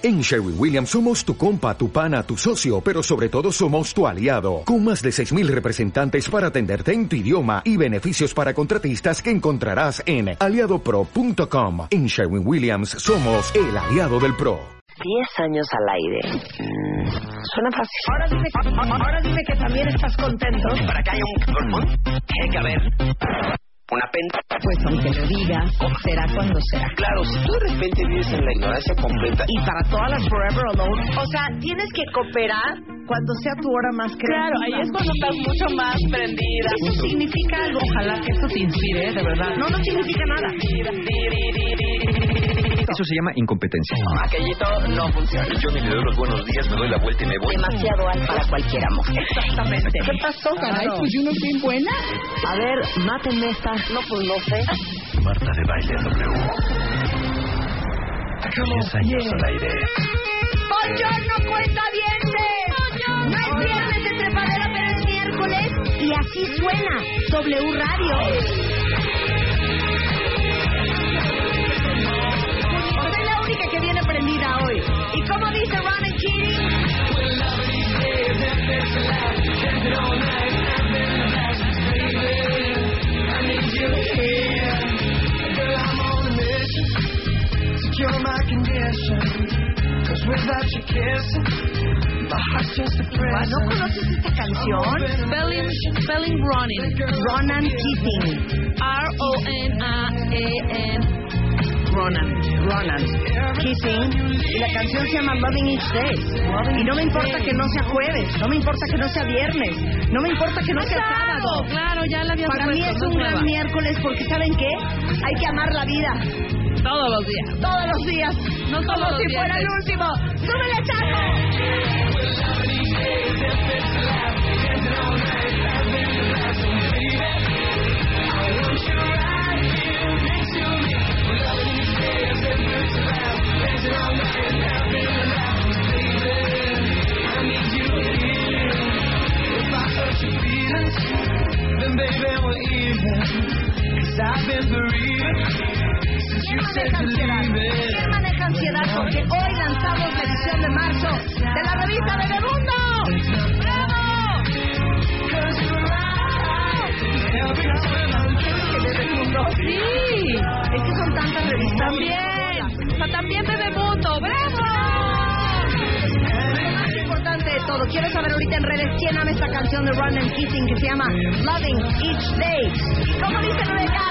En Sherwin Williams somos tu compa, tu pana, tu socio, pero sobre todo somos tu aliado, con más de 6.000 representantes para atenderte en tu idioma y beneficios para contratistas que encontrarás en aliadopro.com. En Sherwin Williams somos el aliado del PRO. 10 años al aire. Mm, suena fácil. Ahora dime, ahora dime que también estás contento. Para que haya un... Tiene que haber una penta. Pues aunque lo digas, será cuando será. Claro, si tú de repente vives en la ignorancia completa. Y para todas las Forever Alone, o sea, tienes que cooperar cuando sea tu hora más creativa. Claro, ahí es cuando estás mucho más prendida. Eso significa algo. Ojalá que esto te inspire, de verdad. No, no significa nada. Eso se llama incompetencia. Aquellito no funciona. Yo ni le doy los buenos días, me doy la vuelta y me voy. Demasiado alto para cualquier amor. Exactamente. ¿Qué pasó, caray? Pues yo no soy buena. A ver, mátenme esta. No, pues no sé. Marta de Baile W. 10 años al aire. ¡Buongiorno, cuenta No es viernes de trepadera, pero es miércoles. Y así suena W Radio. Viene prendida hoy. Y como dice Ron and Keating, Secure my condition. Cause without you kissing, my heart's just a ¿no prison. conoces esta canción? Spelling, spelling running. Ronan Keating. R-O-N-A-A-N. Ronan, Ronan Keating. Y la canción se llama Loving Each Day. Y no me importa que no sea jueves, no me importa que no sea viernes, no me importa que no sea sábado. Claro, ya la Para mí es un gran miércoles porque ¿saben qué? Hay que amar la vida Todos los días. todos los días. No como si fuera el último. ¡Súbele, Chaco! Baby, we're even. Cause I've been bereaved since you ¿Quién said maneja to ansiedad? leave ¿Quién it. maneja ansiedad? Porque hoy lanzamos la edición de marzo de la revista Bebemundo. ¡Bravo! Cause you're right. Every time I Bebemundo. Sí. Es que son tantas revistas. También. O sea, también Bebemundo. ¡Bravo! De todo, quiero saber ahorita en redes quién ama esta canción de Ron and Keating que se llama Loving Each Day. ¿Y cómo dice Rebeca?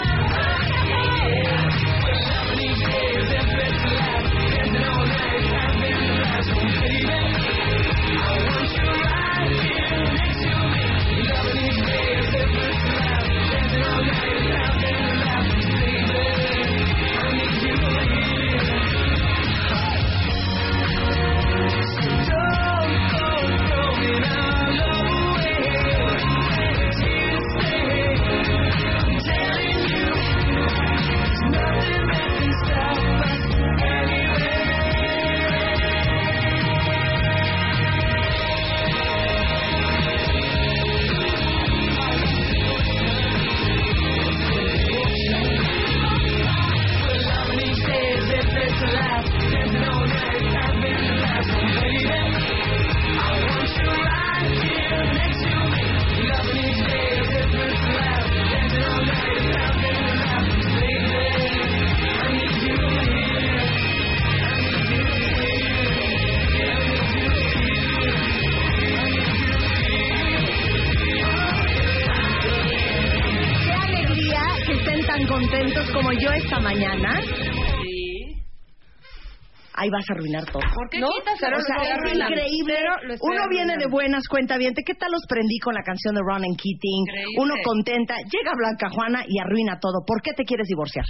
Ahí vas a arruinar todo. ¿Por qué ¿No? quitas Pero, el o sea, es increíble. Pero lo estoy Uno viene de buenas cuenta bien. ¿Qué tal los prendí con la canción de Ron and Keating? Increíble. Uno contenta. Llega Blanca Juana y arruina todo. ¿Por qué te quieres divorciar?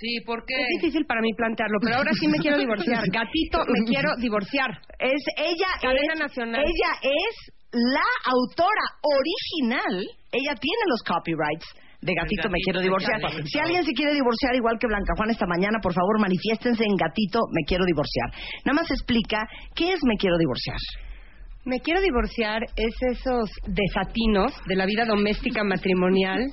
Sí, ¿por qué? Es difícil para mí plantearlo, pero ahora sí me quiero divorciar. Gatito, me quiero divorciar. Es ella Cadena es, nacional. Ella es la autora original. Ella tiene los copyrights de Gatito, me quiero divorciar. Si alguien se quiere divorciar igual que Blanca Juana esta mañana, por favor manifiéstense en Gatito, me quiero divorciar. Nada más explica qué es me quiero divorciar. Me quiero divorciar es esos desatinos de la vida doméstica matrimonial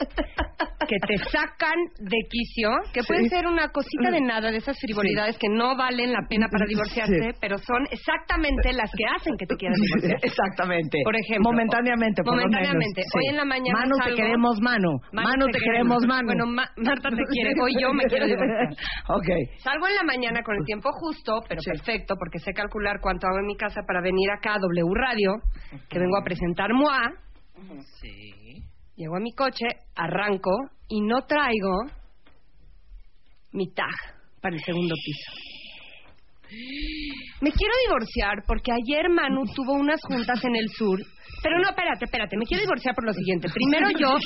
que te sacan de quicio, que pueden ser una cosita de nada, de esas frivolidades que no valen la pena para divorciarse, Sí. pero son exactamente las que hacen que te quieras divorciar. Exactamente. Por ejemplo. Momentáneamente, por lo menos. Momentáneamente. Hoy en la mañana Manu, te salgo- queremos, Manu. Manu, te, queremos, Manu. Bueno, Ma- Marta te quiere. Hoy yo me quiero divorciar. ok. Salgo en la mañana con el tiempo justo, pero perfecto, porque sé calcular cuánto hago en mi casa para venir acá a W Radio, que vengo a presentar MOA. Sí. Llego a mi coche, arranco y no traigo mi tag para el segundo piso. Me quiero divorciar porque ayer Manu tuvo unas juntas en el sur. Pero no, espérate, espérate. Me quiero divorciar por lo siguiente. Primero yo,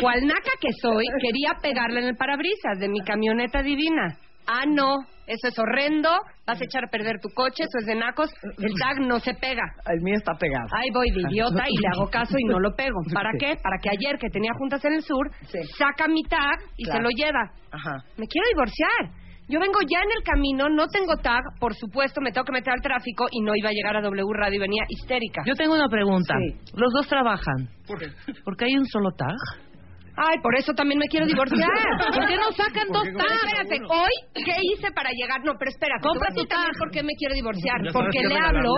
cual naca que soy, quería pegarle en el parabrisas de mi camioneta divina. Ah, no. Eso es horrendo. Vas a echar a perder tu coche. Eso es de nacos. El tag no se pega. El mío está pegado. Ahí voy de idiota y le hago caso y no lo pego. ¿Para qué? Para que ayer que tenía juntas en el sur, Sí. saca mi tag y Claro. se lo lleva. Ajá. Me quiero divorciar. Yo vengo ya en el camino, no tengo tag, por supuesto me tengo que meter al tráfico y no iba a llegar a W Radio y venía histérica. Yo tengo una pregunta. Sí. Los dos trabajan. ¿Por qué hay un solo tag? Ay, por eso también me quiero divorciar. ¿Por qué no sacan dos Pero tags? espérate, hoy, ¿qué hice para llegar? No, pero espera, Compra tu tag. tag. ¿Por qué me quiero divorciar? Ya Porque qué le hablo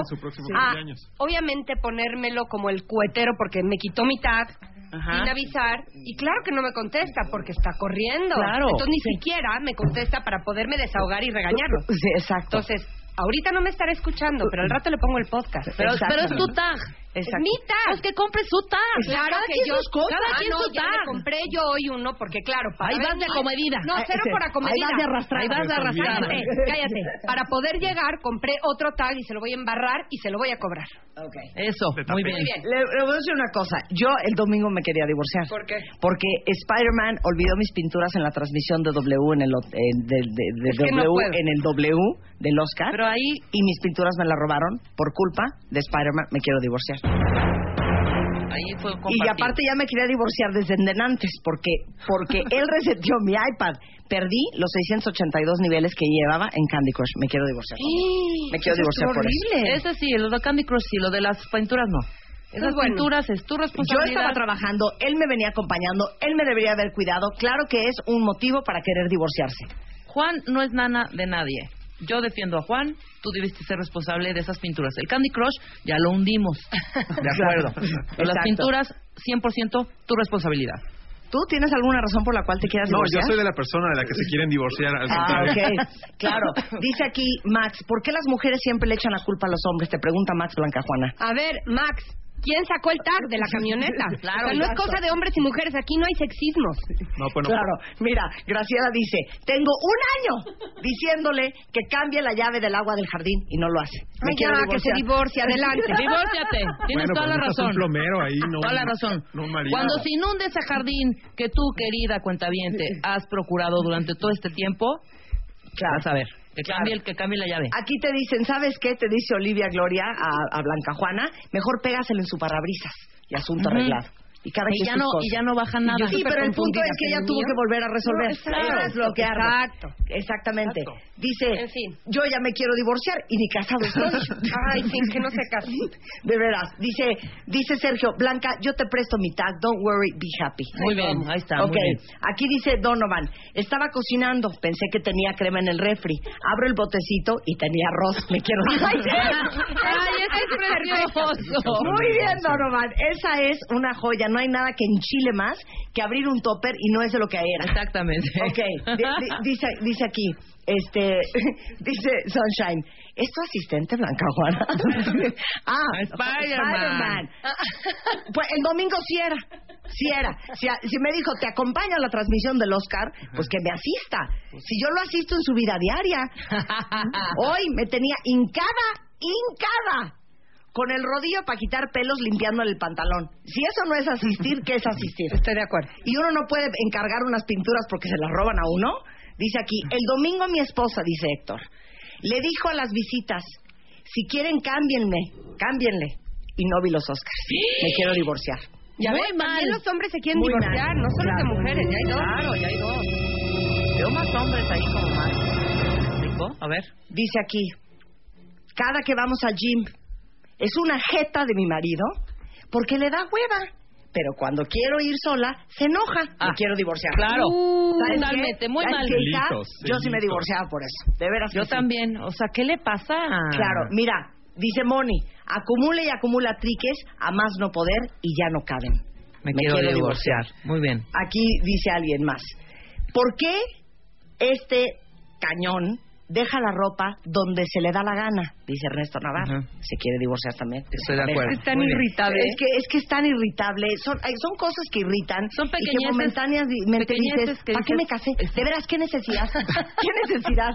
a, obviamente, ponérmelo como el cuetero porque me quitó mi tag Ajá. sin avisar. Y claro que no me contesta porque está corriendo. Claro. Entonces ni siquiera me contesta para poderme desahogar y regañarlo. Sí, exacto. Entonces, ahorita no me estará escuchando, pero al rato le pongo el podcast. Pero, pero es tu tag. Es mi tag. Pues que compre su tag. Claro Cada que quien yo sus cosas. Ah, Cada quien no, su ya tag. le compré yo hoy uno porque claro, para Ahí vas de comedida. No, cero por ahí acomedida. vas de arrastrada. Ahí vas de arrastrada. Cállate, cállate. Para poder llegar compré otro tag y se lo voy a embarrar y se lo voy a cobrar. Ok. Eso, muy bien. Muy bien. Le, le voy a decir una cosa. Yo el domingo me quería divorciar. ¿Por qué? Porque Spider-Man olvidó mis pinturas en la transmisión de W en el eh, de, de- de no W en el W del Oscar. Pero ahí y mis pinturas me las robaron por culpa de Spider-Man. Me quiero divorciar. Ahí fue Y aparte ya me quería divorciar desde antes porque porque él reseteó mi iPad. Perdí los 682 niveles que llevaba en Candy Crush. Me quiero divorciar. Me quiero Eso divorciar es por eso. horrible. Ese sí, lo de Candy Crush sí, lo de las pinturas no. Esas es bueno. pinturas es tu Yo responsabilidad. estaba trabajando, él me venía acompañando, él me debería haber cuidado. Claro que es un motivo para querer divorciarse. Juan no es nana de nadie. Yo defiendo a Juan, tú debiste ser responsable de esas pinturas. El Candy Crush ya lo hundimos. De acuerdo. Pero las pinturas, 100% tu responsabilidad. ¿Tú tienes alguna razón por la cual te quieras No, yo divorciar? soy de la persona de la que se quieren divorciar. Al Ah, contrario. ok. Claro. Dice aquí Max, ¿por qué las mujeres siempre le echan la culpa a los hombres? Te pregunta Max Blanca Juana. A ver, Max, ¿quién sacó el tag de la camioneta? Claro, O sea, no es cosa de hombres y mujeres, aquí no hay sexismos. No, bueno, Claro, mira, Graciela dice, tengo un año diciéndole que cambie la llave del agua del jardín y no lo hace. Me Ay, ya, que se divorcie, adelante. Divórciate. Tienes bueno, toda la pero necesitas razón. un plomero ahí, no Toda la razón. no marido. Cuando se inunde ese jardín que tú, querida cuentaviente, has procurado durante todo este tiempo, Claro. vas a ver. Que Claro. cambie el que cambie la llave. Aquí te dicen, ¿sabes qué? Te dice Olivia Gloria a, a Blanca Juana, mejor pégaselo en su parabrisas y asunto Ujú. arreglado. Y cada Y quien ya no- y ya no baja nada. Sí, pero el punto es que ella ¿el tuvo mío? que volver a resolver. No, exacto. Eso es lo que. Exacto. Exactamente. Exacto. Dice, En fin. yo ya me quiero divorciar y ni casado estoy. Ay, sí, que no se case. De veras. Dice, dice Sergio, Blanca, yo te presto mi tag. Don't worry, be happy. Muy bien, ahí está, Ok. muy bien. Aquí dice Donovan, estaba cocinando, pensé que tenía crema en el refri. Abro el botecito y tenía arroz. Me quiero divorciar. Ay, ese es precioso. Muy bien, Donovan. Esa es una joya. No hay nada que enchile más que abrir un topper y no es de lo que era. Exactamente. Ok, di- di- dice, dice aquí, este, dice Sunshine, ¿es tu asistente Blanca Juana? ah, Spider-Man. Pues el domingo sí era, sí era. Si, si me dijo, te acompaña a la transmisión del Oscar, pues que me asista. Si yo lo asisto en su vida diaria. Hoy me tenía hincada, hincada. Con el rodillo para quitar pelos limpiándole el pantalón. Si eso no es asistir, ¿qué es asistir? Estoy de acuerdo. y uno no puede encargar unas pinturas porque se las roban a uno. Dice aquí, el domingo mi esposa, dice Héctor, le dijo a las visitas, si quieren cámbienme, cámbienle. Y no vi los Oscars. Me quiero divorciar. Ya Muy ves, mal. también los hombres se quieren Muy divorciar, mal. no solo Claro. de mujeres, ya hay dos. Claro, ya hay dos. Veo más hombres ahí como más. ¿Me explico? A ver. Dice aquí, cada que vamos al gym, es una jeta de mi marido porque le da hueva. Pero cuando quiero ir sola, se enoja. Ah, me quiero divorciar. claro. ¿Sabes qué? Totalmente, muy ¿Sabes mal. Delitos, Yo sí me divorciaba por eso. De veras. Yo sí. también. O sea, ¿qué le pasa? Claro, mira, dice Moni, acumula y acumula triques a más no poder y ya no caben. Me, quiero, divorciar. Muy bien. Aquí dice alguien más. ¿Por qué este cañón deja la ropa donde se le da la gana? Dice Ernesto Navarro. Se quiere divorciar también. Estoy de acuerdo. Es tan irritable. Es que, es que es tan irritable. Son, hay- son cosas que irritan. Son y que pequeñeces dices, que ¿para qué me casé? De veras, ¿qué necesidad? ¿Qué necesidad?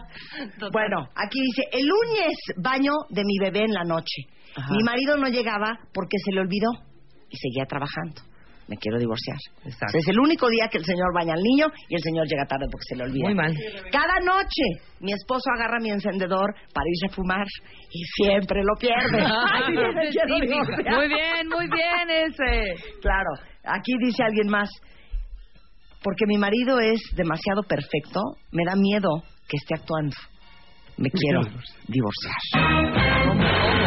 Total. Bueno, aquí dice, el lunes baño de mi bebé en la noche. Ajá. Mi marido no llegaba porque se le olvidó y seguía trabajando. Me quiero divorciar. Exacto. Es el único día que el señor baña al niño y el señor llega tarde porque se le olvida. Muy mal. Cada noche mi esposo agarra mi encendedor para irse a fumar y siempre lo pierde. Ay, me. Muy bien, muy bien ese. Claro, aquí dice alguien más, porque mi marido es demasiado perfecto, me da miedo que esté actuando. Me quiero divorciar.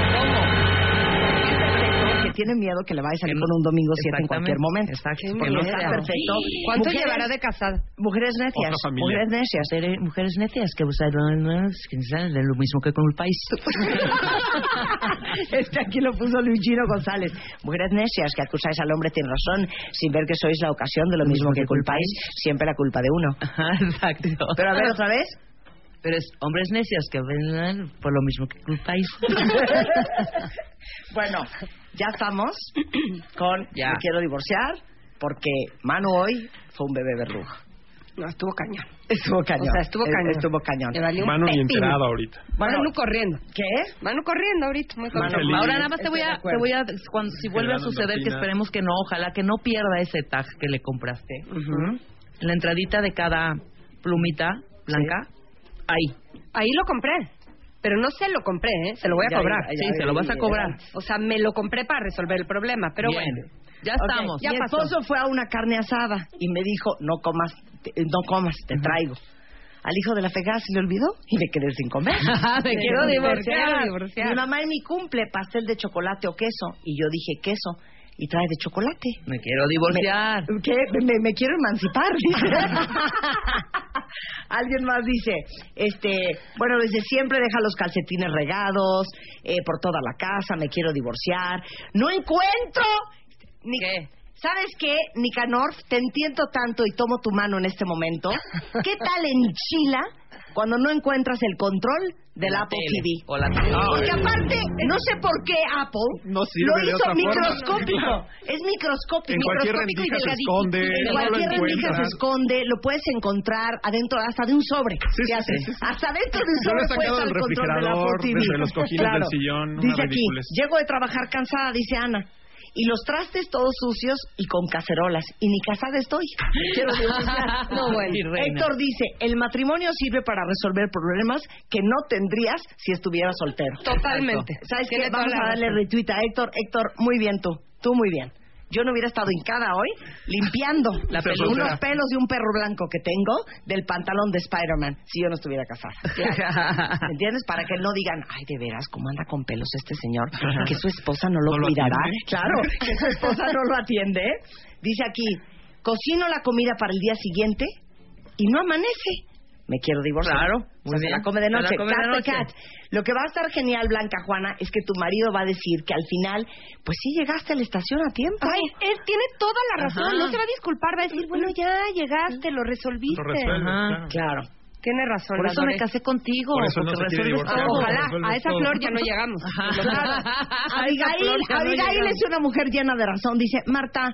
Que tiene miedo que le vaya a salir con un domingo 7 en cualquier momento. Exacto. Porque está perfecto. ¿Cuánto Mujeres- llevará de casada? Mujeres necias. Mujeres necias. Mujeres necias que usaron lo mismo que con el país. Este aquí lo puso Luigino González. Mujeres necias que acusáis al hombre sin razón, sin ver que sois la ocasión de lo mismo que culpáis, siempre la culpa de uno. Ajá, Exacto. Pero a ver, otra vez. Pero es hombres necios que ven por lo mismo que culpáis. bueno, ya estamos con Ya. Me quiero divorciar porque Manu hoy fue un bebé verrugo. No, estuvo cañón. Estuvo cañón. O sea, estuvo Eh, cañón. Estuvo cañón. Le valió un Mano ni pepino. enterado ahorita. Manu corriendo. ¿Qué? Manu corriendo ahorita, muy Manu. Ahora nada más te voy a, te voy a cuando, si vuelve a suceder que esperemos que no, ojalá que no pierda ese tag que le compraste. La entradita de cada plumita blanca, ahí. Ahí lo compré. Pero no se lo compré, ¿eh? Se lo voy a Ya, cobrar. ya, ya, sí, se lo vas a ya, cobrar. O sea, me lo compré para resolver el problema. Pero Bien. bueno. Ya estamos. ya Mi pasó. esposo fue a una carne asada y me dijo, no comas, te- no comas, te traigo. Al hijo de la fregada se le olvidó y me quedé sin comer. Me quiero divorciar. divorciar. Mi mamá en mi cumple pastel de chocolate o queso y yo dije queso y trae de chocolate. Me quiero divorciar. Me, ¿Qué? Me, me quiero emancipar. Alguien más dice, este, bueno, desde siempre deja los calcetines regados eh, por toda la casa, me quiero divorciar. No encuentro. Ni- ¿Qué? ¿Sabes qué, Nicanor? Te entiendo tanto y tomo tu mano en este momento. ¿Qué tal en Chila cuando no encuentras el control del La Apple tele. TV? O la tele. Porque aparte, no sé por qué Apple No lo hizo forma. microscópico. Es microscópico. En cualquier microscópico y se esconde, En no cualquier rendija se esconde, lo puedes encontrar adentro hasta de un sobre. Sí, sí, Fíjate, sí, sí. Hasta dentro de un sobre puedes estar el control del Apple TV. desde los cojines del sillón, una Dice aquí, llego de trabajar cansada, dice Ana. Y los trastes todos sucios y con cacerolas. Y ni casada estoy. Quiero. No, bueno. Héctor dice, el matrimonio sirve para resolver problemas que no tendrías si estuvieras soltero. Totalmente. ¿Sabes qué? Vamos a darle retweet a Héctor. Héctor, muy bien tú. Tú muy bien. Yo no hubiera estado hincada hoy limpiando La unos pelos de un perro blanco que tengo del pantalón de Spider-Man si yo no estuviera casada. ¿Me entiendes? Para que no digan, ay, de veras, ¿cómo anda con pelos este señor? Que su esposa no lo ¿No lo cuidará. Claro, que su esposa no lo atiende. Dice aquí, cocino la comida para el día siguiente y no amanece. Me quiero divorciar. Claro, O sea, muy se bien. la come de noche. come Cat the noche. cat. Lo que va a estar genial, Blanca Juana, es que tu marido va a decir que al final, pues sí llegaste a la estación a tiempo. Ay, él tiene toda la razón. Ajá. No se va a disculpar, va a decir, bueno, ya llegaste, lo resolviste. Lo resuelve, Ajá. claro. Claro. Tiene razón. Por eso me casé contigo. Por eso no porque se quiere resuelves divorciar. todo. Ojalá, a esa todo. flor ya no llegamos. Abigail, no Abigail es una mujer llena de razón. Dice, Marta,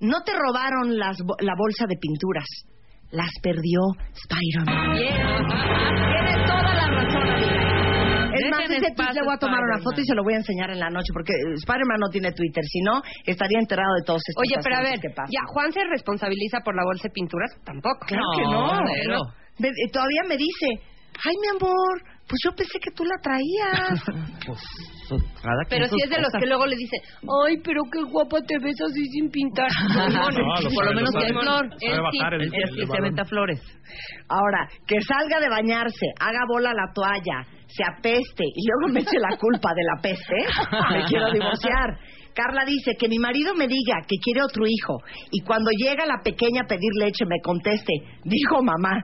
no te robaron las, bo- la bolsa de pinturas. Las perdió Spider-Man. Tienes toda la razón. Es Dejen más, ese tweet le voy a tomar una foto y se lo voy a enseñar en la noche porque eh, Spider-Man no tiene Twitter, si no, estaría enterado de todos estos Oye, pero a ver, que pasan. ya, ¿Juan se responsabiliza por la bolsa de pinturas? Tampoco. Claro No, que no. cero. Me- eh, todavía me dice, ay, mi amor, pues yo pensé que tú la traías. Pues, cada Pero si es de los cosas. que luego le dicen, ay, pero qué guapa te ves así sin pintar. No, lo por lo menos que flor. Él sí, se aventa flores. Ahora, que salga de bañarse, haga bola la toalla, se apeste y luego me eche la culpa de la peste, me quiero divorciar. Carla dice que mi marido me diga que quiere otro hijo y cuando llega la pequeña a pedir leche me conteste, dijo mamá.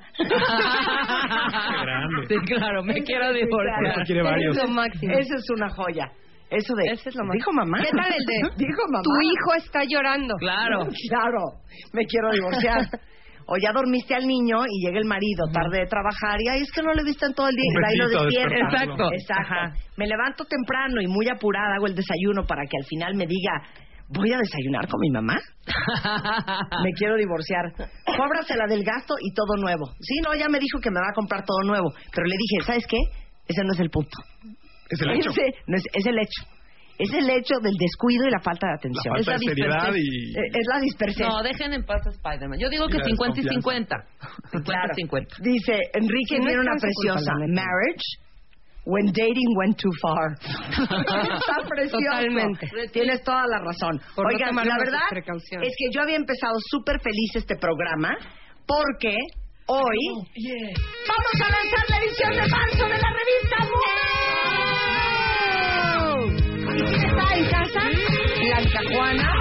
grande. Sí, claro, me quiero divorciar. Eso. Es. Eso una joya. Eso de. Ese es lo más- Dijo mamá. ¿Qué tal el de Dijo mamá. tu hijo está llorando? Claro. Claro, me quiero divorciar. O ya dormiste al niño y llega el marido tarde de trabajar y ay, es que no le viste en todo el día y ahí lo despierta. Exacto. Exacto. Ajá. Me levanto temprano y muy apurada hago el desayuno para que al final me diga, voy a desayunar con mi mamá. Me quiero divorciar. Cóbrasela del gasto y todo nuevo. Sí, no, ya me dijo que me va a comprar todo nuevo. Pero le dije, ¿sabes qué? Ese no es el punto. Es el hecho. Ese no es, es el hecho. Es el hecho del descuido y la falta de La atención. falta de Esa seriedad dispersión. y... Eh, Es la dispersión. No, dejen en paz a Spider-Man. Yo digo que Y la 50 y desconfianza. 50. 50 Claro. 50. Dice, Enrique Que no tiene es una preciosa. la. Marriage when dating went too far. Está precioso. Totalmente. Tienes toda la razón. Por no Oigan, tomar la verdad es que yo había empezado súper feliz este programa porque hoy vamos a lanzar la edición de marzo de la revista ¡Wow! ¿Y quién está en casa? Blanca Juana,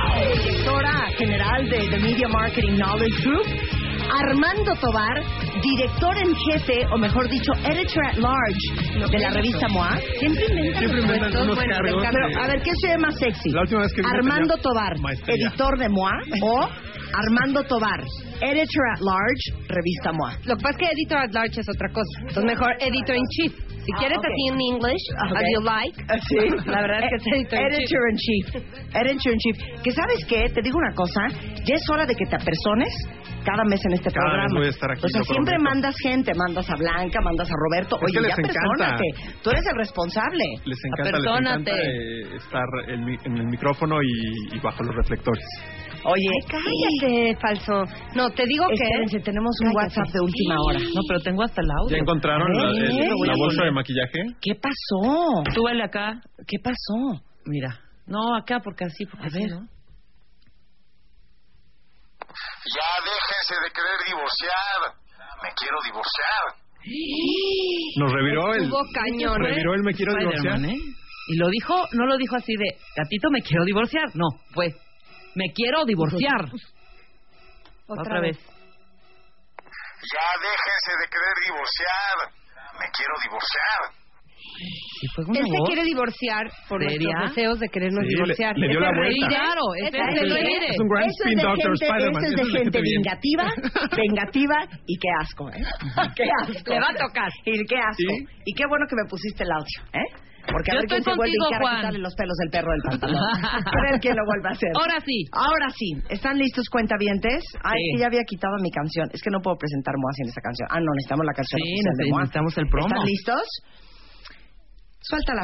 directora general de The Media Marketing Knowledge Group. Armando Tobar, director en jefe, o mejor dicho, editor at large de la revista MOA. Siempre inventa Siempre los inventan puestos. unos Bueno, cargos me encanta. de- Pero, a ver, ¿qué se ve más sexy? La última vez que vine Armando tenía Tobar, maestría. editor de MOA, o Armando Tobar, editor at large, revista MOA. Lo que pasa es que editor at large es otra cosa. Entonces mejor editor in chief. Si Ah, quieres ok. así en English, Ok. as you like. Sí, La verdad es que es editor in chief. editor in chief. Editor in chief. Que sabes qué, te digo una cosa, ya es hora de que te apersones cada mes en este Cada programa. voy a estar aquí, o sea, siempre prometo. mandas gente, mandas a Blanca, mandas a Roberto. Es Oye, que les ya persónate. Tú eres el responsable. Les encanta, les encanta eh, estar en el micrófono y, y bajo los reflectores. Oye, Cállate, falso. No, te digo que... Espérense, tenemos un Cállate. WhatsApp de última hora. No, pero tengo hasta el audio. ¿Ya encontraron la, el- voy la bolsa de maquillaje? ¿Qué pasó? Súbele acá. ¿Qué pasó? Mira. No, acá, porque así, porque A así, ver. ¿no? Ya déjense de querer divorciar. Me quiero divorciar. Nos reviró el... Cañón, ¿eh? Reviró el me quiero divorciar. ¿eh? Y lo dijo, no lo dijo así de, gatito, me quiero divorciar. No, fue, me quiero divorciar. Otra, vez. Ya déjense de querer divorciar. Me quiero divorciar. Y fue Él se voz. quiere divorciar por nuestros deseos de querernos Sí, le- divorciar. le dio la vuelta. Claro, reír. Es un gran es spin doctor Spider-Man. eso es de es gente vengativa, vengativa y qué asco, ¿eh? Qué asco. Le va a tocar. Y qué asco. ¿Sí? Y qué bueno que me pusiste el audio, ¿eh? Porque a Yo ver quién se vuelve a Juan. quitarle los pelos del perro del pantalón. a ver quién lo vuelve a hacer. Ahora sí. Ahora sí. ¿Están listos, cuentavientes? Ay, Sí. que ya había quitado mi canción. Es que no puedo presentar Moa sin esa canción. Ah, no, necesitamos la canción Sí, oficial de neces- Moa. necesitamos el promo. ¿Están listos? Suéltala.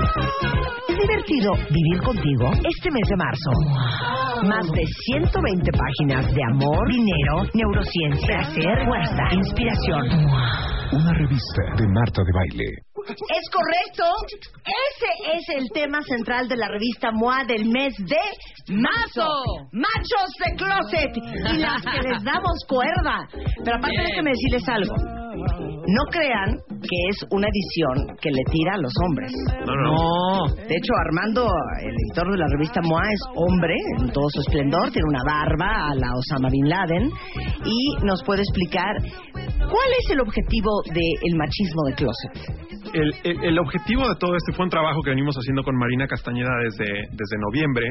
¿Es divertido vivir contigo este mes de marzo? Más de 120 páginas de amor, dinero, neurociencia, placer, fuerza, inspiración. Una revista de Marta de Baile. Es correcto. Ese es el tema central de la revista MOA del mes de marzo. Machos de closet. Y las que les damos cuerda. Pero aparte Bien. déjenme decirles algo. No crean que es una edición que le tira a los hombres. No, no. No. De hecho, Armando, el editor de la revista MOA, es hombre en todo su esplendor, tiene una barba a la Osama Bin Laden y nos puede explicar cuál es el objetivo del machismo de closet. El, el- el objetivo de todo este fue un trabajo que venimos haciendo con Marina Castañeda desde, desde noviembre.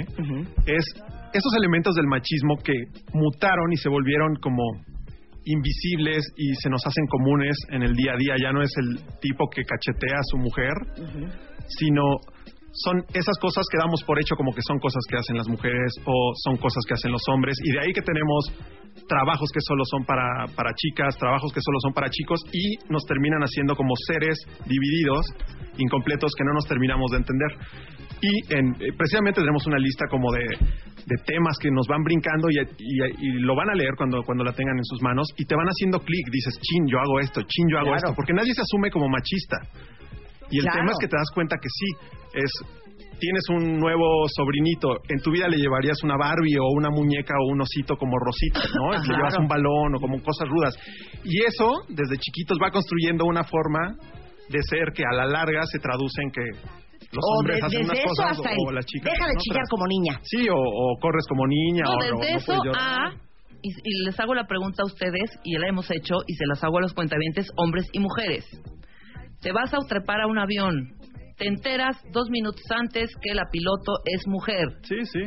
Es esos elementos del machismo que mutaron y se volvieron como invisibles y se nos hacen comunes en el día a día. Ya no es el tipo que cachetea a su mujer, sino son esas cosas que damos por hecho como que son cosas que hacen las mujeres o son cosas que hacen los hombres y de ahí que tenemos trabajos que solo son para, para chicas, trabajos que solo son para chicos y nos terminan haciendo como seres divididos, incompletos que no nos terminamos de entender. Y en, eh, precisamente tenemos una lista como de, de temas que nos van brincando y, y- y lo van a leer cuando, cuando la tengan en sus manos y te van haciendo clic, dices, chin, yo hago esto, chin, yo hago Claro. esto, porque nadie se asume como machista. Y el Claro. tema es que te das cuenta que sí, es tienes un nuevo sobrinito, en tu vida le llevarías una Barbie o una muñeca o un osito como Rosita, ¿no? Le llevas un balón o como cosas rudas. Y eso, desde chiquitos, va construyendo una forma de ser que a la larga se traduce en que los O hombres de- hacen unas cosas hasta o, las chicas deja de chillar como niña. Sí, o, o corres como niña No, o desde no, eso a... Y, y les hago la pregunta a ustedes, y la hemos hecho, y se las hago a los cuentavientes, hombres y mujeres. Te vas a trepar a un avión, te enteras dos minutos antes que la piloto es mujer. Sí, sí.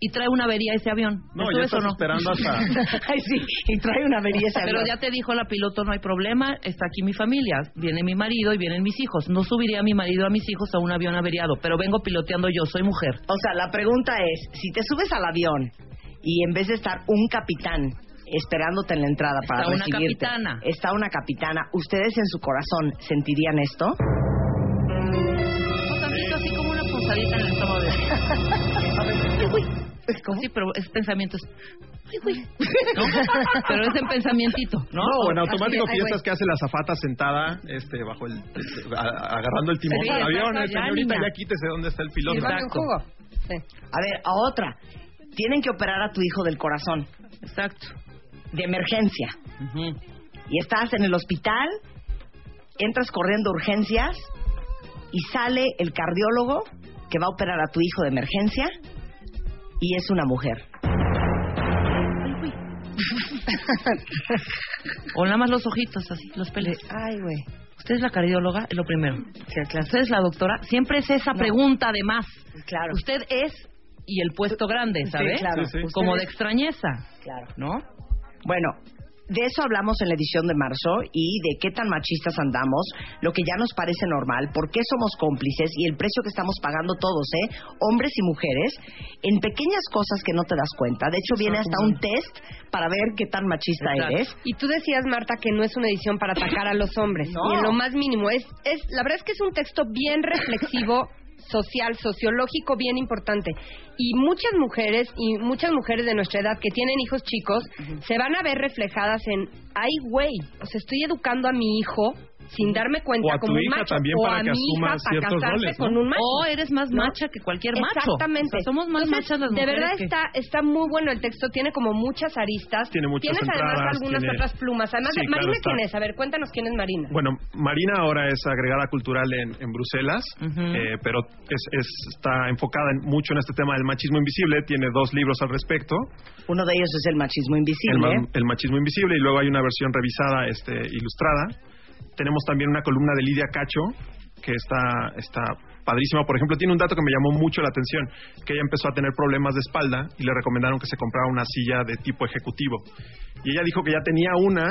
Y trae una avería ese avión. No, ¿Te ya estás no? esperando hasta... Ay, sí, y trae una avería ese Pero avión. ya te dijo la piloto, no hay problema, está aquí mi familia, viene mi marido y vienen mis hijos. No subiría a mi marido a mis hijos a un avión averiado, pero vengo piloteando yo, soy mujer. O sea, la pregunta es, si te subes al avión y en vez de estar un capitán esperándote en la entrada para Está una recibirte, capitana. está una capitana, ¿ustedes en su corazón sentirían esto? Sí, pero es pensamiento. es- Ay, güey. ¿No? Pero es en pensamientito, ¿no? No, en automático ay, piensas que hace la azafata sentada este, bajo el, este, a- agarrando el timón Sí, del avión. exacto, eh, ya, señorita, niña. ya quítese dónde está el piloto. Exacto. A ver, a otra. Tienen que operar a tu hijo del corazón. Exacto. De emergencia. Y estás en el hospital, entras corriendo urgencias y sale el cardiólogo que va a operar a tu hijo de emergencia y es una mujer. O nada más los ojitos, así, los pelos. Ay, güey. Usted es la cardióloga, es lo primero. Usted es la doctora. Siempre es esa pregunta, además. Claro. Usted es y el puesto grande, Sí, ¿sabe? claro. Sí, sí. Como de extrañeza, Claro. ¿no? Bueno, de eso hablamos en la edición de marzo y de qué tan machistas andamos, lo que ya nos parece normal, por qué somos cómplices y el precio que estamos pagando todos, ¿eh? Hombres y mujeres, en pequeñas cosas que no te das cuenta. De hecho, viene hasta un test para ver qué tan machista Exacto. eres. Y tú decías, Marta, que no es una edición para atacar a los hombres. No. Y en lo más mínimo. Es, es, la verdad es que es un texto bien reflexivo, social, sociológico, bien importante. Y muchas mujeres, y muchas mujeres de nuestra edad que tienen hijos chicos, se van a ver reflejadas en, ay, güey, o sea, estoy educando a mi hijo sin darme cuenta O a tu como un hija macho. también o para a que mi hija para ciertos casarse roles, ¿no? con un macho. O eres más ¿no? macha que cualquier macho. Exactamente. O sea, somos más Entonces, machas las De mujeres verdad que- está, está muy bueno el texto, tiene como muchas aristas. Tiene muchas Tienes además algunas tiene- otras plumas. Además, Sí, de- claro, Marina, está. ¿quién es? A ver, cuéntanos quién es Marina. Bueno, Marina ahora es agregada cultural en, en Bruselas, eh, pero es, es- está enfocada en- mucho en este tema del machismo invisible. Tiene dos libros al respecto. Uno de ellos es el machismo El, invisible. ma- el machismo invisible y luego hay una versión revisada, este, ilustrada. Tenemos también una columna de Lidia Cacho que está, está padrísima. Por ejemplo, tiene un dato que me llamó mucho la atención, que ella empezó a tener problemas de espalda y le recomendaron que se comprara una silla de tipo ejecutivo. Y ella dijo que ya tenía una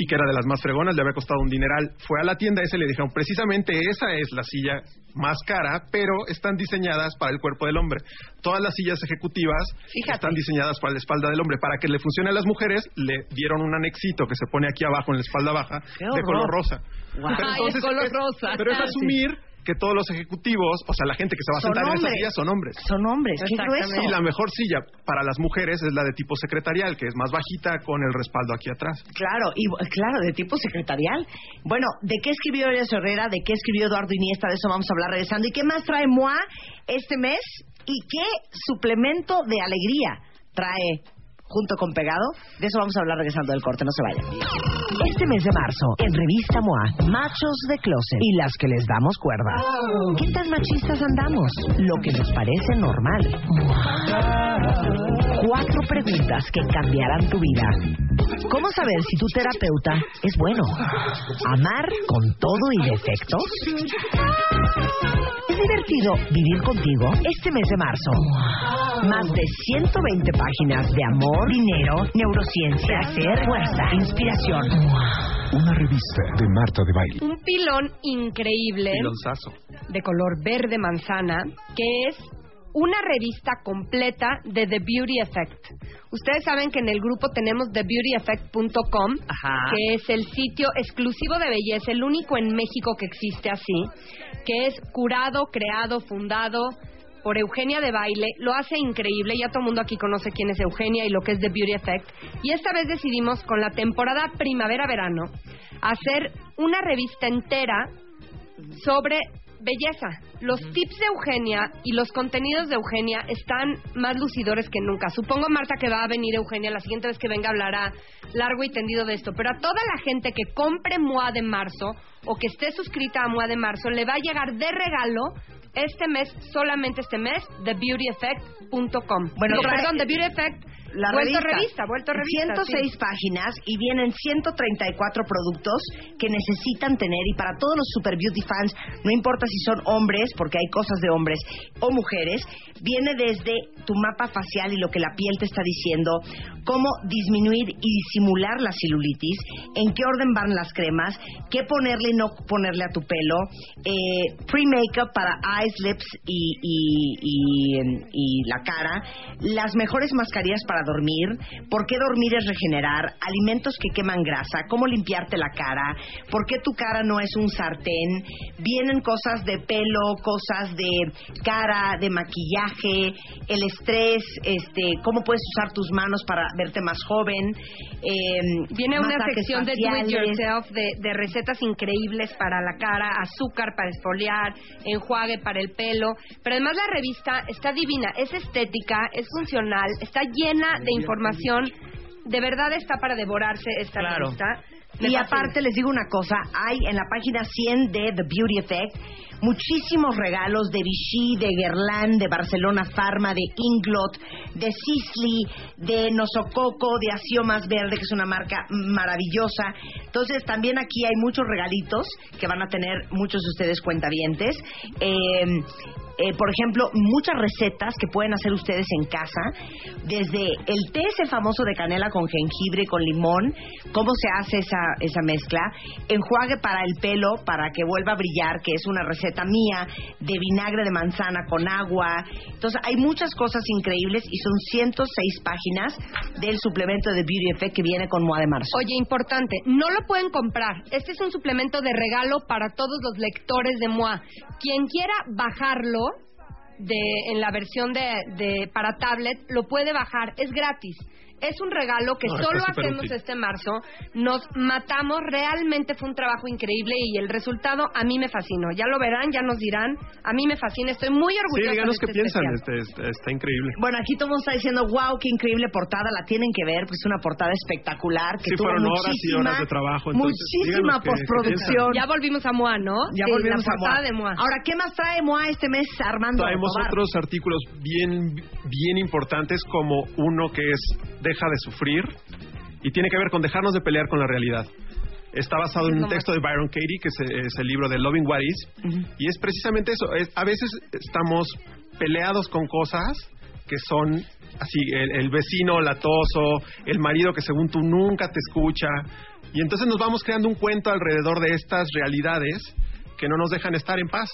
y que era de las más fregonas, le había costado un dineral. Fue a la tienda esa y le dijeron, precisamente esa es la silla más cara, pero están diseñadas para el cuerpo del hombre. Todas las sillas ejecutivas están diseñadas para la espalda del hombre. Para que le funcione a las mujeres, le dieron un anexito que se pone aquí abajo en la espalda baja ¡Qué de color rosa. Guau. Pero Ay, entonces es color es- rosa. Pero es Sí. asumir que todos los ejecutivos, o sea, la gente que se va a Son sentar en esa hombres. silla son hombres. Son hombres, qué grueso. Y la mejor silla para las mujeres es la de tipo secretarial, que es más bajita con el respaldo aquí atrás. Claro, y claro, de tipo secretarial. Bueno, ¿de qué escribió Elías Herrera? ¿De qué escribió Eduardo Iniesta? De eso vamos a hablar regresando. ¿Y qué más trae MOA este mes? ¿Y qué suplemento de alegría trae junto con Pegado? De eso vamos a hablar regresando del corte, no se vayan. Este mes de marzo, en Revista MOA, machos de closet y las que les damos cuerda. ¿Qué tan machistas andamos? Lo que nos parece normal. Preguntas que cambiarán tu vida. ¿Cómo saber si tu terapeuta es bueno? ¿Amar con todo y defectos? ¿Es divertido vivir contigo este mes de marzo? Más de 120 páginas de amor, dinero, neurociencia, hacer, fuerza, inspiración. Una revista de Marta de Baile. Un pilón increíble. Pilonzazo. de color verde manzana, que es una revista completa de The Beauty Effect. Ustedes saben que en el grupo tenemos TheBeautyEffect.com, que es el sitio exclusivo de belleza, el único en México que existe así, que es curado, creado, fundado por Eugenia de Baile. Lo hace increíble, ya todo el mundo aquí conoce quién es Eugenia y lo que es The Beauty Effect. Y esta vez decidimos con la temporada primavera-verano hacer una revista entera sobre belleza. Los tips de Eugenia y los contenidos de Eugenia están más lucidores que nunca. Supongo, Marta, que va a venir Eugenia la siguiente vez que venga hablará largo y tendido de esto. Pero a toda la gente que compre MOA de marzo o que esté suscrita a MOA de marzo, le va a llegar de regalo este mes, solamente este mes, TheBeautyEffect.com. Bueno, trae- perdón, The Beauty Effect. La vuelto revista. revista, vuelto revista. 106 sí. páginas y vienen 134 productos que necesitan tener y para todos los Super Beauty fans, no importa si son hombres, porque hay cosas de hombres, o mujeres, viene desde tu mapa facial y lo que la piel te está diciendo, cómo disminuir y disimular la celulitis, en qué orden van las cremas, qué ponerle y no ponerle a tu pelo, eh, pre-makeup para eyes, lips y, y- y- y la cara, las mejores mascarillas para dormir, por qué dormir es regenerar, alimentos que queman grasa, cómo limpiarte la cara, por qué tu cara no es un sartén, vienen cosas de pelo, cosas de cara, de maquillaje, el estrés, este, cómo puedes usar tus manos para verte más joven. eh, Viene una sección de do it yourself de, de recetas increíbles para la cara, azúcar para esfoliar, enjuague para el pelo. Pero además la revista está divina, es estética, es funcional, está llena de información. De verdad está para devorarse esta Claro. revista. Me Y aparte les digo una cosa, hay en la página 100 de The Beauty Effect muchísimos regalos de Vichy, de Guerlain, de Barcelona Pharma, de Inglot, de Sisley, de Nosococo, de Asio Más Verde, que es una marca maravillosa. Entonces también aquí hay muchos regalitos que van a tener muchos de ustedes cuentavientes. Eh, eh, por ejemplo, muchas recetas que pueden hacer ustedes en casa, desde el té ese famoso de canela con jengibre con limón, cómo se hace esa, esa mezcla, enjuague para el pelo para que vuelva a brillar, que es una receta mía, de vinagre de manzana con agua. Entonces, hay muchas cosas increíbles y son 106 páginas del suplemento de Beauty Effect que viene con Moa de Marzo. Oye, importante, no lo pueden comprar. Este es un suplemento de regalo para todos los lectores de MOA. Quien quiera bajarlo de, en la versión de, de- para tablet, lo puede bajar. Es gratis. Es un regalo que No, solo hacemos útil. este marzo. Nos matamos. Realmente fue un trabajo increíble y el resultado a mí me fascinó. Ya lo verán, ya nos dirán. A mí me fascina. Estoy muy Sí, orgullosa díganos de qué este piensan. Este, este- está increíble. Bueno, aquí todo el mundo está diciendo, wow, qué increíble portada, la tienen que ver, pues es una portada espectacular, que Sí, tuvo fueron horas y muchísima, horas de trabajo, entonces, muchísima postproducción. Ya volvimos a MOA, ¿no? Ya Sí, volvimos la a portada MOA. de MOA. Ahora, ¿qué más trae MOA este mes, Armando? Traemos otros artículos bien, bien importantes como uno que es Deja de sufrir y tiene que ver con dejarnos de pelear con la realidad. Está basado en un texto de Byron Katie, que es, es el libro de Loving What Is, y es precisamente eso. Es- a veces estamos peleados con cosas que son así, el, el vecino latoso, el marido que según tú nunca te escucha, y entonces nos vamos creando un cuento alrededor de estas realidades que no nos dejan estar en paz.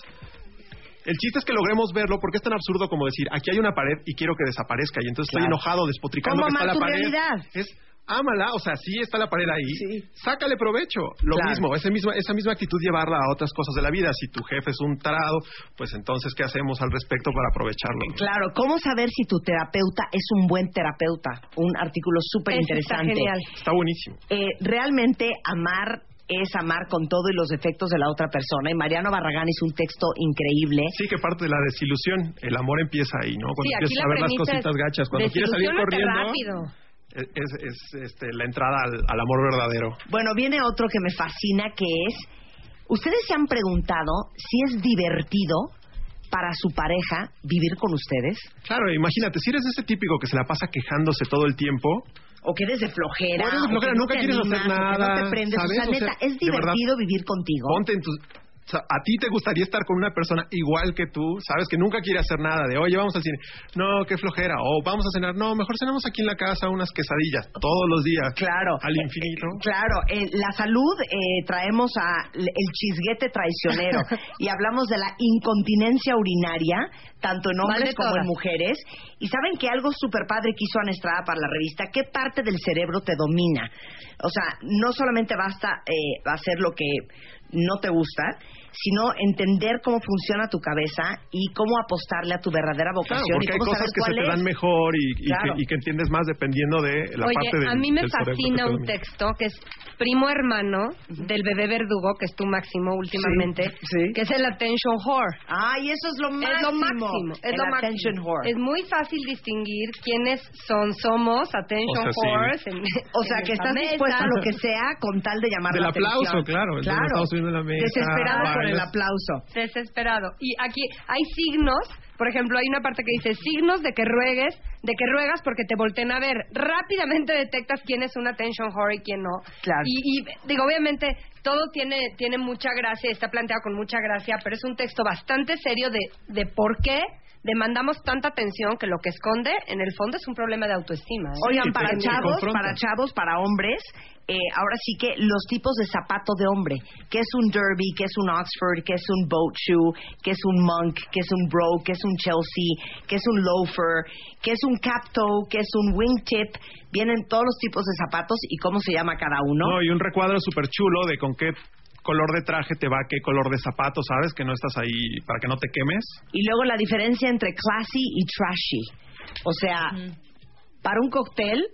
El chiste es que logremos verlo porque es tan absurdo como decir, aquí hay una pared y quiero que desaparezca y entonces Claro. estoy enojado, despotricando ¿Cómo que está la pared. realidad? Es ámala, o sea, sí está la pared ahí, sácale provecho. Lo Claro. mismo, ese mismo, esa misma actitud llevarla a otras cosas de la vida. Si tu jefe es un tarado, pues entonces, ¿qué hacemos al respecto para aprovecharlo? Claro, ¿cómo saber si tu terapeuta es un buen terapeuta? Un artículo súper Eso está interesante. genial. Está buenísimo. Eh, realmente amar es amar con todo y los defectos de la otra persona. Y Mariano Barragán hizo un texto increíble. Sí, que parte de la desilusión, el amor empieza ahí, ¿no? Cuando Sí, empiezas la a ver las cositas gachas, cuando quieres salir corriendo, rápido. es, es- es, este, la entrada al, al amor verdadero. Bueno, viene otro que me fascina, que es, ¿ustedes se han preguntado si es divertido para su pareja vivir con ustedes? Claro, imagínate, si eres ese típico que se la pasa quejándose todo el tiempo, O que eres de flojera, O eres de o que flojera, no nunca te quieres animas, hacer o que nada, no te prendes. ¿sabes? sea, O sea, neta, es verdad, divertido vivir contigo. ponte en. O sea, a ti te gustaría estar con una persona igual que tú, sabes que nunca quiere hacer nada de, oye, vamos al cine, no, qué flojera, o vamos a cenar, no, mejor cenamos aquí en la casa unas quesadillas todos los días. Claro. Al infinito. Claro, eh, la salud eh, traemos a el chisguete traicionero y hablamos de la incontinencia urinaria, tanto en ¿Cuál hombres como en mujeres. Y saben que algo súper padre que hizo Ana Estrada para la revista, ¿qué parte del cerebro te domina? O sea, no solamente basta eh, hacer lo que no te gusta, sino entender cómo funciona tu cabeza y cómo apostarle a tu verdadera Claro, vocación porque y hay cómo cosas saber que se te dan mejor y, y Claro. que, y que entiendes más dependiendo de la Oye, parte del a mí me fascina un texto que es primo hermano del bebé verdugo, que es tu máximo últimamente, sí. que es el attention whore. Ay, eso es lo máximo. Es lo máximo, es El lo máximo. attention whore. Es muy fácil distinguir quiénes son, somos attention O sea, sí. whores. en- O sea, en que estás mesa. dispuesto a lo que sea con tal de llamar Del la aplauso, atención. claro. Claro. estamos subiendo la mesa, Desesperado por el aplauso. Desesperado. Y aquí hay signos, por ejemplo, hay una parte que dice signos de que ruegues, de que ruegas porque te volteen a ver. Rápidamente detectas quién es un attention whore y quién no. Claro. Y, y, digo, obviamente todo tiene tiene mucha gracia, está planteado con mucha gracia, pero es un texto bastante serio de de por qué demandamos tanta atención que lo que esconde en el fondo es un problema de autoestima. ¿eh? Oigan, Sí, para chavos, para chavos, para hombres, eh, ahora sí que los tipos de zapato de hombre, que es un derby, que es un Oxford, que es un boat shoe, que es un monk, que es un bro, que es un Chelsea, que es un loafer, que es un cap toe, que es un wingtip, vienen todos los tipos de zapatos y cómo se llama cada uno. No, y un recuadro súper chulo de con qué color de traje te va, qué color de zapato, ¿sabes? Que no estás ahí para que no te quemes. Y luego la diferencia entre classy y trashy. O sea, para un cóctel,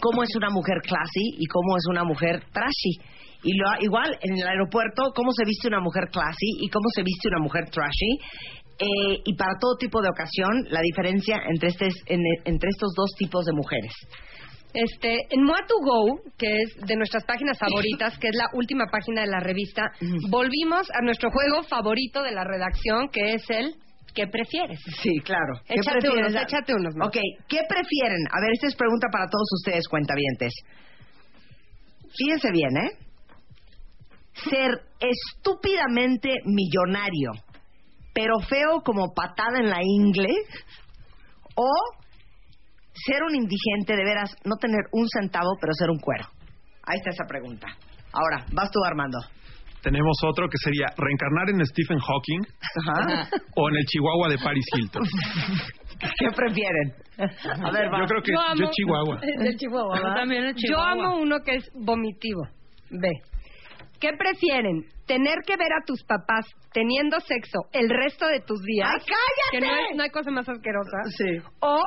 cómo es una mujer classy y cómo es una mujer trashy. Y lo, igual en el aeropuerto, cómo se viste una mujer classy y cómo se viste una mujer trashy. Eh, y para todo tipo de ocasión, la diferencia entre, este, en- entre estos dos tipos de mujeres. Este, en Moa2Go, que es de nuestras páginas favoritas, que es la última página de la revista, volvimos a nuestro juego favorito de la redacción, que es el ¿Qué prefieres? Sí, claro. ¿Qué Échate prefieres? unos, échate unos más. Ok, ¿qué prefieren? A ver, esta es pregunta para todos ustedes, cuentavientes. Fíjense bien, ¿eh? Ser estúpidamente millonario, pero feo como patada en la ingle, o ser un indigente, de veras, no tener un centavo, pero ser un cuero. Ahí está esa pregunta. Ahora, vas tú, Armando. Tenemos otro que sería reencarnar en Stephen Hawking Ajá. o en el Chihuahua de Paris Hilton. ¿Qué prefieren? A ver, va. Yo creo que Yo yo, amo- Chihuahua. El Chihuahua, Yo también el Yo Chihuahua. amo uno que es vomitivo. Ve. ¿Qué prefieren? ¿Tener que ver a tus papás teniendo sexo el resto de tus días? ¡Ay, cállate! Que no, es- no hay cosa más asquerosa. Sí. O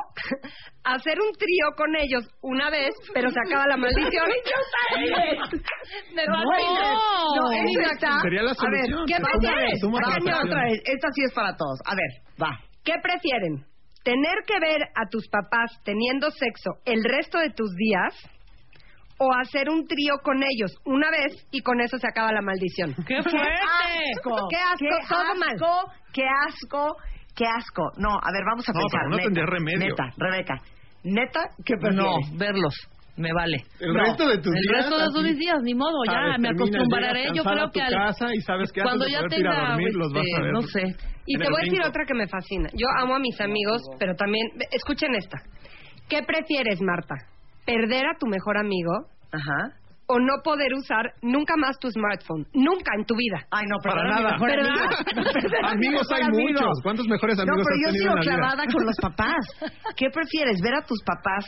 hacer un trío con ellos una vez, pero se acaba la maldición. No, así no, es. esa está- Sería la A ver, solución. ¿qué prefieres? la otra vez. Esta sí es para todos. A ver, va. ¿Qué prefieren? ¿Tener que ver a tus papás teniendo sexo el resto de tus días? ¿O hacer un trío con ellos una vez y con eso se acaba la maldición? ¡Qué fuerte! asco! ¡Qué asco! Todo mal. asco, ¡Qué asco! ¡Qué asco! No, a ver, vamos a No, pensar. pero no neta, tendría remedio. Neta, Rebeca. Neta, ¿qué prefieres? No, verlos. Me vale. El No, resto de tus El días. resto de sus días, ni modo, ya sabes, me terminas, acostumbraré. Yo creo que al- casa y sabes que cuando ya tenga, dormir los vas a este, ver. no sé. Y te el voy a decir otra que me fascina. Yo amo a mis amigos, pero también... Escuchen esta. ¿Qué prefieres, Marta? ¿Perder a tu mejor amigo Ajá. o no poder usar nunca más tu smartphone? Nunca en tu vida. Ay, no, Para nada. mejor ¿Verdad? amigo. Amigos mejor hay amigo. muchos. ¿Cuántos mejores No, amigos pero has yo tenido sigo en la vida? clavada con los papás. ¿Qué prefieres? ¿Ver a tus papás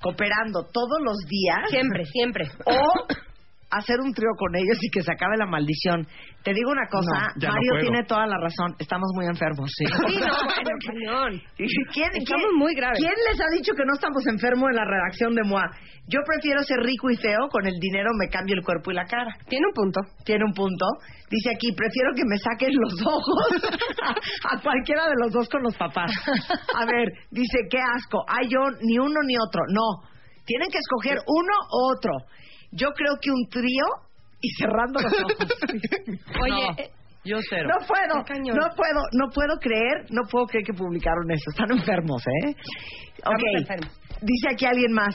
cooperando todos los días? Siempre, siempre. O hacer un trío con ellos y que se acabe la maldición. Te digo una cosa, No, ya no Mario tiene toda la razón. Estamos muy enfermos, sí. Sí, no, bueno, cañón. ¿Quién, Estamos quién- muy graves. ¿Quién les ha dicho que no estamos enfermos en la redacción de MOA? Yo prefiero ser rico y feo, con el dinero me cambio el cuerpo y la cara. Tiene un punto. Tiene un punto. Dice aquí, prefiero que me saquen los ojos a, a cualquiera de los dos con los papás. A ver, dice, qué asco. Ay, yo ni uno ni otro. No, tienen que escoger uno u otro. Yo creo que un trío y cerrando los ojos. Oye, No, eh, yo cero. No puedo, no puedo, no puedo creer, no puedo creer que publicaron eso. Están enfermos, ¿eh? Estamos Ok, enfermos. dice aquí alguien más.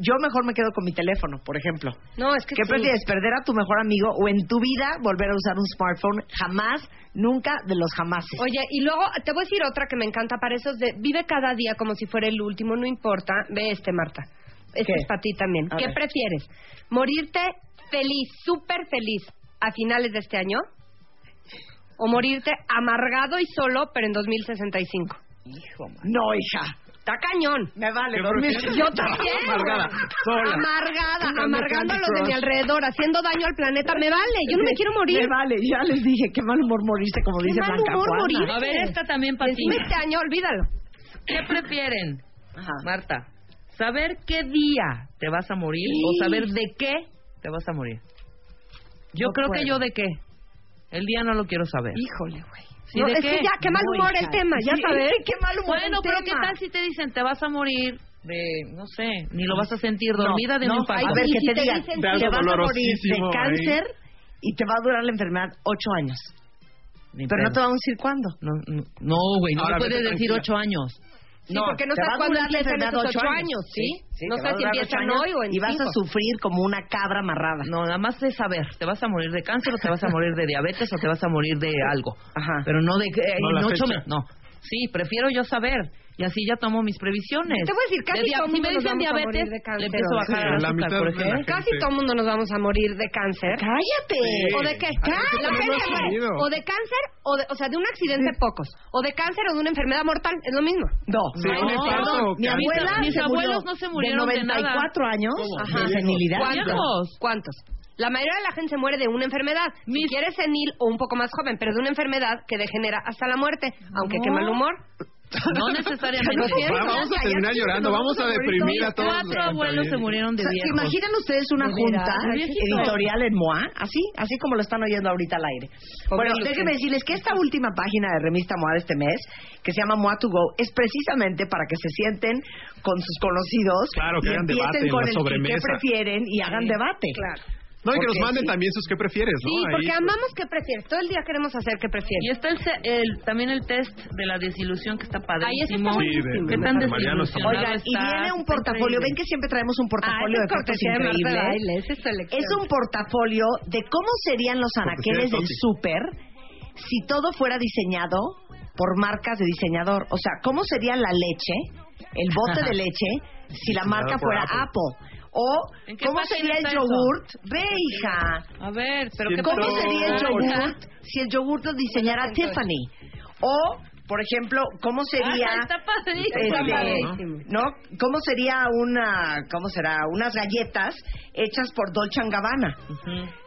yo mejor me quedo con mi teléfono, por ejemplo. No, es que ¿Qué sí. prefieres, perder a tu mejor amigo o en tu vida volver a usar un smartphone? Jamás, nunca de los jamases. Oye, y luego te voy a decir otra que me encanta para esos de vive cada día como si fuera el último, no importa. Ve este, Marta. Este ¿Qué? es para ti también. A ¿Qué ver. prefieres? ¿Morirte feliz, súper feliz a finales de este año? ¿O morirte amargado y solo, pero en 2065? Hijo, man. No, hija. Está cañón. Me vale. Yo también. Amargada, sola. Amargada, amargando a los de mi alrededor, haciendo daño al planeta. Me vale, yo no me quiero morir. Me vale, ya les dije, qué mal humor morirse, como Qué dice mal Blanca humor Juana. morir. A ver, esta también para ti. Este año, olvídalo. ¿Qué prefieren, Ajá. Marta? ¿Saber qué día te vas a morir Sí. o saber de qué te vas a morir? Yo No creo puedo. que yo de qué. El día no lo quiero saber. Híjole, güey. Sí, No, ¿de es qué? que ya, qué mal No, humor hija. el tema, ya Sí, sabes. Qué mal humor Bueno, el pero tema. ¿qué tal si te dicen te vas a morir de, no sé, ni lo vas a sentir dormida de no, un infarto? A ver, que si te te digan, de te vas a morir de dolorosísimo cáncer y te va a durar la enfermedad ocho años. Ni Pero no pedo. te vamos a decir cuándo. No, no, no, güey, no Ahora me puedes decir ocho años. Sí, No, porque no sabes cuándo durar la empiezan enfermedad esos ocho años, ¿sí? Sí, no sé si empiezan hoy o en Y vas a sufrir como una cabra amarrada. No, nada más de saber, te vas a morir de cáncer o te vas a morir de diabetes o te vas a morir de algo. Ajá. Pero no de que eh, No, en la ocho fecha. meses. No. Sí, prefiero yo saber. Y así ya tomo mis previsiones. Te voy a decir, casi De todo si me mundo nos dicen vamos a morir diabetes, de cáncer, le empiezo a ¿o bajar Sí, el la azúcar, mitad por de la ejemplo. gente. Casi todo mundo nos vamos a morir de cáncer. ¡Cállate! ¿O de qué? Ay, La ¿cómo no gente has muere. sabido? O de cáncer, o, de, o sea, de un accidente pocos. O de cáncer o de una enfermedad mortal. Es lo mismo. No, Sí, no. Mi abuela Mis abuelos no se murieron de de 94 años ¿Cómo? de senilidad. ¿Cuántos? Viejos. ¿Cuántos? La mayoría de la gente se muere de una enfermedad. Si quieres senil o un poco más joven, pero de una enfermedad que degenera hasta la muerte. Aunque qué mal humor. No necesariamente. Va, vamos a terminar llorando, vamos a deprimir a todos. Cuatro los abuelos se murieron de O sea, ¿Se viejos. imaginan ustedes una ¿De junta editorial en MOA? Así, así como lo están oyendo ahorita al aire. Bueno, déjenme decirles que esta última página de revista MOA de este mes, que se llama MOA to Go, es precisamente para que se sienten con sus conocidos Claro, que y hagan empiecen debate con el que- prefieren y hagan debate. Claro. No, y que nos manden sí. también sus qué prefieres, ¿no? Sí, Ahí, porque amamos qué prefieres. Todo el día queremos hacer qué Y prefieres. está el, se- el- también el test de la desilusión que está Ay, ese está padrísimo. Sí, ¿Qué tan desilusionado Oigan, y viene un portafolio, increíble. ven que siempre traemos un Ah, portafolio esa de es fotos de increíbles. Baile, es un portafolio de cómo serían los anaqueles del súper si todo fuera diseñado por marcas de diseñador. O sea, cómo sería la leche, el bote de leche, si la marca fuera Apple. O ¿En qué cómo sería el yogurt. Ve, hija. A ver, pero Sí, ¿qué ¿Cómo sería el yogurt si el yogurt lo diseñara Tiffany? O, por ejemplo, ¿cómo sería... Ah, está padrísimo. este. ¿no? ¿Cómo sería una, cómo será, unas galletas hechas por Dolce Gabbana?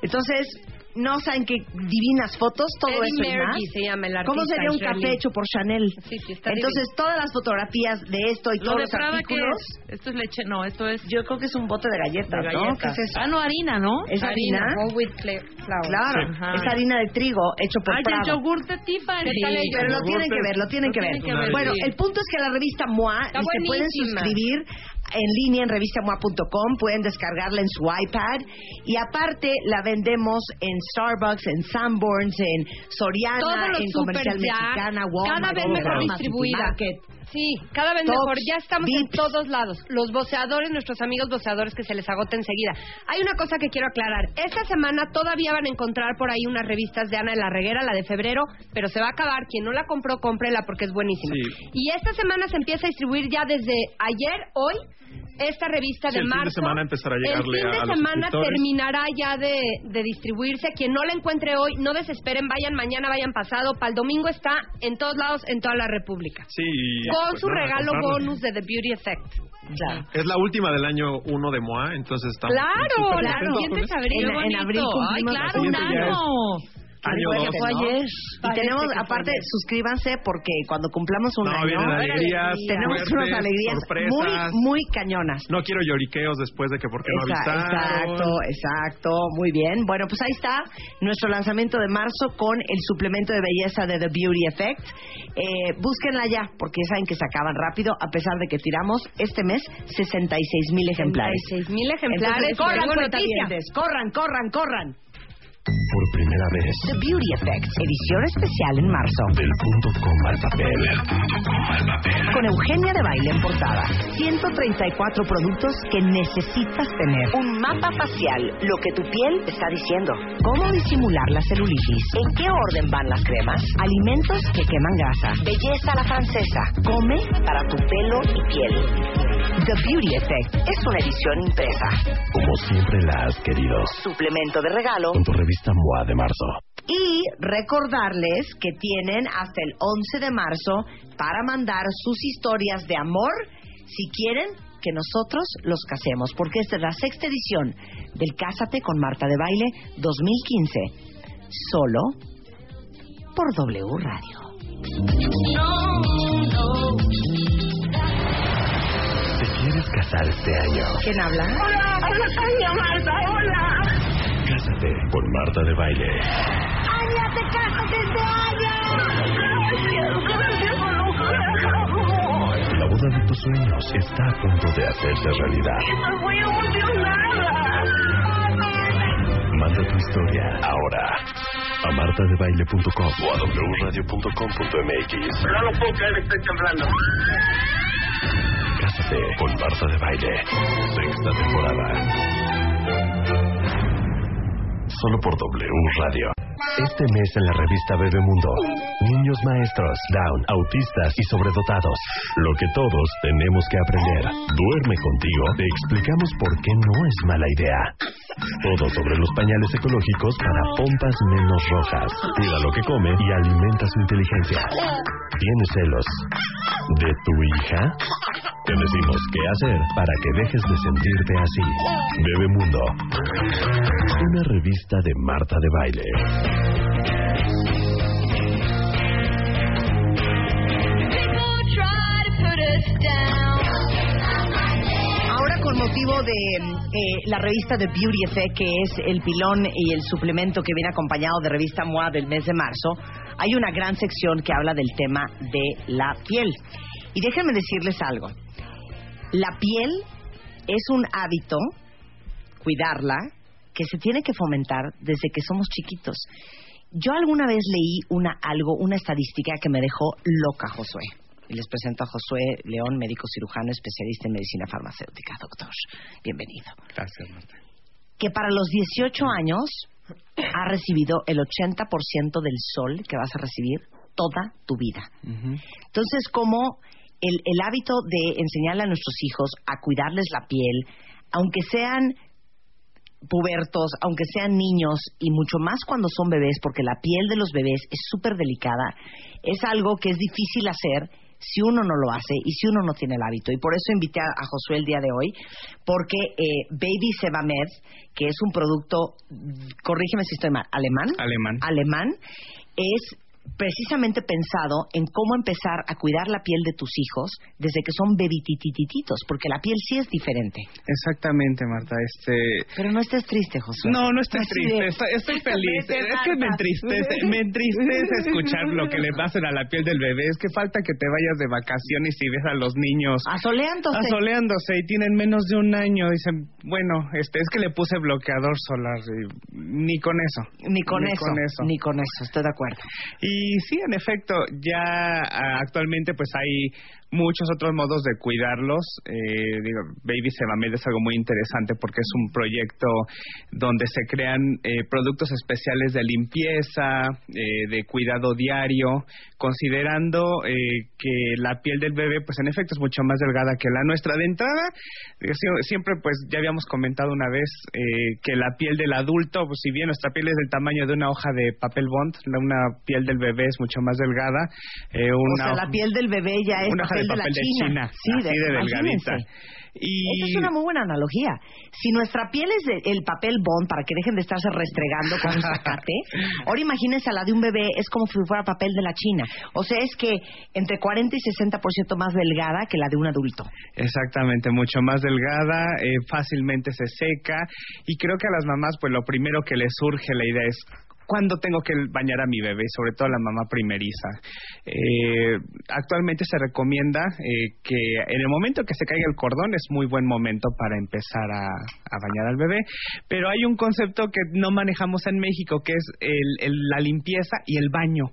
Entonces, no saben qué divinas fotos, todo Eddie eso y más. Se llama el ¿Cómo sería un café hecho por Chanel? Sí, sí, está Entonces, todas las fotografías de esto y Lo todos de los Prada, ¿qué artículos, es? Esto es leche, no, esto es yo creo que es un bote de galletas, de ¿no? galletas. ¿Qué es eso? Ah, no, harina, ¿no? ¿Es harina? Fla- flour. Claro, Sí. Es harina de trigo hecho por Ay, el Prada. yogur de Tiffany. ¿Qué tal el Pero lo tienen que ver, lo tienen Lo que ver. Bueno, el punto es que la revista MOA y se pueden suscribir en línea en revistamoa.com, pueden descargarla en su iPad. Y aparte la vendemos en Starbucks, en Sanborns, en Soriana, en Comercial ya, Mexicana, Walmart, cada vez mejor distribuida. Sí, cada vez Tops, mejor. Ya estamos en todos lados. Los boceadores, nuestros amigos boceadores que se les agota enseguida. Hay una cosa que quiero aclarar. Esta semana todavía van a encontrar por ahí unas revistas de Ana de la Reguera, la de febrero, pero se va a acabar. Quien no la compró, cómprela porque es buenísima. Sí. Y esta semana se empieza a distribuir ya desde ayer, hoy, esta revista Sí, de el fin de marzo. semana empezará a El llegarle fin de a- a los semana terminará ya de, de distribuirse. Quien no la encuentre hoy, no desesperen, vayan mañana, vayan pasado. Para el domingo está en todos lados, en toda la República. Sí. Con pues, su nada, regalo bonus de The Beauty Effect. Claro. Es la última del año 1 de MOA, entonces estamos Claro, la siguiente es abril. En- qué en bonito. abril Ay, claro, un año. Año Fuerte, dos. ¿no? Fue ayer. Y tenemos, aparte, ayer. suscríbanse porque cuando cumplamos un No, año, vienen alegrías, tenemos unas alegrías muy, sorpresas. muy cañonas. No quiero lloriqueos después de que porque no avisaron. Exacto, exacto, muy bien. Bueno, pues ahí está nuestro lanzamiento de marzo con el suplemento de belleza de The Beauty Effect. Eh, búsquenla ya, porque saben que se acaban rápido, a pesar de que tiramos este mes 66 mil ejemplares. 66 mil ejemplares. Entonces, corran, corran, corran. Por primera vez. The Beauty Effect, edición especial en marzo. Del punto coma al papel. Con Eugenia de Baile en portada. 134 productos que necesitas tener. Un mapa facial, lo que tu piel te está diciendo. Cómo disimular la celulitis. En qué orden van las cremas. Alimentos que queman grasa. Belleza a la francesa. Come para tu pelo y piel. The Beauty Effect es una edición impresa. Como siempre la has querido. Suplemento de regalo. Con tu revista MOA de marzo. Y recordarles que tienen hasta el 11 de marzo para mandar sus historias de amor si quieren que nosotros los casemos, porque esta es la sexta edición del Cásate con Marta de Baile 2015, solo por W Radio. ¿Te quieres casar este año? ¿Quién habla? Hola, hola, Marta, hola. Cásate con Marta de Baile. ¡Aña, te casas este año! Gracias, gracias, La boda de tus sueños está a punto de hacerse realidad. Estoy muy emocionada. Manda tu historia ahora a martadebaile.com o a wradio.com.mx. No lo puedo creer, estoy temblando. Cásate con Marta de Baile. Sexta temporada. Solo por W Radio. Este mes en la revista Bebemundo. Niños maestros, down, autistas y sobredotados. Lo que todos tenemos que aprender. Duerme contigo. Te explicamos por qué no es mala idea. Todo sobre los pañales ecológicos para pompas menos rojas. Cuida lo que come y alimenta su inteligencia. ¿Tienes celos de tu hija? Te decimos qué hacer para que dejes de sentirte así. Bebemundo. Una revista de Marta de Baile. Ahora con motivo de eh, la revista de Beauty Effect, que es el pilón y el suplemento que viene acompañado de revista MOA del mes de marzo, hay una gran sección que habla del tema de la piel. Y déjenme decirles algo. La piel es un hábito, cuidarla, que se tiene que fomentar desde que somos chiquitos. Yo alguna vez leí una algo, una estadística que me dejó loca, Josué. Y les presento a Josué León, médico cirujano, especialista en medicina farmacéutica. Doctor, bienvenido. Gracias, Marta. Que para los 18 años ha recibido el 80% del sol que vas a recibir toda tu vida. Entonces, como el, el hábito de enseñarle a nuestros hijos a cuidarles la piel, aunque sean pubertos, aunque sean niños y mucho más cuando son bebés, porque la piel de los bebés es súper delicada, es algo que es difícil hacer si uno no lo hace y si uno no tiene el hábito. Y por eso invité a, a Josué el día de hoy, porque eh, Baby Sebamed, que es un producto, corrígeme si estoy mal, alemán. Alemán. Alemán, es precisamente pensado en cómo empezar a cuidar la piel de tus hijos desde que son bebititititos, porque la piel sí es diferente. Exactamente, Marta. Este... Pero no estés triste, Josué. No, no estoy Así triste, estoy, feliz. Es que me entristece, me entristece escuchar lo que le pasen a la piel del bebé. Es que falta que te vayas de vacaciones y ves a los niños Asoleándose. asoleándose y tienen menos de un año. Dicen, bueno, este es que le puse bloqueador solar y ni con eso. Ni con, Ni eso, con eso. ni con eso, estoy de acuerdo. Y sí, en efecto, ya ah, actualmente pues hay muchos otros modos de cuidarlos. Eh, digo, Baby Sebamed es algo muy interesante porque es un proyecto donde se crean eh, productos especiales de limpieza, eh, de cuidado diario, considerando eh, que la piel del bebé pues en efecto es mucho más delgada que la nuestra. De entrada, siempre pues ya habíamos comentado una vez eh, que la piel del adulto, pues si bien nuestra piel es del tamaño de una hoja de papel bond, una piel del bebé es mucho más delgada. eh, O una sea, hoja- la piel del bebé ya es una hoja papel de de, la papel de China. China, Sí, así de delgadita. Y Esa es una muy buena analogía. Si nuestra piel es de- el papel bond para que dejen de estarse restregando con un zacate, ahora imagínense a la de un bebé, es como si fuera papel de la China. O sea, es que entre 40 y 60% más delgada que la de un adulto. Exactamente, mucho más delgada, eh, fácilmente se seca y creo que a las mamás pues lo primero que les surge la idea es cuándo tengo que bañar a mi bebé, sobre todo a la mamá primeriza. Eh, actualmente se recomienda eh, que en el momento que se caiga el cordón es muy buen momento para empezar a, a bañar al bebé, pero hay un concepto que no manejamos en México que es el- el- la limpieza y el baño.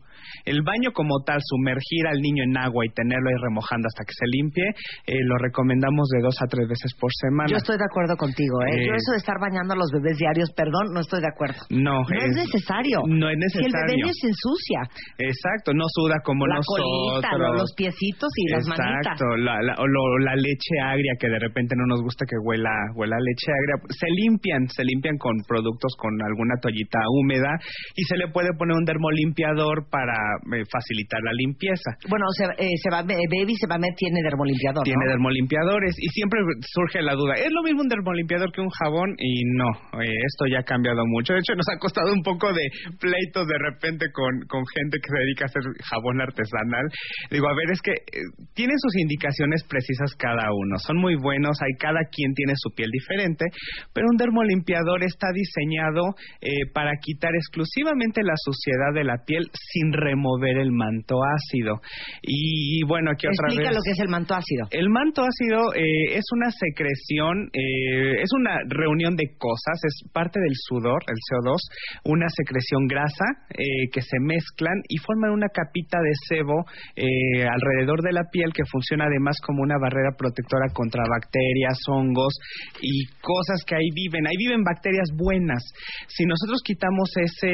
El baño como tal, sumergir al niño en agua y tenerlo ahí remojando hasta que se limpie, eh, lo recomendamos de dos a tres veces por semana. Yo estoy de acuerdo contigo, ¿eh? Eh, Yo eso de estar bañando a los bebés diarios, perdón, no estoy de acuerdo. No, No es necesario. No es Si el bebé necesario. ni se ensucia. Exacto, no suda como la nosotros. colita, lo- los piecitos y las manitas. Exacto, la, la, la leche agria que de repente no nos gusta que huela, huela leche agria. Se limpian, se limpian con productos con alguna toallita húmeda y se le puede poner un dermolimpiador para eh, facilitar la limpieza. Bueno, se, eh, Sebame- Baby Sebamed tiene dermolimpiador, Tiene ¿no? dermolimpiadores y siempre surge la duda, ¿es lo mismo un dermolimpiador que un jabón? Y no, eh, esto ya ha cambiado mucho. De hecho, nos ha costado un poco de pleitos de repente con, con gente que se dedica a hacer jabón artesanal. Digo, a ver, es que eh, tienen sus indicaciones precisas cada uno. Son muy buenos, hay cada quien tiene su piel diferente, pero un dermolimpiador está diseñado eh, para quitar exclusivamente la suciedad de la piel sin remover el manto ácido. Y, bueno, aquí otra Explica vez... lo que es el manto ácido. El manto ácido eh, es una secreción, eh, es una reunión de cosas, es parte del sudor, el CO2, una secreción grasa eh, que se mezclan y forman una capita de sebo eh, alrededor de la piel que funciona además como una barrera protectora contra bacterias, hongos y cosas que ahí viven. Ahí viven bacterias buenas. Si nosotros quitamos ese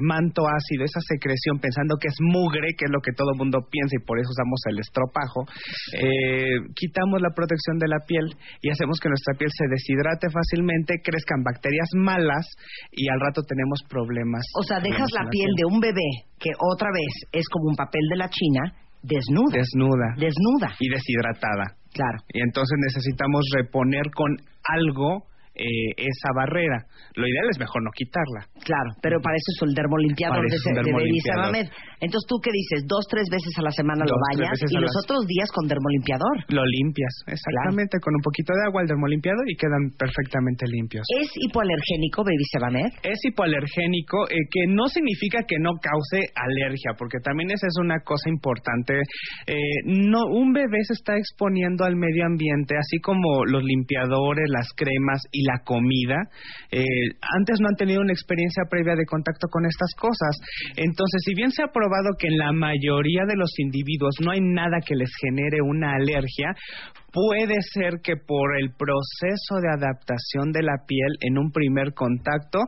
manto ácido, esa secreción, pensando que es mugre, que es lo que todo el mundo piensa y por eso usamos el estropajo, eh, quitamos la protección de la piel y hacemos que nuestra piel se deshidrate fácilmente, crezcan bacterias malas y al rato tenemos problemas. O sea, dejas la piel de un bebé que otra vez es como un papel de la China, desnuda. Desnuda. Desnuda. Y deshidratada. Claro. Y entonces necesitamos reponer con algo eh, esa barrera. Lo ideal es mejor no quitarla. Claro, pero para eso es el dermolimpiador de, de Baby dermolimpiador. Entonces, ¿tú qué dices? Dos, tres veces a la semana lo Dos, tres bañas y los las- otros días con dermolimpiador. Lo limpias, exactamente, con un poquito de agua el dermolimpiador y quedan perfectamente limpios. ¿Es hipoalergénico Baby Sebamed? Es hipoalergénico, eh, que no significa que no cause alergia, porque también esa es una cosa importante. Eh, no, un bebé se está exponiendo al medio ambiente, así como los limpiadores, las cremas y la comida. Eh, antes no han tenido una experiencia previa de contacto con estas cosas. Entonces, si bien se ha probado que en la mayoría de los individuos no hay nada que les genere una alergia, puede ser que por el proceso de adaptación de la piel en un primer contacto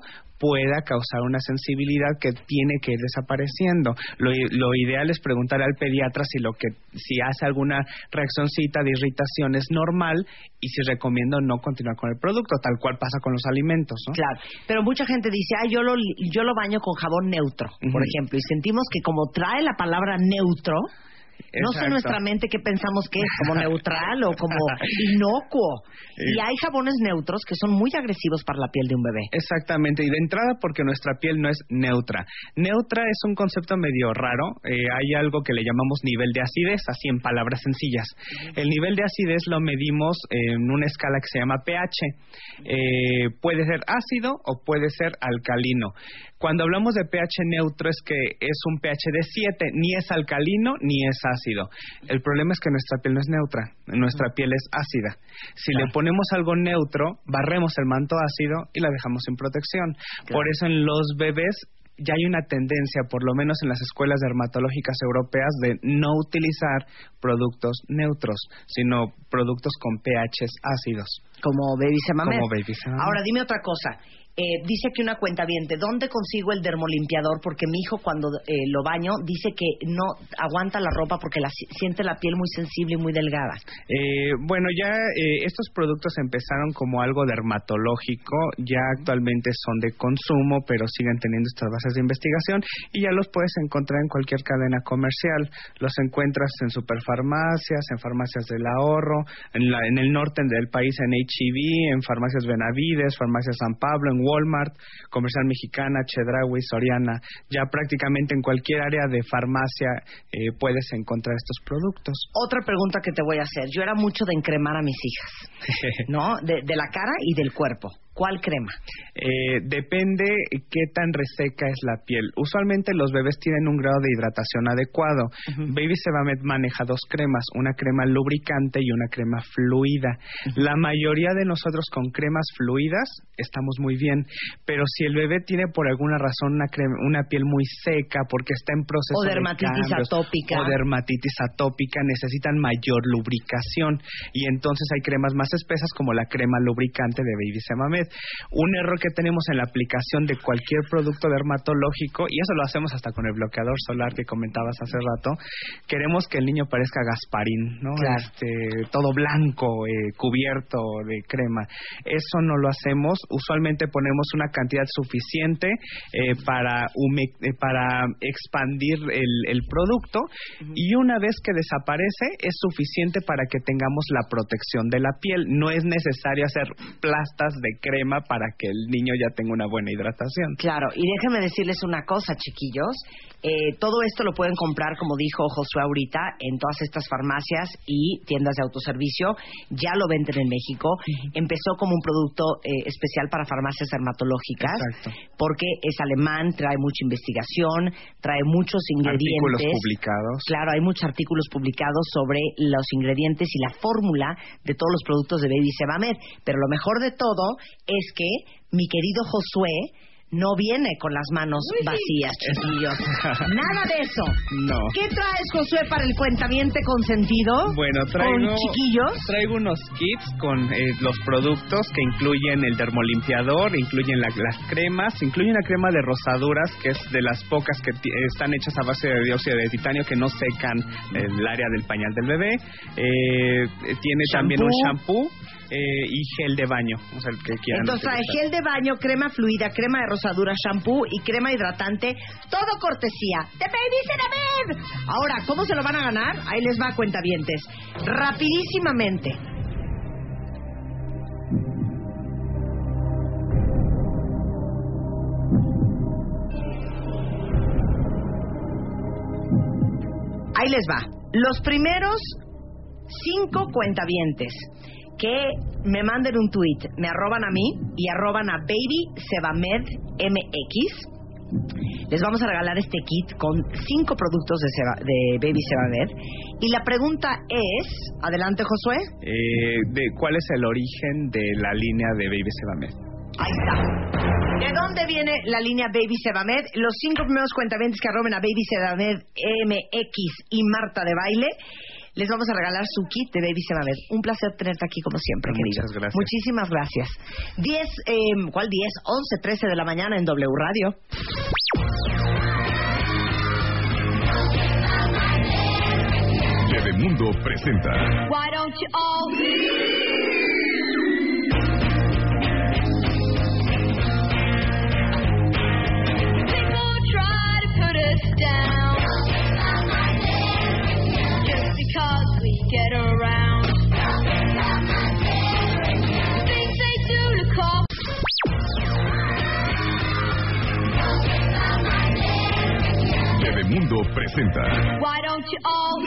pueda causar una sensibilidad que tiene que ir desapareciendo. Lo, lo ideal es preguntar al pediatra si lo que si hace alguna reaccioncita de irritación es normal y si recomiendo no continuar con el producto, tal cual pasa con los alimentos, ¿no? Claro, pero mucha gente dice, ah, yo lo, yo lo baño con jabón neutro, por ejemplo, y sentimos que como trae la palabra neutro, no sé Exacto. en nuestra mente qué pensamos que es, como neutral o como inocuo. Y hay jabones neutros que son muy agresivos para la piel de un bebé. Exactamente, y de entrada porque nuestra piel no es neutra. Neutra es un concepto medio raro, eh, hay algo que le llamamos nivel de acidez, así en palabras sencillas. El nivel de acidez lo medimos en una escala que se llama pH. Eh, puede ser ácido o puede ser alcalino. Cuando hablamos de pH neutro es que es un pH de 7, ni es alcalino ni es ácido. El problema es que nuestra piel no es neutra, nuestra piel es ácida. Si le ponemos algo neutro, barremos el manto ácido y la dejamos sin protección. Por eso en los bebés ya hay una tendencia, por lo menos en las escuelas dermatológicas europeas, de no utilizar productos neutros, sino productos con pHs ácidos. Como Baby. Como Baby. Ahora dime otra cosa. Eh, dice aquí una cuenta bien, dónde consigo el dermolimpiador? Porque mi hijo cuando eh, lo baño dice que no aguanta la ropa porque la, si- siente la piel muy sensible y muy delgada. Eh, bueno, ya eh, estos productos empezaron como algo dermatológico, ya actualmente son de consumo, pero siguen teniendo estas bases de investigación y ya los puedes encontrar en cualquier cadena comercial. Los encuentras en superfarmacias, en farmacias del ahorro, en, la- en el norte del país en HEB, en farmacias Benavides, farmacias San Pablo, en Walmart, Comercial Mexicana, Chedraui, Soriana. Ya prácticamente en cualquier área de farmacia eh, puedes encontrar estos productos. Otra pregunta que te voy a hacer. Yo era mucho de encremar a mis hijas, ¿no? De, de la cara y del cuerpo. ¿Cuál crema? Eh, depende qué tan reseca es la piel. Usualmente los bebés tienen un grado de hidratación adecuado. Baby Sebamed maneja dos cremas, una crema lubricante y una crema fluida. La mayoría de nosotros con cremas fluidas estamos muy bien, pero si el bebé tiene por alguna razón una, crema, una piel muy seca porque está en proceso O de dermatitis cambios, atópica. o dermatitis atópica necesitan mayor lubricación y entonces hay cremas más espesas como la crema lubricante de Baby Sebamed. Un error que tenemos en la aplicación de cualquier producto dermatológico, y eso lo hacemos hasta con el bloqueador solar que comentabas hace rato, queremos que el niño parezca Gasparín, ¿no? Claro. Este, todo blanco, eh, cubierto de crema. Eso no lo hacemos. Usualmente ponemos una cantidad suficiente eh, para, hume- eh, para expandir el, el producto y una vez que desaparece es suficiente para que tengamos la protección de la piel. No es necesario hacer plastas de crema para que el niño ya tenga una buena hidratación. Claro, y déjenme decirles una cosa, chiquillos. Eh, todo esto lo pueden comprar, como dijo Josué ahorita, en todas estas farmacias y tiendas de autoservicio. Ya lo venden en México. Empezó como un producto eh, especial para farmacias dermatológicas, porque es alemán, trae mucha investigación, trae muchos ingredientes. Artículos publicados. Claro, hay muchos artículos publicados sobre los ingredientes y la fórmula de todos los productos de Baby Sebamed. Pero lo mejor de todo es que mi querido Josué no viene con las manos vacías, chiquillos. Nada de eso. No. ¿Qué traes, Josué, para el cuentamiento consentido? Bueno, traigo, Con chiquillos. traigo unos kits con eh, los productos que incluyen el dermolimpiador, incluyen la- las cremas, incluye una crema de rosaduras que es de las pocas que están hechas a base de dióxido de titanio que no secan el área del pañal del bebé. Eh, tiene también un shampoo eh, y gel de baño, o sea, el que quieran. Entonces trae gel de baño, crema fluida, crema de rosadura, shampoo y crema hidratante. Todo cortesía de Baby Ceramid. Ahora, ¿cómo se lo van a ganar? Ahí les va, cuentavientes. Rapidísimamente. Ahí les va. Los primeros cinco cuentavientes que me manden un tweet, me arroban a mí y arroban a Baby Sebamed MX. Les vamos a regalar este kit con cinco productos de, Seba- de Baby Sebamed. Y la pregunta es, adelante Josué. Eh, de cuál es el origen de la línea de Baby Sebamed. Ahí está. ¿De dónde viene la línea Baby Sebamed? Los cinco primeros cuentavientes que arroben a Baby Sebamed MX y Marta de Baile. Les vamos a regalar su kit de Baby Sebamed. Un placer tenerte aquí como siempre, querido. Muchas gracias. Muchísimas gracias. 10, eh, ¿cuál 10? 11, 13 de la mañana en W Radio. Bebemundo presenta Why don't you all People try to put us down get around. Things they do to call Bebemundo presenta. Why don't you all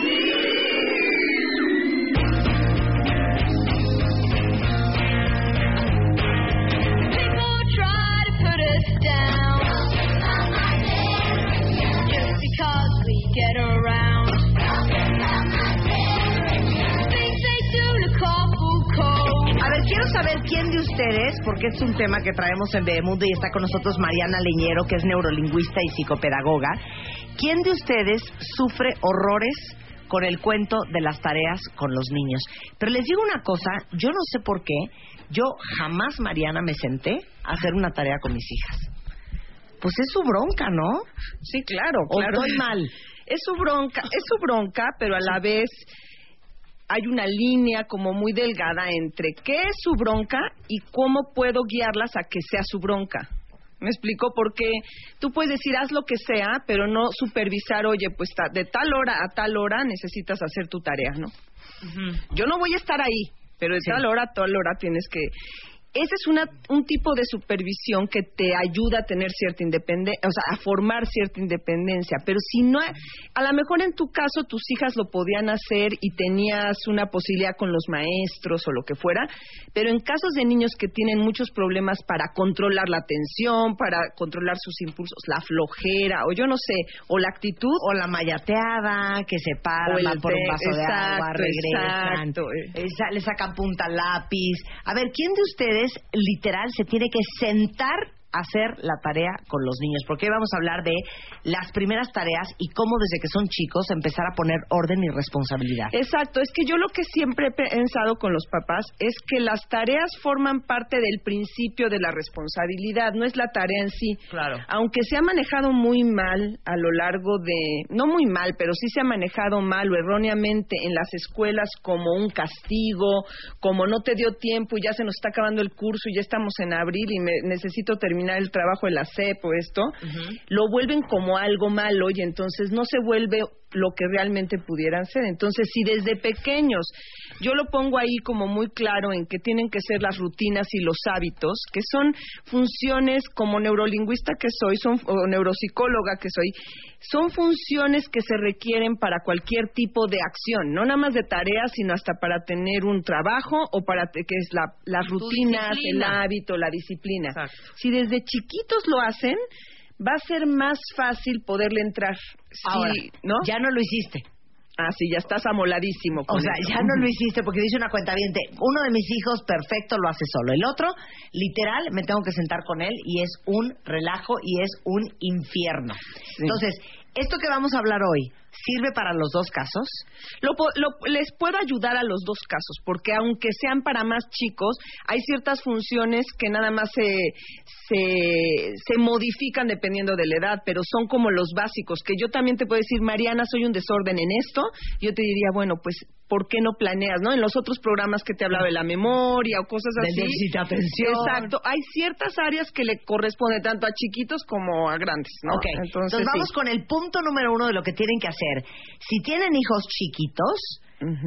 saber quién de ustedes, porque es un tema que traemos en Bebemundo y está con nosotros Mariana Leñero, que es neurolingüista y psicopedagoga. ¿Quién de ustedes sufre horrores con el cuento de las tareas con los niños? Pero les digo una cosa, yo no sé por qué, yo jamás, Mariana, me senté a hacer una tarea con mis hijas. Pues es su bronca, ¿no? Sí, claro, ¿O claro. estoy mal? Es su bronca, es su bronca, pero a la vez hay una línea como muy delgada entre qué es su bronca y cómo puedo guiarlas a que sea su bronca. ¿Me explico? Porque tú puedes decir haz lo que sea, pero no supervisar, oye, pues de tal hora a tal hora necesitas hacer tu tarea, ¿no? Yo no voy a estar ahí, pero de tal hora a tal hora tienes que... ese es una, un tipo de supervisión que te ayuda a tener cierta independencia, o sea, a formar cierta independencia. Pero si no, a lo mejor en tu caso tus hijas lo podían hacer y tenías una posibilidad con los maestros o lo que fuera, pero en casos de niños que tienen muchos problemas para controlar la atención, para controlar sus impulsos, la flojera, o yo no sé, o la actitud. O la mayateada, que se van por un vaso de agua, regresan, exacto. eh, le sacan punta lápiz. A ver, ¿quién de ustedes literal se tiene que sentar hacer la tarea con los niños? Porque hoy vamos a hablar de las primeras tareas y cómo desde que son chicos empezar a poner orden y responsabilidad. Exacto, es que yo lo que siempre he pensado con los papás es que las tareas forman parte del principio de la responsabilidad, no es la tarea en sí. Claro. Aunque se ha manejado muy mal a lo largo de, no muy mal, pero sí se ha manejado mal o erróneamente en las escuelas como un castigo, como no te dio tiempo y ya se nos está acabando el curso y ya estamos en abril y me, necesito terminar el trabajo de la CEP o esto, lo vuelven como algo malo y entonces no se vuelve lo que realmente pudieran ser. Entonces, si desde pequeños yo lo pongo ahí como muy claro en que tienen que ser las rutinas y los hábitos, que son funciones como neurolingüista que soy, son o neuropsicóloga que soy, son funciones que se requieren para cualquier tipo de acción, no nada más de tareas, sino hasta para tener un trabajo o para que es la, las rutinas, el hábito, la disciplina. Si desde chiquitos lo hacen, va a ser más fácil poderle entrar. Sí, Ahora, ¿no? ya no lo hiciste. Ah, sí, ya estás amoladísimo. O sea, eso. ya no lo hiciste porque dice una cuenta bien. Uno de mis hijos, perfecto, lo hace solo. El otro, literal, me tengo que sentar con él y es un relajo y es un infierno. Entonces, esto que vamos a hablar hoy, ¿sirve para los dos casos? Lo lo- les puedo ayudar a los dos casos, porque aunque sean para más chicos, hay ciertas funciones que nada más se, se, se modifican dependiendo de la edad, pero son como los básicos, que yo también te puedo decir, Mariana, soy un desorden en esto, yo te diría, bueno, pues, ¿por qué no planeas, no? En los otros programas que te hablaba de la memoria o cosas así. de atención. Exacto, hay ciertas áreas que le corresponde tanto a chiquitos como a grandes, ¿no? Ok, entonces, sí. vamos con el punto número uno de lo que tienen que hacer. Si tienen hijos chiquitos,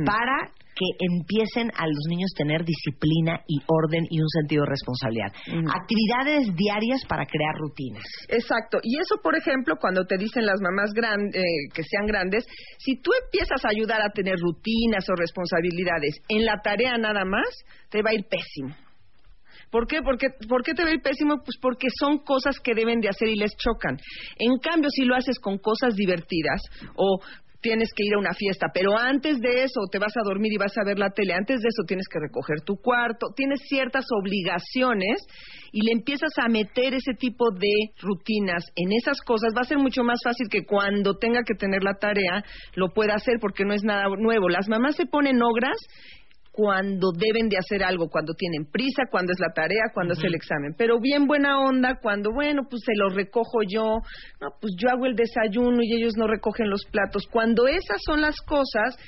para que empiecen a los niños tener disciplina y orden y un sentido de responsabilidad. Actividades diarias para crear rutinas. Exacto. Y eso, por ejemplo, cuando te dicen las mamás gran- eh, que sean grandes, si tú empiezas a ayudar a tener rutinas o responsabilidades en la tarea nada más, te va a ir pésimo. ¿Por qué? Porque, ¿Por qué te ir pésimo? Pues porque son cosas que deben de hacer y les chocan. En cambio, si lo haces con cosas divertidas o tienes que ir a una fiesta, pero antes de eso te vas a dormir y vas a ver la tele, antes de eso tienes que recoger tu cuarto, tienes ciertas obligaciones y le empiezas a meter ese tipo de rutinas en esas cosas, va a ser mucho más fácil que cuando tenga que tener la tarea lo pueda hacer porque no es nada nuevo. Las mamás se ponen ogras cuando deben de hacer algo, cuando tienen prisa, cuando es la tarea, cuando es el examen. Pero bien buena onda cuando, bueno, pues se los recojo yo, no, pues yo hago el desayuno y ellos no recogen los platos. Cuando esas son las cosas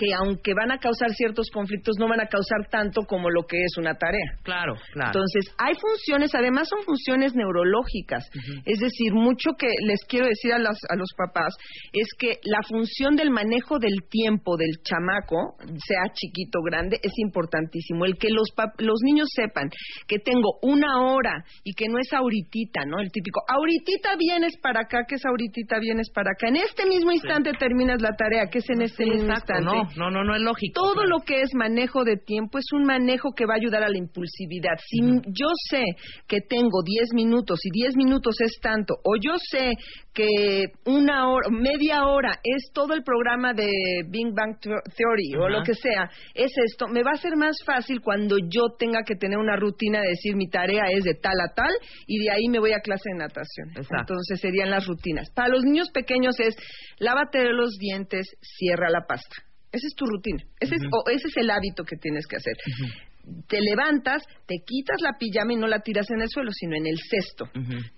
que aunque van a causar ciertos conflictos, no van a causar tanto como lo que es una tarea. Claro, claro. Entonces, hay funciones, además son funciones neurológicas. Es decir, mucho que les quiero decir a, las- a los papás es que la función del manejo del tiempo del chamaco, sea chiquito o grande, es importantísimo. El que los, pap- los niños sepan que tengo una hora y que no es ahorita, ¿no? El típico, ahorita vienes para acá, que es ahorita vienes para acá. En este mismo instante terminas la tarea, que es en este Sí, mismo exacto, instante. no, no, no, no es lógico. Todo lo que es manejo de tiempo es un manejo que va a ayudar a la impulsividad. Si yo sé que tengo 10 minutos y 10 minutos es tanto, o yo sé que una hora, media hora es todo el programa de Big Bang Theo- Theory o lo que sea, es esto, me va a ser más fácil cuando yo tenga que tener una rutina de decir mi tarea es de tal a tal y de ahí me voy a clase de natación. Exacto. Entonces serían las rutinas. Para los niños pequeños es lávate los dientes, cierra la pasta. Esa es tu rutina. Ese, es, o ese es el hábito que tienes que hacer. Te levantas, te quitas la pijama y no la tiras en el suelo, sino en el cesto.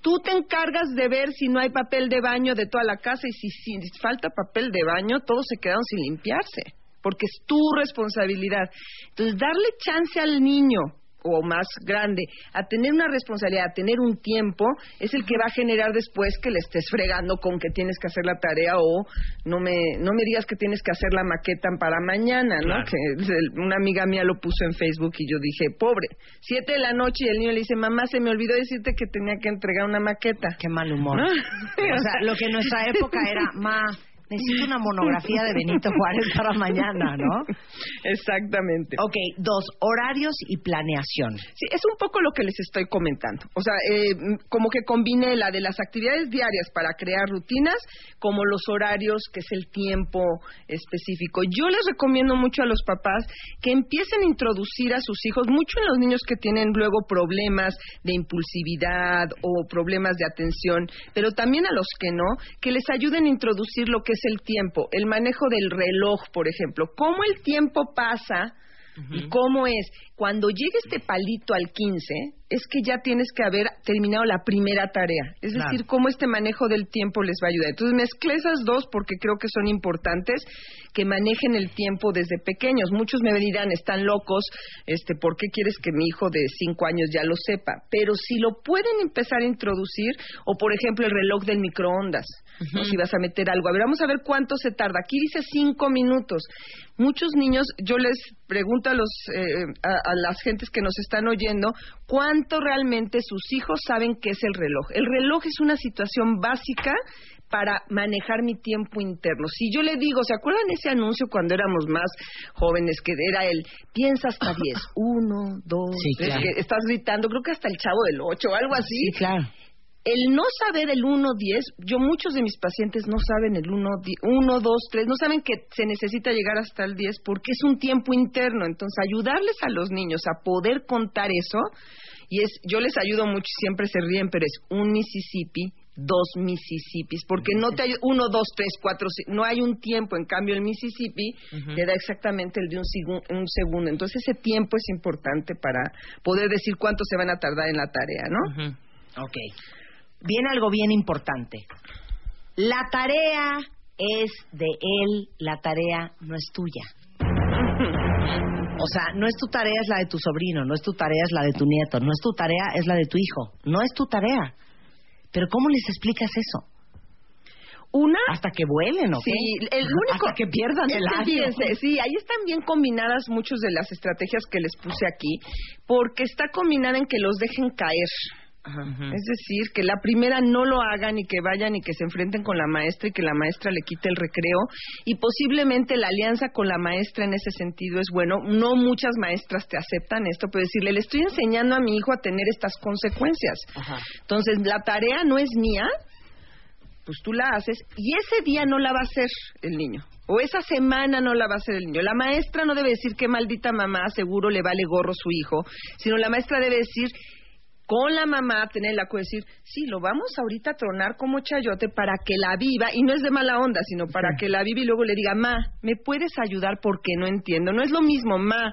Tú te encargas de ver si no hay papel de baño de toda la casa y si, si falta papel de baño, todos se quedaron sin limpiarse, porque es tu responsabilidad. Entonces, darle chance al niño o más grande a tener una responsabilidad, a tener un tiempo, es el que va a generar después que le estés fregando con que tienes que hacer la tarea o no me no me digas que tienes que hacer la maqueta para mañana, ¿no? Claro. Que el- una amiga mía lo puso en Facebook y yo dije, pobre, siete de la noche y el niño le dice, mamá, se me olvidó decirte que tenía que entregar una maqueta. Qué mal humor. O sea, lo que en nuestra época era, ma, necesito una monografía de Benito Juárez para mañana, ¿no? Exactamente. Ok, dos, horarios y planeación. Sí, es un poco lo que les estoy comentando. O sea, eh, como que combiné la de las actividades diarias para crear rutinas, como los horarios, que es el tiempo específico. Yo les recomiendo mucho a los papás que empiecen a introducir a sus hijos, mucho en los niños que tienen luego problemas de impulsividad o problemas de atención, pero también a los que no, que les ayuden a introducir lo que es el tiempo, el manejo del reloj, por ejemplo. ¿Cómo el tiempo pasa? ¿Y cómo es? Cuando llegue este palito al 15, es que ya tienes que haber terminado la primera tarea. Es Claro. decir, cómo este manejo del tiempo les va a ayudar. Entonces mezclé esas dos porque creo que son importantes que manejen el tiempo desde pequeños. Muchos me dirán, están locos, este, ¿por qué quieres que mi hijo de cinco años ya lo sepa? Pero si lo pueden empezar a introducir, o por ejemplo el reloj del microondas, ¿no? si vas a meter algo. A ver, vamos a ver cuánto se tarda. Aquí dice cinco minutos. Muchos niños, yo les pregunto a, los, eh, a, a las gentes que nos están oyendo, ¿cuánto realmente sus hijos saben qué es el reloj? El reloj es una situación básica para manejar mi tiempo interno. Si yo le digo, ¿se acuerdan ese anuncio cuando éramos más jóvenes que era el piensa hasta 10? Uno, dos, Sí, tres, claro. que estás gritando, creo que hasta el chavo del 8 o algo así. Sí, claro. El no saber el 1, 10, yo muchos de mis pacientes no saben el 1, 1, 2, 3, no saben que se necesita llegar hasta el 10 porque es un tiempo interno. Entonces, ayudarles a los niños a poder contar eso, y es, yo les ayudo mucho, siempre se ríen, pero es un Mississippi, dos Mississippis, porque no te ayuda, uno, dos, tres, cuatro, no hay un tiempo, en cambio el Mississippi te da exactamente el de un, segundo. Entonces, ese tiempo es importante para poder decir cuánto se van a tardar en la tarea, ¿no? Ok. Viene algo bien importante. La tarea es de él, la tarea no es tuya. O sea, no es tu tarea, es la de tu sobrino, no es tu tarea, es la de tu nieto, no es tu tarea, es la de tu hijo, no es tu tarea. Pero ¿cómo les explicas eso? Una hasta que vuelen, ¿o qué? Sí, el único hasta que pierdan el año. sí, ahí están bien combinadas muchas de las estrategias que les puse aquí, porque está combinada en que los dejen caer. Es decir, que la primera no lo hagan y que vayan y que se enfrenten con la maestra y que la maestra le quite el recreo. Y posiblemente la alianza con la maestra en ese sentido es bueno. No muchas maestras te aceptan esto, pero decirle, le estoy enseñando a mi hijo a tener estas consecuencias. Entonces, la tarea no es mía, pues tú la haces y ese día no la va a hacer el niño. O esa semana no la va a hacer el niño. La maestra no debe decir que maldita mamá seguro le vale gorro su hijo, sino la maestra debe decir con la mamá tener la cosa decir, sí, lo vamos ahorita a tronar como chayote para que la viva, y no es de mala onda, sino para que la viva y luego le diga, ma, ¿me puedes ayudar porque no entiendo? No es lo mismo, ma,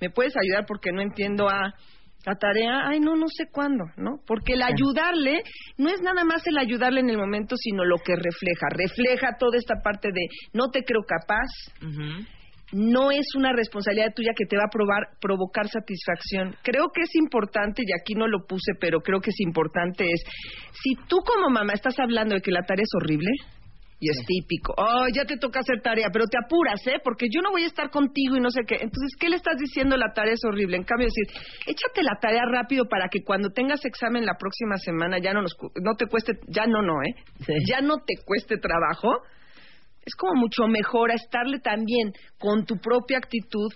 ¿me puedes ayudar porque no entiendo a la tarea? Ay, no, no sé cuándo, ¿no? Porque el ayudarle no es nada más el ayudarle en el momento, sino lo que refleja. Refleja toda esta parte de no te creo capaz, no es una responsabilidad tuya que te va a probar, provocar satisfacción. Creo que es importante, y aquí no lo puse, pero creo que es importante, es, si tú como mamá estás hablando de que la tarea es horrible, y es típico, oh, ya te toca hacer tarea, pero te apuras, ¿eh? Porque yo no voy a estar contigo y no sé qué. Entonces, ¿qué le estás diciendo? La tarea es horrible. En cambio, decir, échate la tarea rápido para que cuando tengas examen la próxima semana ya no, nos, cu- no te cueste, ya no, no, ¿eh? Ya no te cueste trabajo es como mucho mejor a estarle también con tu propia actitud.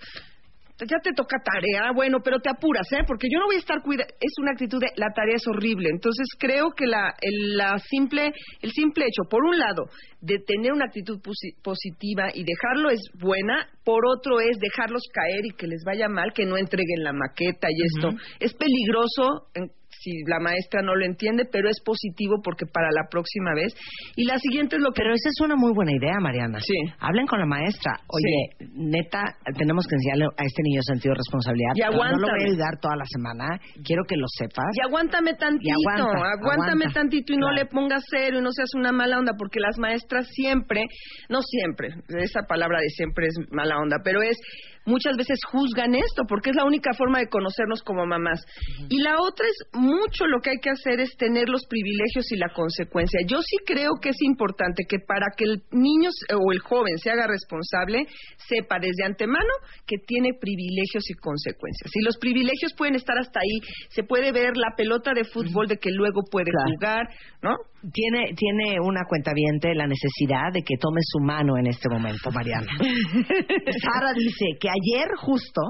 Ya te toca tarea, bueno, pero te apuras, ¿eh? Porque yo no voy a estar cuida. Es una actitud de la tarea es horrible. Entonces creo que la, el, la simple, el simple hecho, por un lado, de tener una actitud posi- positiva y dejarlo es buena. Por otro es dejarlos caer y que les vaya mal, que no entreguen la maqueta y esto es peligroso. en- si la maestra no lo entiende, pero es positivo porque para la próxima vez. Y la siguiente es lo que... Pero esa es una muy buena idea, Mariana. Sí. Hablen con la maestra. Oye, neta, tenemos que enseñarle a este niño sentido de responsabilidad. Y No lo voy aguántame. a ayudar toda la semana. Quiero que lo sepas. Y aguántame tantito, Y aguanta, aguántame aguanta. tantito y no Claro. le pongas cero y no seas una mala onda, porque las maestras siempre, no siempre, esa palabra de siempre es mala onda, pero es muchas veces juzgan esto porque es la única forma de conocernos como mamás. Y la otra es mucho lo que hay que hacer es tener los privilegios y la consecuencia. Yo sí creo que es importante que para que el niño o el joven se haga responsable, sepa desde antemano que tiene privilegios y consecuencias. Y los privilegios pueden estar hasta ahí. Se puede ver la pelota de fútbol de que luego puede Claro. jugar, ¿no? Tiene, tiene una cuentaviente la necesidad de que tome su mano en este momento, Mariana. Sara dice que ayer justo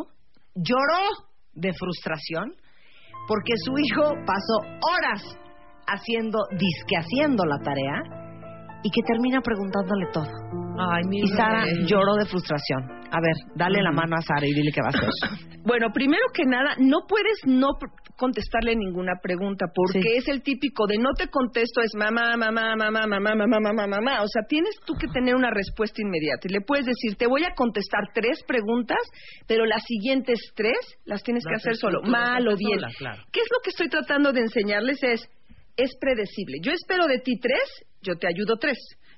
lloró de frustración porque su hijo pasó horas haciendo, disque haciendo la tarea y que termina preguntándole todo. Ay, mi Y Sara bebé. lloró de frustración. A ver, dale la mano a Sara y dile qué va a hacer. Bueno, primero que nada, no puedes no contestarle ninguna pregunta porque Sí. es el típico de no te contesto es mamá, mamá, mamá, mamá, mamá, mamá, mamá. O sea, tienes tú que tener una respuesta inmediata y le puedes decir, te voy a contestar tres preguntas, pero las siguientes tres las tienes que hacer solo, mal o bien. sola, claro. ¿Qué es lo que estoy tratando de enseñarles? Es, es predecible. Yo espero de ti tres, yo te ayudo tres.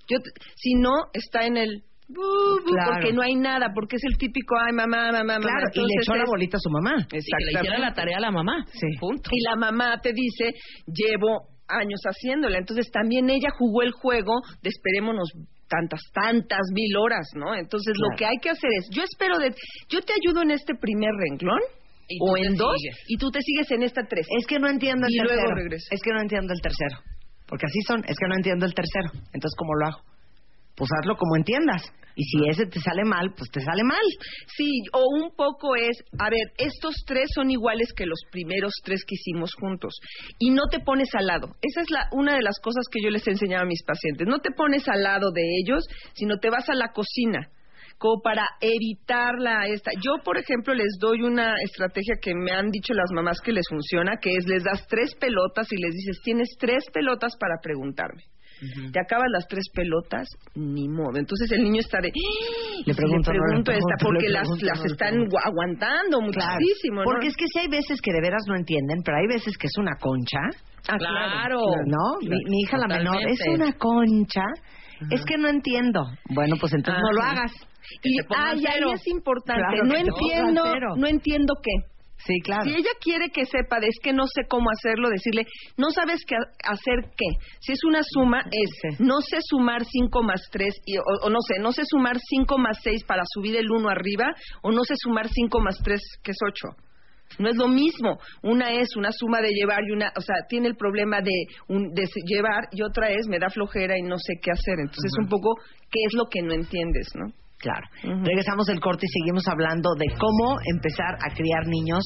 Yo te- si no, está en el... bu, bu, Claro. Porque no hay nada, porque es el típico, ay, mamá, mamá, mamá. Claro, y le Entonces echó la bolita a su mamá. Que le hiciera la tarea a la mamá. Sí. Punto. Y la mamá te dice, llevo años haciéndola. Entonces también ella jugó el juego de esperémonos tantas, tantas mil horas, ¿no? Entonces lo que hay que hacer es, yo espero de, yo te ayudo en este primer renglón. O en dos, sigues. y tú te sigues en esta tres. Es que no entiendo el Y tercero. luego regresa. Es que no entiendo el tercero. Porque así son. Es que no entiendo el tercero. Entonces, ¿cómo lo hago? Pues hazlo como entiendas. Y si ese te sale mal, pues te sale mal. Sí, o un poco es, a ver, estos tres son iguales que los primeros tres que hicimos juntos. Y no te pones al lado. Esa es la, una de las cosas que yo les he enseñado a mis pacientes. No te pones al lado de ellos, sino te vas a la cocina como para evitar la esta. Yo, por ejemplo, les doy una estrategia que me han dicho las mamás que les funciona, que es les das tres pelotas y les dices, tienes tres pelotas para preguntarme. Te acabas las tres pelotas, ni modo. Entonces el niño está de. "¡Ah!". Le pregunto, no le pregunto esta, porque las, pregunto, las están aguantando muchísimo, ¿no? Porque es que sí hay veces que de veras no entienden, pero hay veces que es una concha. Ah, Claro. ¿No? Mi, mi hija la menor es Totalmente. una concha. Es que no entiendo. Bueno, pues entonces no lo hagas. Que Y te pongan ay, ahí es importante. Claro, no entiendo, no entiendo qué. Sí, claro. Si ella quiere que sepa de es que no sé cómo hacerlo, decirle, no sabes qué ha- hacer qué. Si es una suma, es no sé sumar 5 más 3, y, o, o no sé, no sé sumar 5 más 6 para subir el 1 arriba, o no sé sumar 5 más 3, que es 8. No es lo mismo. Una es una suma de llevar y una, o sea, tiene el problema de, un, de se- llevar y otra es me da flojera y no sé qué hacer. Entonces, un poco, ¿qué es lo que no entiendes, no? Claro. Regresamos del corte y seguimos hablando de cómo empezar a criar niños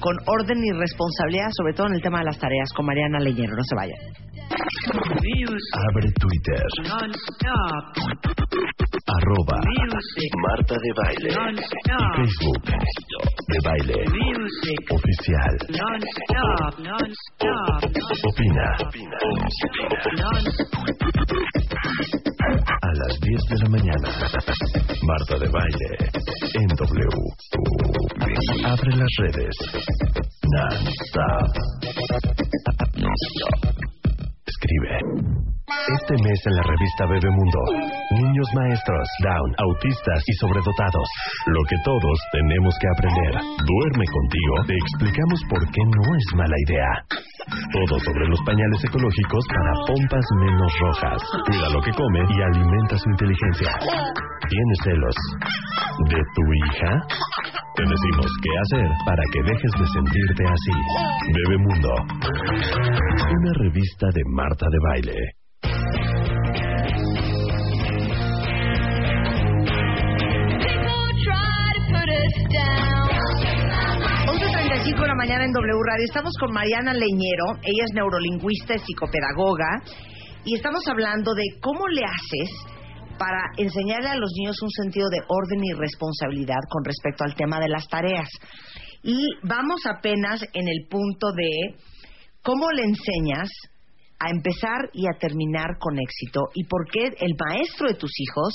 con orden y responsabilidad, sobre todo en el tema de las tareas, con Mariana Leñero. No se vayan. Abre Twitter. Arroba Marta de Baile. Y Facebook. De Baile. Oficial. Opina. A las 10 de la mañana. Marta de Baile. En W. Abre las redes. Non-stop. Escribe. Este mes en la revista Bebemundo, niños maestros, down, autistas y sobredotados. Lo que todos tenemos que aprender. Duerme contigo, te explicamos por qué no es mala idea. Todo sobre los pañales ecológicos para pompas menos rojas. Cuida lo que come y alimenta su inteligencia. ¿Tienes celos de tu hija? Te decimos qué hacer para que dejes de sentirte así. Bebemundo. Una revista de Marta de Baile. 11.35 de la mañana en W Radio. Estamos con Mariana Leñero. Ella es neurolingüista y psicopedagoga. Y estamos hablando de cómo le haces para enseñarle a los niños un sentido de orden y responsabilidad con respecto al tema de las tareas. Y vamos apenas en el punto de ¿cómo le enseñas a empezar y a terminar con éxito y por qué el maestro de tus hijos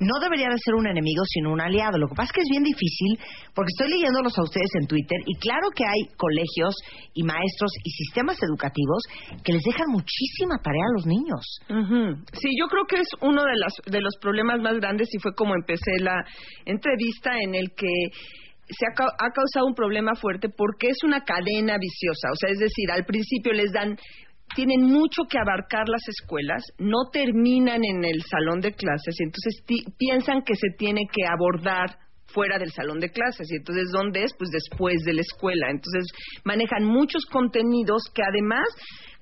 no debería de ser un enemigo sino un aliado. Lo que pasa es que es bien difícil porque estoy leyéndolos a ustedes en Twitter y claro que hay colegios y maestros y sistemas educativos que les dejan muchísima tarea a los niños. Sí, yo creo que es uno de, las, de los problemas más grandes y fue como empecé la entrevista en el que se ha, ha causado un problema fuerte porque es una cadena viciosa. O sea, es decir, al principio les dan tienen mucho que abarcar las escuelas, no terminan en el salón de clases y entonces piensan que se tiene que abordar fuera del salón de clases y entonces dónde es pues después de la escuela. Entonces manejan muchos contenidos que además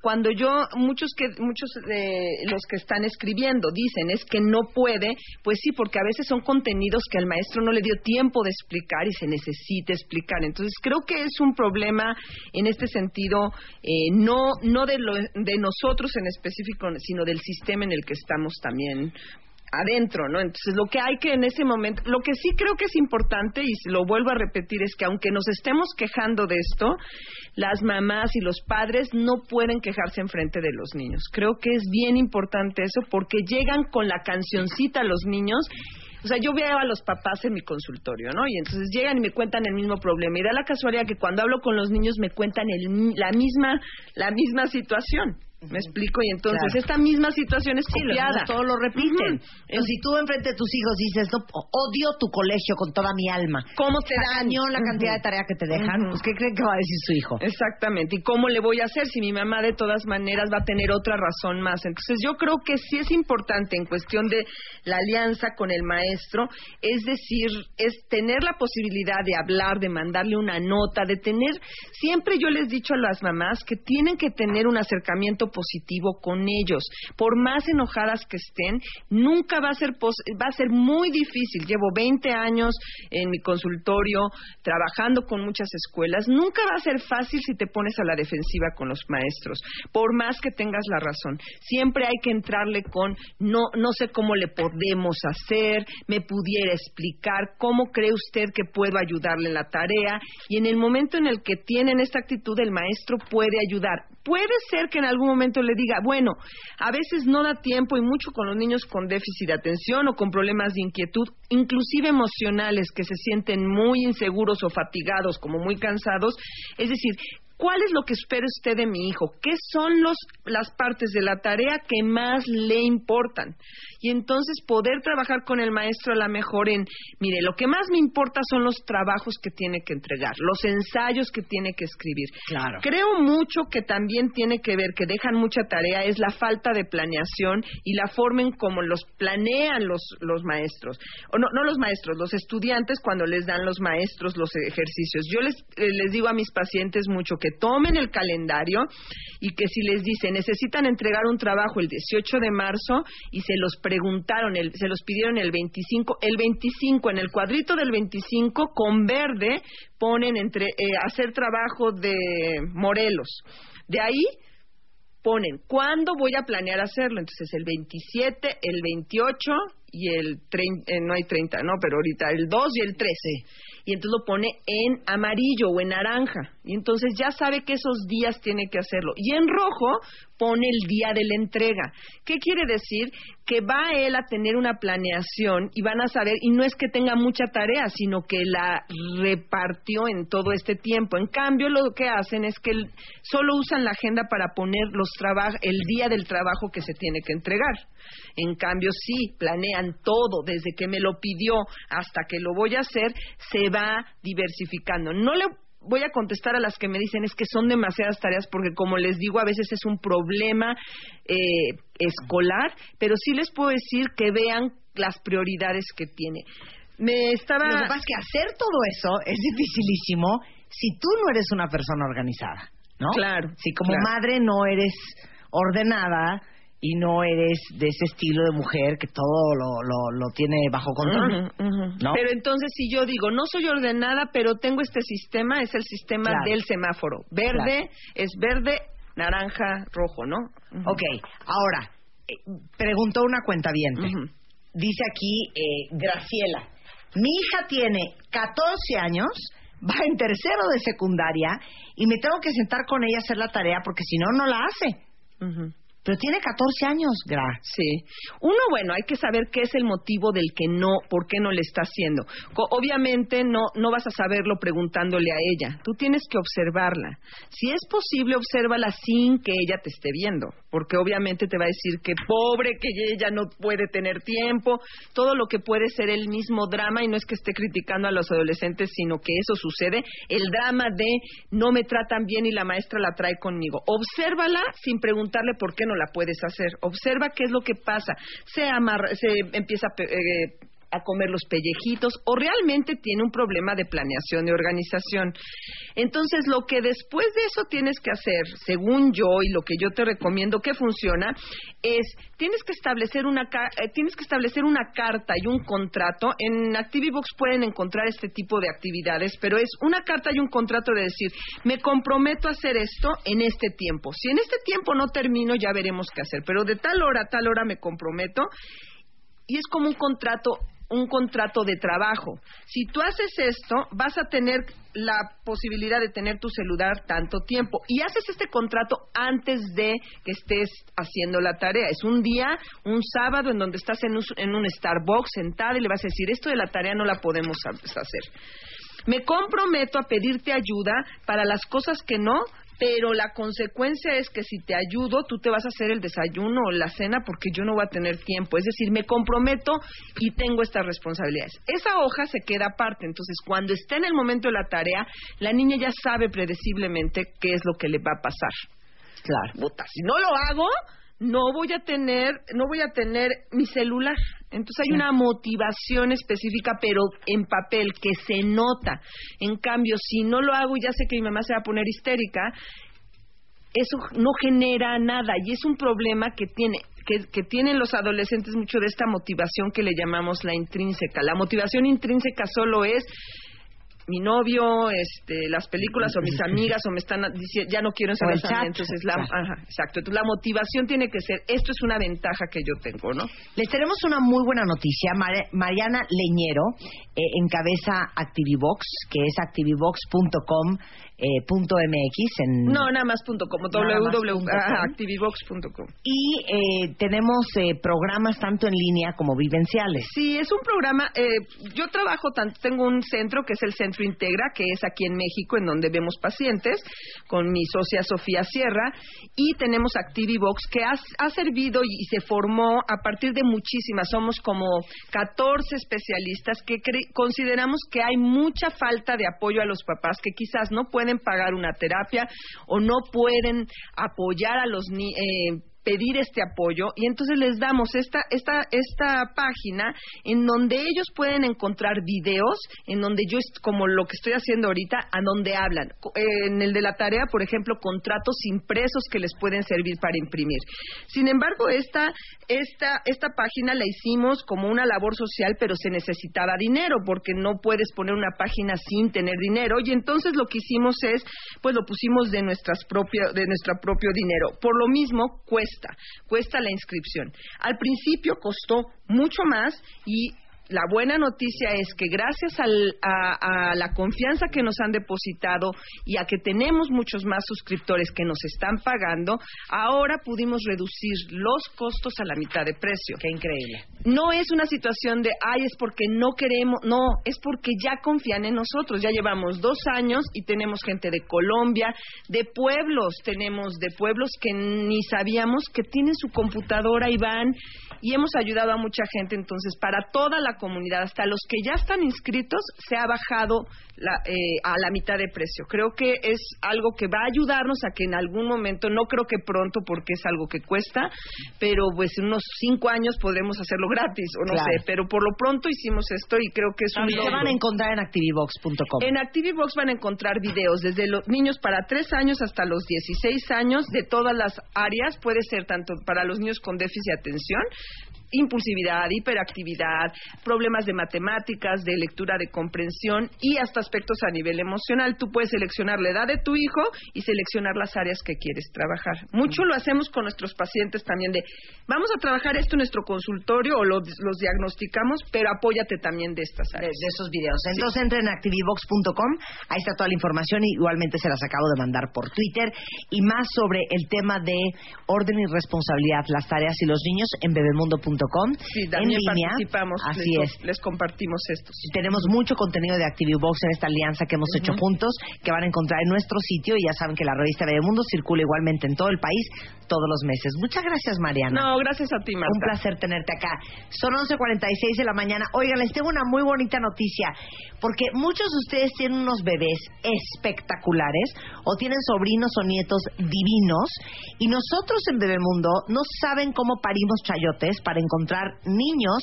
cuando yo muchos que muchos de los que están escribiendo dicen es que no puede pues sí porque a veces son contenidos que al maestro no le dio tiempo de explicar y se necesita explicar. Entonces creo que es un problema en este sentido eh, no no de lo- de nosotros en específico sino del sistema en el que estamos también adentro, ¿no? Entonces, lo que hay que en ese momento, lo que sí creo que es importante, y lo vuelvo a repetir, es que aunque nos estemos quejando de esto, las mamás y los padres no pueden quejarse en frente de los niños. Creo que es bien importante eso porque llegan con la cancioncita los niños. O sea, yo veo a los papás en mi consultorio, ¿no? Y entonces llegan y me cuentan el mismo problema. Y da la casualidad que cuando hablo con los niños me cuentan el, la misma la misma situación. ¿Me explico? Y entonces Claro. esta misma situación es Sí, copiada. niños todo lo repiten. Ujú. Entonces, si tú enfrente de tus hijos dices, no, odio tu colegio con toda mi alma. ¿Cómo te daño la cantidad de tarea que te dejan? Pues, ¿qué creen que va a decir su hijo? Exactamente. ¿Y cómo le voy a hacer si mi mamá de todas maneras va a tener otra razón más? Entonces yo creo que sí es importante en cuestión de la alianza con el maestro, es decir, es tener la posibilidad de hablar, de mandarle una nota, de tener, siempre yo les he dicho a las mamás que tienen que tener un acercamiento positivo con ellos. Por más enojadas que estén, nunca va a ser pos- va a ser muy difícil. Llevo 20 años en mi consultorio trabajando con muchas escuelas. Nunca va a ser fácil si te pones a la defensiva con los maestros, por más que tengas la razón. Siempre hay que entrarle con no no sé cómo le podemos hacer, me pudiera explicar cómo cree usted que puedo ayudarle en la tarea y en el momento en el que tienen esta actitud el maestro puede ayudar. Puede ser que en algún momento le diga, bueno, a veces no da tiempo y mucho con los niños con déficit de atención o con problemas de inquietud, inclusive emocionales, que se sienten muy inseguros o fatigados, como muy cansados. Es decir, ¿Cuál es lo que espera usted de mi hijo? ¿Qué son los, las partes de la tarea que más le importan? Y entonces poder trabajar con el maestro a la mejor en, mire, lo que más me importa son los trabajos que tiene que entregar, los ensayos que tiene que escribir. Claro. Creo mucho que también tiene que ver, que dejan mucha tarea, es la falta de planeación y la forma en cómo los planean los, los maestros. O no, no los maestros, los estudiantes cuando les dan los maestros los ejercicios. Yo les, eh, les digo a mis pacientes mucho que tomen el calendario y que si les dice necesitan entregar un trabajo el 18 de marzo y se los preguntaron, el- se los pidieron el 25, el 25, en el cuadrito del 25 con verde ponen entre eh, hacer trabajo de Morelos. De ahí ponen cuándo voy a planear hacerlo. Entonces el 27, el 28 y el 30, eh, no hay 30, no, pero ahorita el 2 y el 13. Y entonces lo pone en amarillo o en naranja. Y entonces ya sabe que esos días tiene que hacerlo. Y en rojo pone el día de la entrega. ¿Qué quiere decir? Que va él a tener una planeación y van a saber, y no es que tenga mucha tarea, sino que la repartió en todo este tiempo. En cambio, lo que hacen es que solo usan la agenda para poner los el día del trabajo que se tiene que entregar. En cambio, sí, planean todo, desde que me lo pidió hasta que lo voy a hacer, se va diversificando. No le voy a contestar a las que me dicen es que son demasiadas tareas porque como les digo a veces es un problema eh, escolar, pero sí les puedo decir que vean las prioridades que tiene. Me estaba Lo que pasa es que hacer todo eso es dificilísimo si tú no eres una persona organizada, ¿no? Claro. Si como claro. madre no eres ordenada y no eres de ese estilo de mujer que todo lo, lo, lo tiene bajo control. ¿no? Pero entonces si yo digo, no soy ordenada, pero tengo este sistema, es el sistema Claro. del semáforo. Verde es verde, naranja, rojo, ¿no? Ujú. Ok, ahora, eh, preguntó una cuenta bien. Dice aquí eh, Graciela, mi hija tiene 14 años, va en tercero de secundaria y me tengo que sentar con ella a hacer la tarea porque si no, no la hace. Pero tiene 14 años, Gra. Sí. Uno, bueno, hay que saber qué es el motivo del que no, por qué no le está haciendo. Obviamente no, no vas a saberlo preguntándole a ella. Tú tienes que observarla. Si es posible, obsérvala sin que ella te esté viendo. Porque obviamente te va a decir que pobre, que ella no puede tener tiempo. Todo lo que puede ser el mismo drama, y no es que esté criticando a los adolescentes, sino que eso sucede. El drama de no me tratan bien y la maestra la trae conmigo. Obsérvala sin preguntarle por qué no la puedes hacer. Observa qué es lo que pasa. Se, amarra, se empieza a, eh, a comer los pellejitos o realmente tiene un problema de planeación y organización. Entonces, lo que después de eso tienes que hacer, según yo y lo que yo te recomiendo que funciona, es tienes que establecer una eh, tienes que establecer una carta y un contrato. En ActiviBox pueden encontrar este tipo de actividades, pero es una carta y un contrato de decir, me comprometo a hacer esto en este tiempo. Si en este tiempo no termino, ya veremos qué hacer, pero de tal hora a tal hora me comprometo y es como un contrato un contrato de trabajo. Si tú haces esto, vas a tener la posibilidad de tener tu celular tanto tiempo y haces este contrato antes de que estés haciendo la tarea. Es un día, un sábado en donde estás en un, en un Starbucks sentada y le vas a decir, esto de la tarea no la podemos ha- hacer. Me comprometo a pedirte ayuda para las cosas que no, pero la consecuencia es que si te ayudo, tú te vas a hacer el desayuno o la cena porque yo no voy a tener tiempo. Es decir, me comprometo y tengo estas responsabilidades. Esa hoja se queda aparte. Entonces, cuando esté en el momento de la tarea, la niña ya sabe predeciblemente qué es lo que le va a pasar. Claro. Puta, si no lo hago, no voy a tener, no voy a tener mi celular. Entonces hay una motivación específica, pero en papel, que se nota. En cambio, si no lo hago y ya sé que mi mamá se va a poner histérica, eso no genera nada y es un problema que tiene que, que tienen los adolescentes mucho de esta motivación que le llamamos la intrínseca. La motivación intrínseca solo es mi novio, este, las películas o mis amigas o me están diciendo ya no quiero esa entonces la, ajá, exacto. Entonces la motivación tiene que ser esto es una ventaja que yo tengo, ¿no? Les tenemos una muy buena noticia. Mar- Mariana Leñero eh, encabeza Activivox, que es activivox.com eh, punto .mx. En... No, nada más punto com, Nada más www, punto ajá, com. activivox.com. Y eh, tenemos eh, programas tanto en línea como vivenciales. Sí, es un programa. Eh, yo trabajo, tanto, tengo un centro que es el Centro Integra, que es aquí en México, en donde vemos pacientes, con mi socia Sofía Sierra, y tenemos Activivox, que ha, ha servido y, y se formó a partir de muchísimas. Somos como 14 especialistas que cre- consideramos que hay mucha falta de apoyo a los papás que quizás no pueden pagar una terapia o no pueden apoyar a los niños. Pedir este apoyo y entonces les damos esta esta esta página en donde ellos pueden encontrar videos en donde yo como lo que estoy haciendo ahorita a donde hablan. En el de la tarea por ejemplo contratos impresos que les pueden servir para imprimir. Sin embargo esta esta esta página la hicimos como una labor social pero se necesitaba dinero porque no puedes poner una página sin tener dinero. Y entonces lo que hicimos es pues lo pusimos de nuestras propia, de nuestro propio dinero. Por lo mismo cuesta cuesta la inscripción. Al principio costó mucho más y la buena noticia es que gracias al- a, a la confianza que nos han depositado y a que tenemos muchos más suscriptores que nos están pagando, ahora pudimos reducir los costos a la mitad de precio. Qué increíble. No es una situación de, ay, es porque no queremos, no, es porque ya confían en nosotros. Ya llevamos dos años y tenemos gente de Colombia, de pueblos, tenemos de pueblos que ni sabíamos que tienen su computadora y van y hemos ayudado a mucha gente. Entonces, para toda la comunidad, hasta los que ya están inscritos, se ha bajado la- eh, a la mitad de precio. Creo que es algo que va a ayudarnos a que en algún momento, no creo que pronto porque es algo que cuesta, pero pues en unos cinco años podremos hacerlo gratis o no Claro. sé, pero por lo pronto hicimos esto y creo que es un ¿Y qué van a encontrar en activivox.com? En ActiviVox van a encontrar videos desde los niños para 3 años hasta los 16 años de todas las áreas. Puede ser tanto para los niños con déficit de atención, impulsividad, hiperactividad, problemas de matemáticas, de lectura de comprensión y hasta aspectos a nivel emocional. Tú puedes seleccionar la edad de tu hijo y seleccionar las áreas que quieres trabajar. Mucho lo hacemos con nuestros pacientes también de, vamos a trabajar esto en nuestro consultorio o lo- los diagnosticamos, pero apóyate también de estas áreas. de esos videos. Entonces entren en activivox.com, ahí está toda la información y igualmente se las acabo de mandar por Twitter. Y más sobre el tema de orden y responsabilidad, las tareas y los niños en bebemundo.com. Sí, en también línea. participamos, Así les, es. les compartimos estos. Tenemos mucho contenido de ActiviVox en esta alianza que hemos hecho juntos, que van a encontrar en nuestro sitio y ya saben que la revista Bebemundo circula igualmente en todo el país todos los meses. Muchas gracias, Mariana. No, gracias a ti, Marta. Un placer tenerte acá. Son 11.46 de la mañana. Oigan, les tengo una muy bonita noticia, porque muchos de ustedes tienen unos bebés espectaculares o tienen sobrinos o nietos divinos y nosotros en Bebemundo no saben cómo parimos chayotes para encontrar niños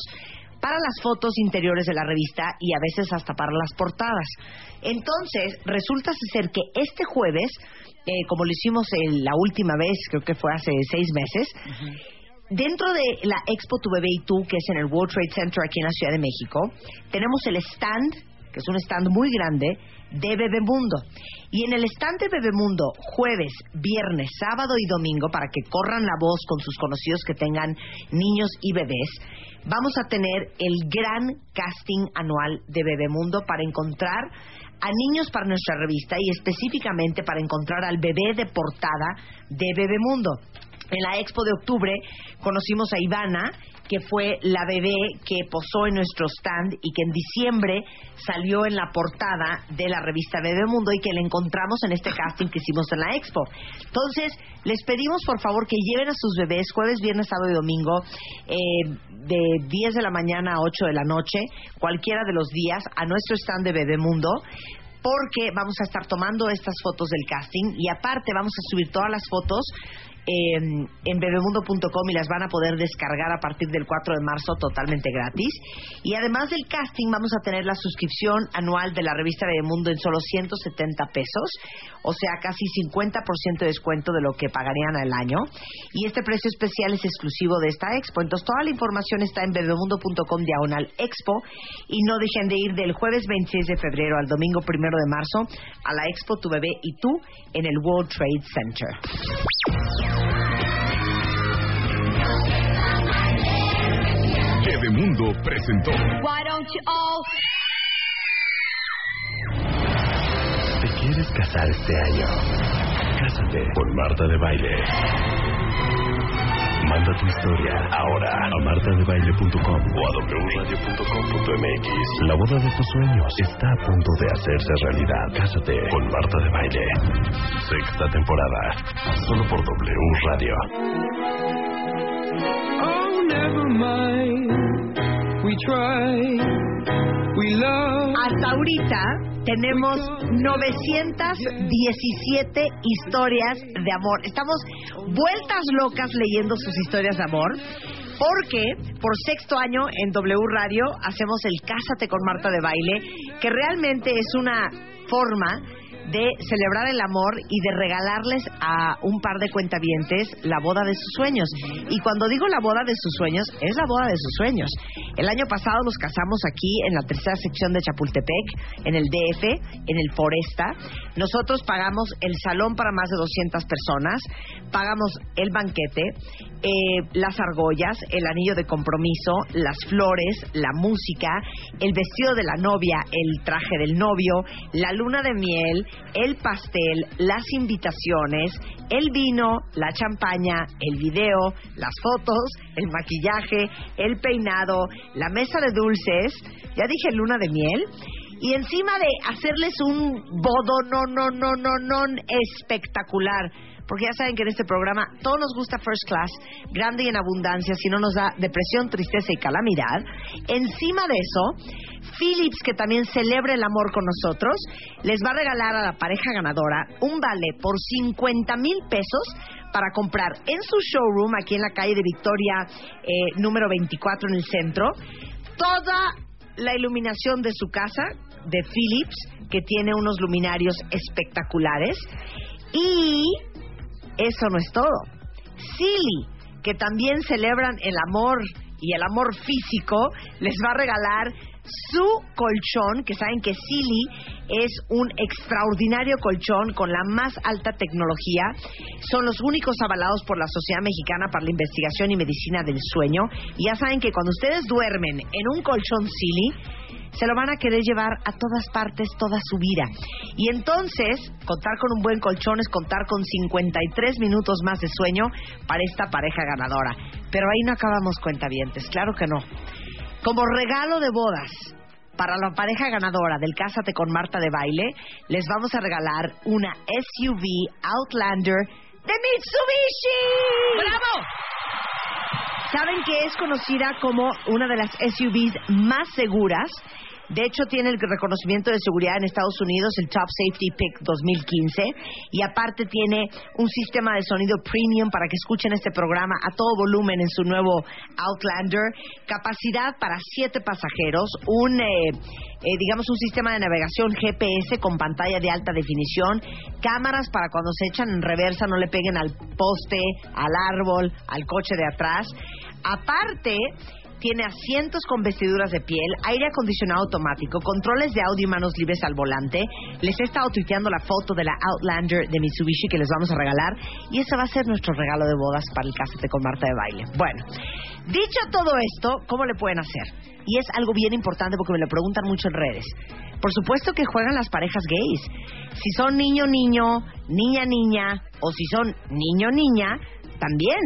para las fotos interiores de la revista y a veces hasta para las portadas. Entonces, resulta ser que este jueves, eh, como lo hicimos en la última vez, creo que fue hace seis meses, Dentro de la Expo Tu Bebé y Tú, que es en el World Trade Center aquí en la Ciudad de México, tenemos el stand, que es un stand muy grande, de Bebemundo. Y en el stand de Bebemundo, jueves, viernes, sábado y domingo, para que corran la voz con sus conocidos que tengan niños y bebés, vamos a tener el gran casting anual de Bebemundo para encontrar a niños para nuestra revista y específicamente para encontrar al bebé de portada de Bebemundo. En la expo de octubre conocimos a Ivana, que fue la bebé que posó en nuestro stand y que en diciembre salió en la portada de la revista Bebemundo y que la encontramos en este casting que hicimos en la expo. Entonces, les pedimos por favor que lleven a sus bebés jueves, viernes, sábado y domingo eh, de 10 de la mañana a 8 de la noche, cualquiera de los días, a nuestro stand de Bebemundo porque vamos a estar tomando estas fotos del casting y aparte vamos a subir todas las fotos en, en bebemundo.com y las van a poder descargar a partir del 4 de marzo totalmente gratis. Y además del casting vamos a tener la suscripción anual de la revista Bebemundo en solo 170 pesos, o sea, casi 50% de descuento de lo que pagarían al año. Y este precio especial es exclusivo de esta expo. Entonces toda la información está en bebemundo.com diagonal expo y no dejen de ir del jueves 26 de febrero al domingo 1 de marzo a la expo Tu Bebé y Tú en el World Trade Center. Bebemundo presentó. Why don't you all ¿Te quieres casar este año? Cásate con Marta de Baile. Manda tu historia ahora a martadebaile.com o a wradio.com.mx. La boda de tus sueños está a punto de hacerse realidad. Cásate con Marta de Baile. Sexta temporada. Solo por W Radio. Oh, never mind. We try. We love. Hasta ahorita tenemos 917 historias de amor. Estamos vueltas locas leyendo sus historias de amor. Porque por sexto año en W Radio hacemos el Cásate con Marta de Baile, que realmente es una forma de celebrar el amor y de regalarles a un par de cuentavientes la boda de sus sueños. Y cuando digo la boda de sus sueños, es la boda de sus sueños. El año pasado nos casamos aquí en la tercera sección de Chapultepec, en el DF, en el Foresta. Nosotros pagamos el salón para más de 200 personas, pagamos el banquete, eh, las argollas, el anillo de compromiso, las flores, la música, el vestido de la novia, el traje del novio, la luna de miel, el pastel, las invitaciones, el vino, la champaña, el video, las fotos, el maquillaje, el peinado, la mesa de dulces, ya dije luna de miel, y encima de hacerles un bodo no, no, no, no, no espectacular. Porque ya saben que en este programa todo nos gusta first class, grande y en abundancia, si no nos da depresión, tristeza y calamidad. Encima de eso, Philips, que también celebra el amor con nosotros, les va a regalar a la pareja ganadora un vale por 50 mil pesos para comprar en su showroom aquí en la calle de Victoria eh, número 24 en el centro toda la iluminación de su casa de Philips que tiene unos luminarios espectaculares y eso no es todo. Silly, que también celebran el amor y el amor físico, les va a regalar su colchón, que saben que Silly es un extraordinario colchón con la más alta tecnología. Son los únicos avalados por la Sociedad Mexicana para la Investigación y Medicina del Sueño. Y ya saben que cuando ustedes duermen en un colchón Silly, se lo van a querer llevar a todas partes toda su vida. Y entonces, contar con un buen colchón es contar con 53 minutos más de sueño para esta pareja ganadora. Pero ahí no acabamos cuentavientes, claro que no. Como regalo de bodas para la pareja ganadora del Cásate con Marta de Baile, les vamos a regalar una SUV Outlander de Mitsubishi. ¡Bravo! Saben que es conocida como una de las SUVs más seguras. De hecho, tiene el reconocimiento de seguridad en Estados Unidos, el Top Safety Pick 2015. Y aparte tiene un sistema de sonido premium para que escuchen este programa a todo volumen en su nuevo Outlander. Capacidad para siete pasajeros. Un, eh, eh, digamos, un sistema de navegación GPS con pantalla de alta definición. Cámaras para cuando se echan en reversa no le peguen al poste, al árbol, al coche de atrás. Aparte, tiene asientos con vestiduras de piel, aire acondicionado automático, controles de audio y manos libres al volante. Les he estado tuiteando la foto de la Outlander de Mitsubishi que les vamos a regalar y ese va a ser nuestro regalo de bodas para el Cásate con Marta de Baile. Bueno, dicho todo esto, ¿cómo le pueden hacer? Y es algo bien importante porque me lo preguntan mucho en redes. Por supuesto que juegan las parejas gays. Si son niño-niño, niña-niña o si son niño-niña, también.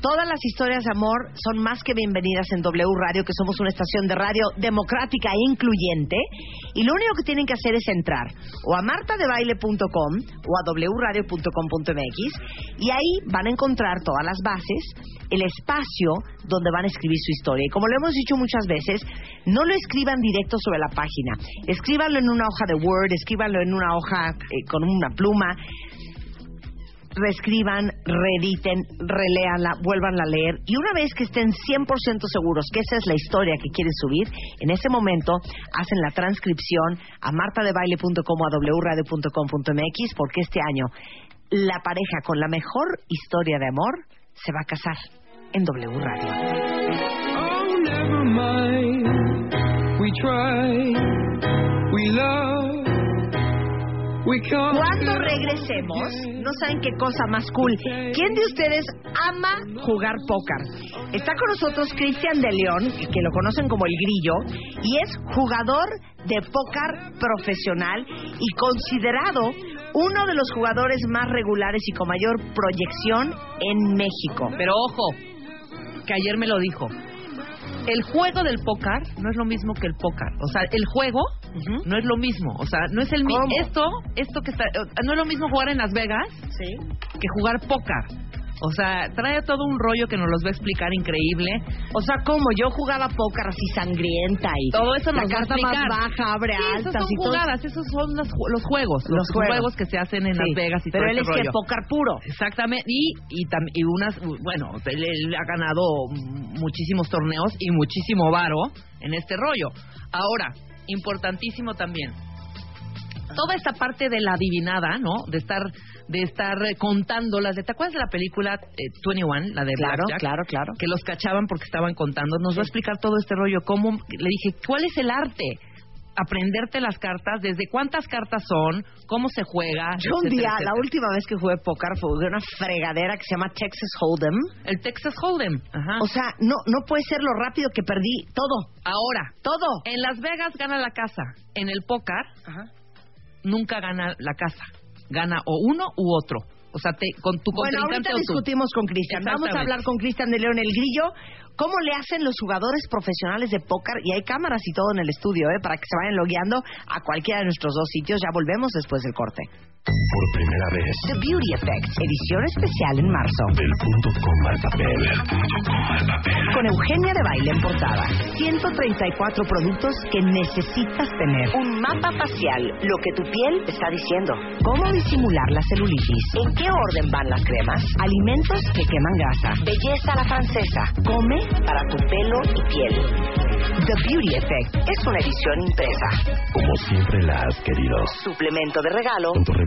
Todas las historias de amor son más que bienvenidas en W Radio, que somos una estación de radio democrática e incluyente. Y lo único que tienen que hacer es entrar o a martadebaile.com o a wradio.com.mx y ahí van a encontrar todas las bases, el espacio donde van a escribir su historia. Y como lo hemos dicho muchas veces, no lo escriban directo sobre la página. Escríbanlo en una hoja de Word, escríbanlo en una hoja eh, con una pluma reescriban, reediten, releanla, vuelvan a leer y una vez que estén 100% seguros que esa es la historia que quieren subir, en ese momento hacen la transcripción a martadebaile.com a wradio.com.mx porque este año la pareja con la mejor historia de amor se va a casar en W Radio. Oh, never mind. We try, we love, Cuando regresemos, no saben qué cosa más cool. ¿Quién de ustedes ama jugar póker? Está con nosotros Cristian de León, que lo conocen como el Grillo, y es jugador de póker profesional y considerado uno de los jugadores más regulares y con mayor proyección en México. Pero ojo, que ayer me lo dijo. El juego del póker no es lo mismo que el póker. O sea, el juego no es lo mismo. O sea, no es el mismo. Esto, esto que está, eh, no es lo mismo jugar en Las Vegas que jugar póker. O sea, trae todo un rollo que nos los va a explicar increíble. O sea, como yo jugaba póker así sangrienta y Todo eso la nos va a carta más baja abre Sí, altas esas son y todo. jugadas, esos son los, ju- los juegos, los, Los juegos. juegos. que se hacen en Sí, Las Vegas y pero todo él ese es que póker puro. Exactamente, y, y, tam- y unas, bueno, él, él ha ganado muchísimos torneos y muchísimo varo en este rollo. Ahora, importantísimo también, toda esta parte de la adivinada, ¿no? De estar de estar contando las de ¿te acuerdas de la película eh, 21, la de Claro, claro, claro. Que los cachaban porque estaban contando. Nos va a explicar todo este rollo cómo le dije, ¿cuál es el arte? Aprenderte las cartas, desde cuántas cartas son, cómo se juega. Yo un etcétera, día, la última vez que jugué póker fue una fregadera que se llama Texas Hold'em. El Texas Hold'em. Ajá. O sea, no, no puede ser lo rápido que perdí todo. Ahora, todo. En Las Vegas gana la casa. En el póker nunca gana la casa. Gana o uno u otro. O sea, te, con tu Bueno, ahorita o discutimos con Cristian. Vamos a hablar con Cristian de León el Grillo. ¿Cómo le hacen los jugadores profesionales de póker? Y hay cámaras y todo en el estudio, ¿eh? Para que se vayan logueando a cualquiera de nuestros dos sitios. Ya volvemos después del corte. Por primera vez, The Beauty Effect, edición especial en marzo. del punto coma al papel. Con Eugenia de Baile en portada. 134 productos que necesitas tener. Un mapa facial, lo que tu piel está diciendo. Cómo disimular la celulitis. En qué orden van las cremas. Alimentos que queman grasa. Belleza a la francesa. Come para tu pelo y piel. The Beauty Effect es una edición impresa. Como siempre la has querido. Suplemento de regalo. Con tu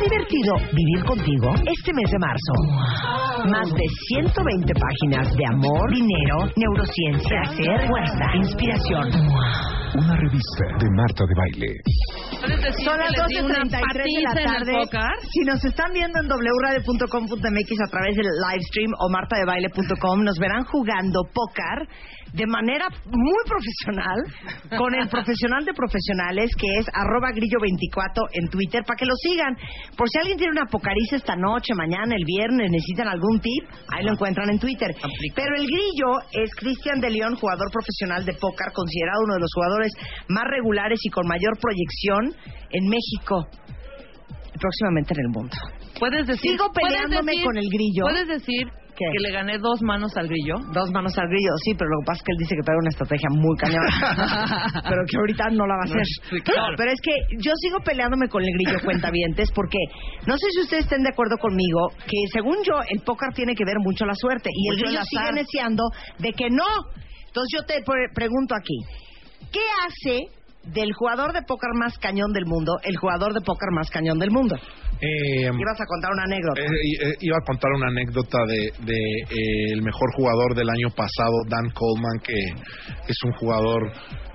¿Es divertido vivir contigo este mes de marzo? Más de 120 páginas de amor, dinero, neurociencia, placer, fuerza, inspiración. Una revista de Marta de Baile. Son las 12.33 de la tarde. Si nos están viendo en wradio.com.mx a través del livestream o martadebaile.com, nos verán jugando póker de manera muy profesional con el profesional de profesionales que es arroba grillo24 en Twitter para que lo sigan. Por si alguien tiene una pocariza esta noche, mañana, el viernes, necesitan algún tip, ahí lo encuentran en Twitter. Pero el grillo es Cristian de León, jugador profesional de póker, considerado uno de los jugadores más regulares y con mayor proyección en México y próximamente en el mundo. Puedes decir, Sigo peleándome decir- con el grillo. Puedes decir que le gané dos manos al grillo. Dos manos al grillo, sí, pero lo que pasa es que él dice que trae una estrategia muy cañona. pero que ahorita no la va a hacer. Sí, claro. Pero es que yo sigo peleándome con el grillo cuentavientes porque no sé si ustedes estén de acuerdo conmigo que según yo el póker tiene que ver mucho la suerte y el Mucho el grillo sigue neciando de que no. Entonces yo te pre- pregunto aquí, ¿qué hace del jugador de póker más cañón del mundo el jugador de póker más cañón del mundo? Eh, Ibas a contar una anécdota. Eh, eh, iba a contar una anécdota de, de, eh, el mejor jugador del año pasado, Dan Coleman, que es un jugador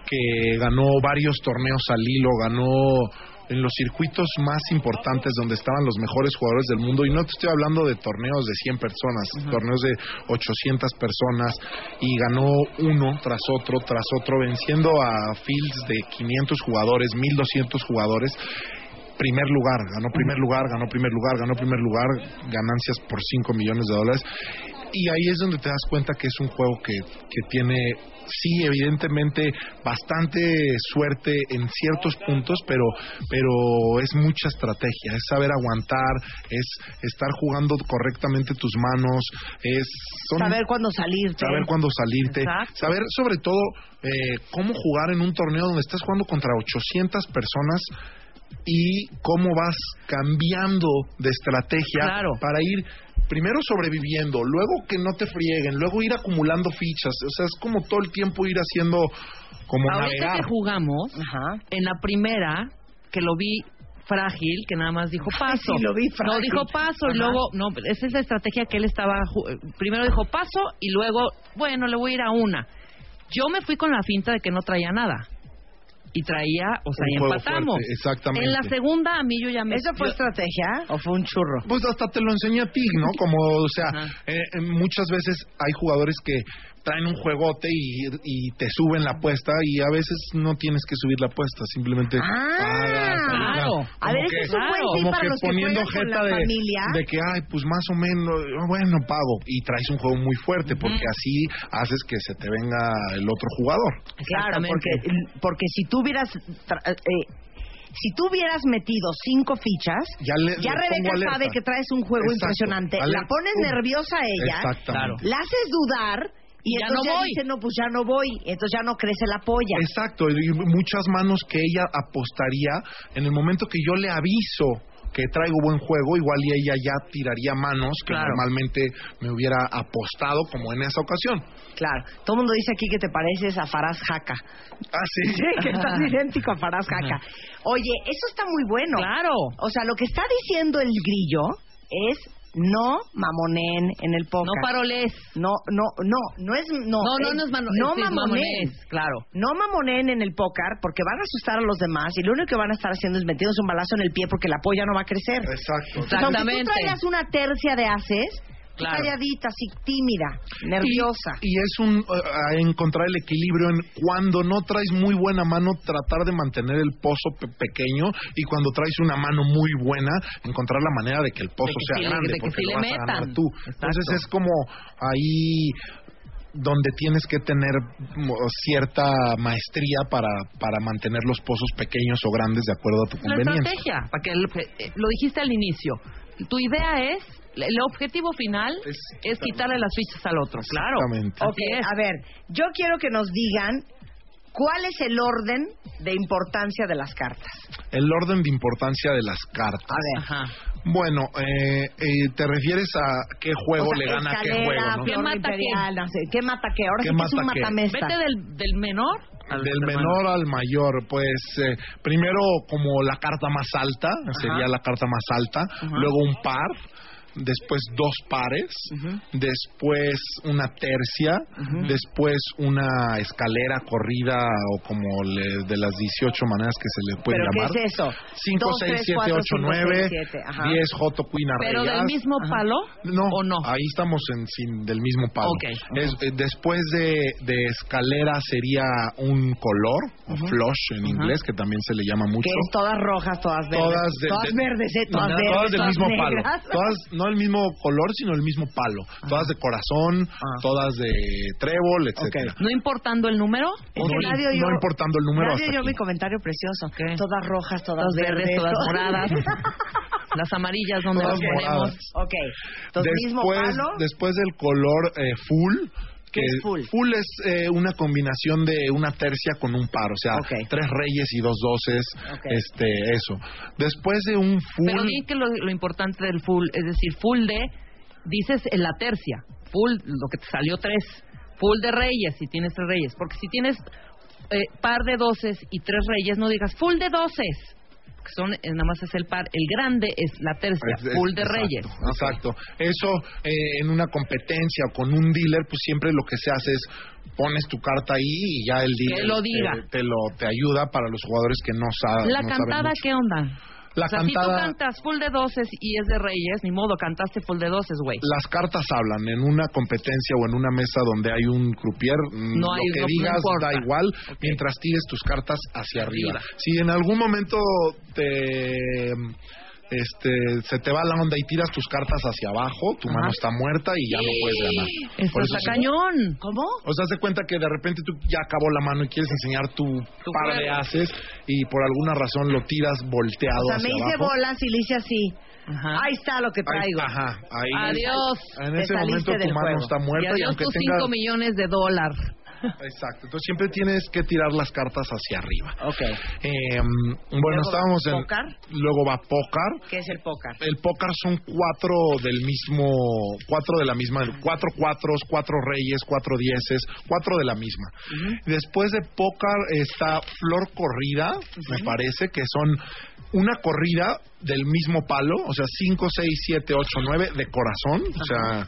que ganó varios torneos al hilo, ganó en los circuitos más importantes donde estaban los mejores jugadores del mundo. Y no te estoy hablando de torneos de 100 personas, torneos de 800 personas. Y ganó uno tras otro tras otro venciendo a fields de 500 jugadores, 1200 jugadores primer lugar, ganó primer lugar, ganó primer lugar, ganó primer lugar, ganancias por 5 millones de dólares. Y ahí es donde te das cuenta que es un juego que, que tiene, sí, evidentemente, bastante suerte en ciertos puntos, pero, pero es mucha estrategia, es saber aguantar, es estar jugando correctamente tus manos, es... son- Saber cuándo salirte. Saber cuándo salirte. Exacto. Saber sobre todo eh, cómo jugar en un torneo donde estás jugando contra 800 personas y cómo vas cambiando de estrategia para ir primero sobreviviendo, luego que no te frieguen, luego ir acumulando fichas. O sea, es como todo el tiempo ir haciendo como Ahorita navegar. que jugamos, en la primera, que lo vi frágil, que nada más dijo paso. Sí, lo vi No, frágil. dijo paso y luego, no, esa es la estrategia que él estaba, primero dijo paso y luego, bueno, le voy a ir a una. Yo me fui con la finta de que no traía nada. Y traía, o sea, Un y empatamos. fuerte, exactamente. En la segunda, a mí yo ya me... ¿Eso fue yo- estrategia o fue un churro? Pues hasta te lo enseñé a ti, ¿no? Como, o sea, eh, eh, muchas veces hay jugadores que traen un juegote y, y te suben la apuesta y a veces no tienes que subir la apuesta, simplemente pagas, claro. o sea, A ver, como que- es un buen tip como para que los que poniendo con jeta de, familia. de que, ay, pues más o menos, bueno, pago. Y traes un juego muy fuerte porque así haces que se te venga el otro jugador. Claro, porque, porque si tú hubieras... tra- eh, si tú hubieras metido cinco fichas, Ya le- le Rebeca sabe que traes un juego Exacto. impresionante, Alerta. la pones nerviosa a ella, la haces dudar y Ya entonces no voy. dice, no, pues ya no voy, entonces ya no crece la polla. Exacto, y muchas manos que ella apostaría en el momento que yo le aviso que traigo buen juego, igual y ella ya tiraría manos que Claro. normalmente me hubiera apostado como en esa ocasión. Claro, todo el mundo dice aquí que te pareces a Faraz Jaca. Ah, sí. Sí, que estás idéntico a Faraz Jaca. Oye, eso está muy bueno. Claro. O sea, lo que está diciendo el grillo es no mamonen en el póker. No paroles. No, no, no, no es no. No, no, es- no es mano- no es mamonen. mamonés, claro. No mamonen en el póker porque van a asustar a los demás y lo único que van a estar haciendo es metiéndose un balazo en el pie porque la polla no va a crecer. Exacto. Entonces, aunque tú Exactamente. traigas una tercia de haces, Claro. calladita, así tímida, nerviosa. Y, y es un eh, encontrar el equilibrio en cuando no traes muy buena mano, tratar de mantener el pozo pe- pequeño y cuando traes una mano muy buena, encontrar la manera de que el pozo que sea sí grande de que porque sí lo le vas a ganar metan. tú. Entonces es como ahí donde tienes que tener mo- cierta maestría para, para mantener los pozos pequeños o grandes de acuerdo a tu La conveniencia. estrategia, para que el- eh, lo dijiste al inicio. Tu idea es, el objetivo final es, quitarle las fichas al otro, claro. Ok, a ver, yo quiero que nos digan ¿Cuál es el orden de importancia de las cartas? El orden de importancia de las cartas. A ver. Bueno, eh, eh, te refieres a qué juego O sea, le gana a qué juego, ¿no? ¿Qué mata qué? no sé, ¿Qué mata qué? Ahora ¿Qué sí que es un matamesta. Vete del, del menor al Del hermano. menor al mayor, pues eh, primero como la carta más alta, sería la carta más alta, luego un par, después dos pares, después una tercia, después una escalera corrida o como le- de las 18 maneras que se le puede ¿Pero llamar. qué es eso? 5, Dos, 6, tres, 7, cuatro, 8, cinco, 9, seis, siete, ajá. 10, Joto, Queen, ¿Pero del mismo palo? No, ¿O no? ahí estamos en sin del mismo palo. Ok. Es, eh, después de, de escalera sería un color, o flush en inglés, que también se le llama mucho. Que es todas rojas, todas verdes. Todas, de- todas de- verdes, ¿eh? Todas no, verdes, todas del mismo negras. palo. Todas, no el mismo color, sino el mismo palo. Todas de corazón, todas de trébol, etcétera. ¿No importando el número? No, no, no importando el número aquí. mi comentario precioso. Todas rojas, todas, verdes, todas todas- moradas. Las amarillas, ¿dónde Todas las ponemos? Ok. Entonces, mismo después, palo. después del color eh, full. ¿Qué es full? es eh, una combinación de una tercia con un par, o sea, tres reyes y dos doces, este, eso. Después de un full, Pero di que lo, lo importante del full, es decir, full de, dices en la tercia, full, lo que te salió tres, full de reyes, si tienes tres reyes, porque si tienes eh, par de doces y tres reyes, no digas full de doces, que son, eh, nada más es el par, el grande es la tercia, Es- es- full de exacto, reyes. Exacto. Eso eh, en una competencia o con un dealer, pues siempre lo que se hace es pones tu carta ahí y ya el dealer lo te- diga. Te, lo te ayuda para los jugadores que no, sa- La no saben cantada. ¿qué onda? La o sea, cantada- si tú cantas full de doces y es de reyes, ni modo, cantaste full de doces, güey. Las cartas hablan en una competencia o en una mesa donde hay un croupier, mm, No lo hay- que no- digas importa. da igual mientras tires tus cartas hacia arriba. Arriba. Si en algún momento te este se te va la onda y tiras tus cartas hacia abajo, tu Ajá. mano está muerta y ya no puedes ganar. Eso Por está sí- cañón. ¿Cómo? O sea, de cuenta que de repente tú ya acabó la mano y quieres enseñar tu, par de juego. haces y por alguna razón lo tiras volteado O sea, hacia me hice abajo. bolas y le hice así. Ahí está lo que Ahí- traigo. ajá, ahí Adiós. En ese momento tu mano juego. está muerta y y, adiós aunque tus tengas 5 millones de dólares. Exacto, entonces siempre tienes que tirar las cartas hacia arriba. Ok. Eh, bueno, estábamos en. pócar. Luego va pócar. ¿Qué es el póker? El pócar son cuatro del mismo, cuatro de la misma, cuatro cuatros, cuatro reyes, cuatro dieces, cuatro de la misma. Después de pócar está flor corrida, me parece que son una corrida del mismo palo, o sea, 5, 6, 7, 8, 9 de corazón. O sea,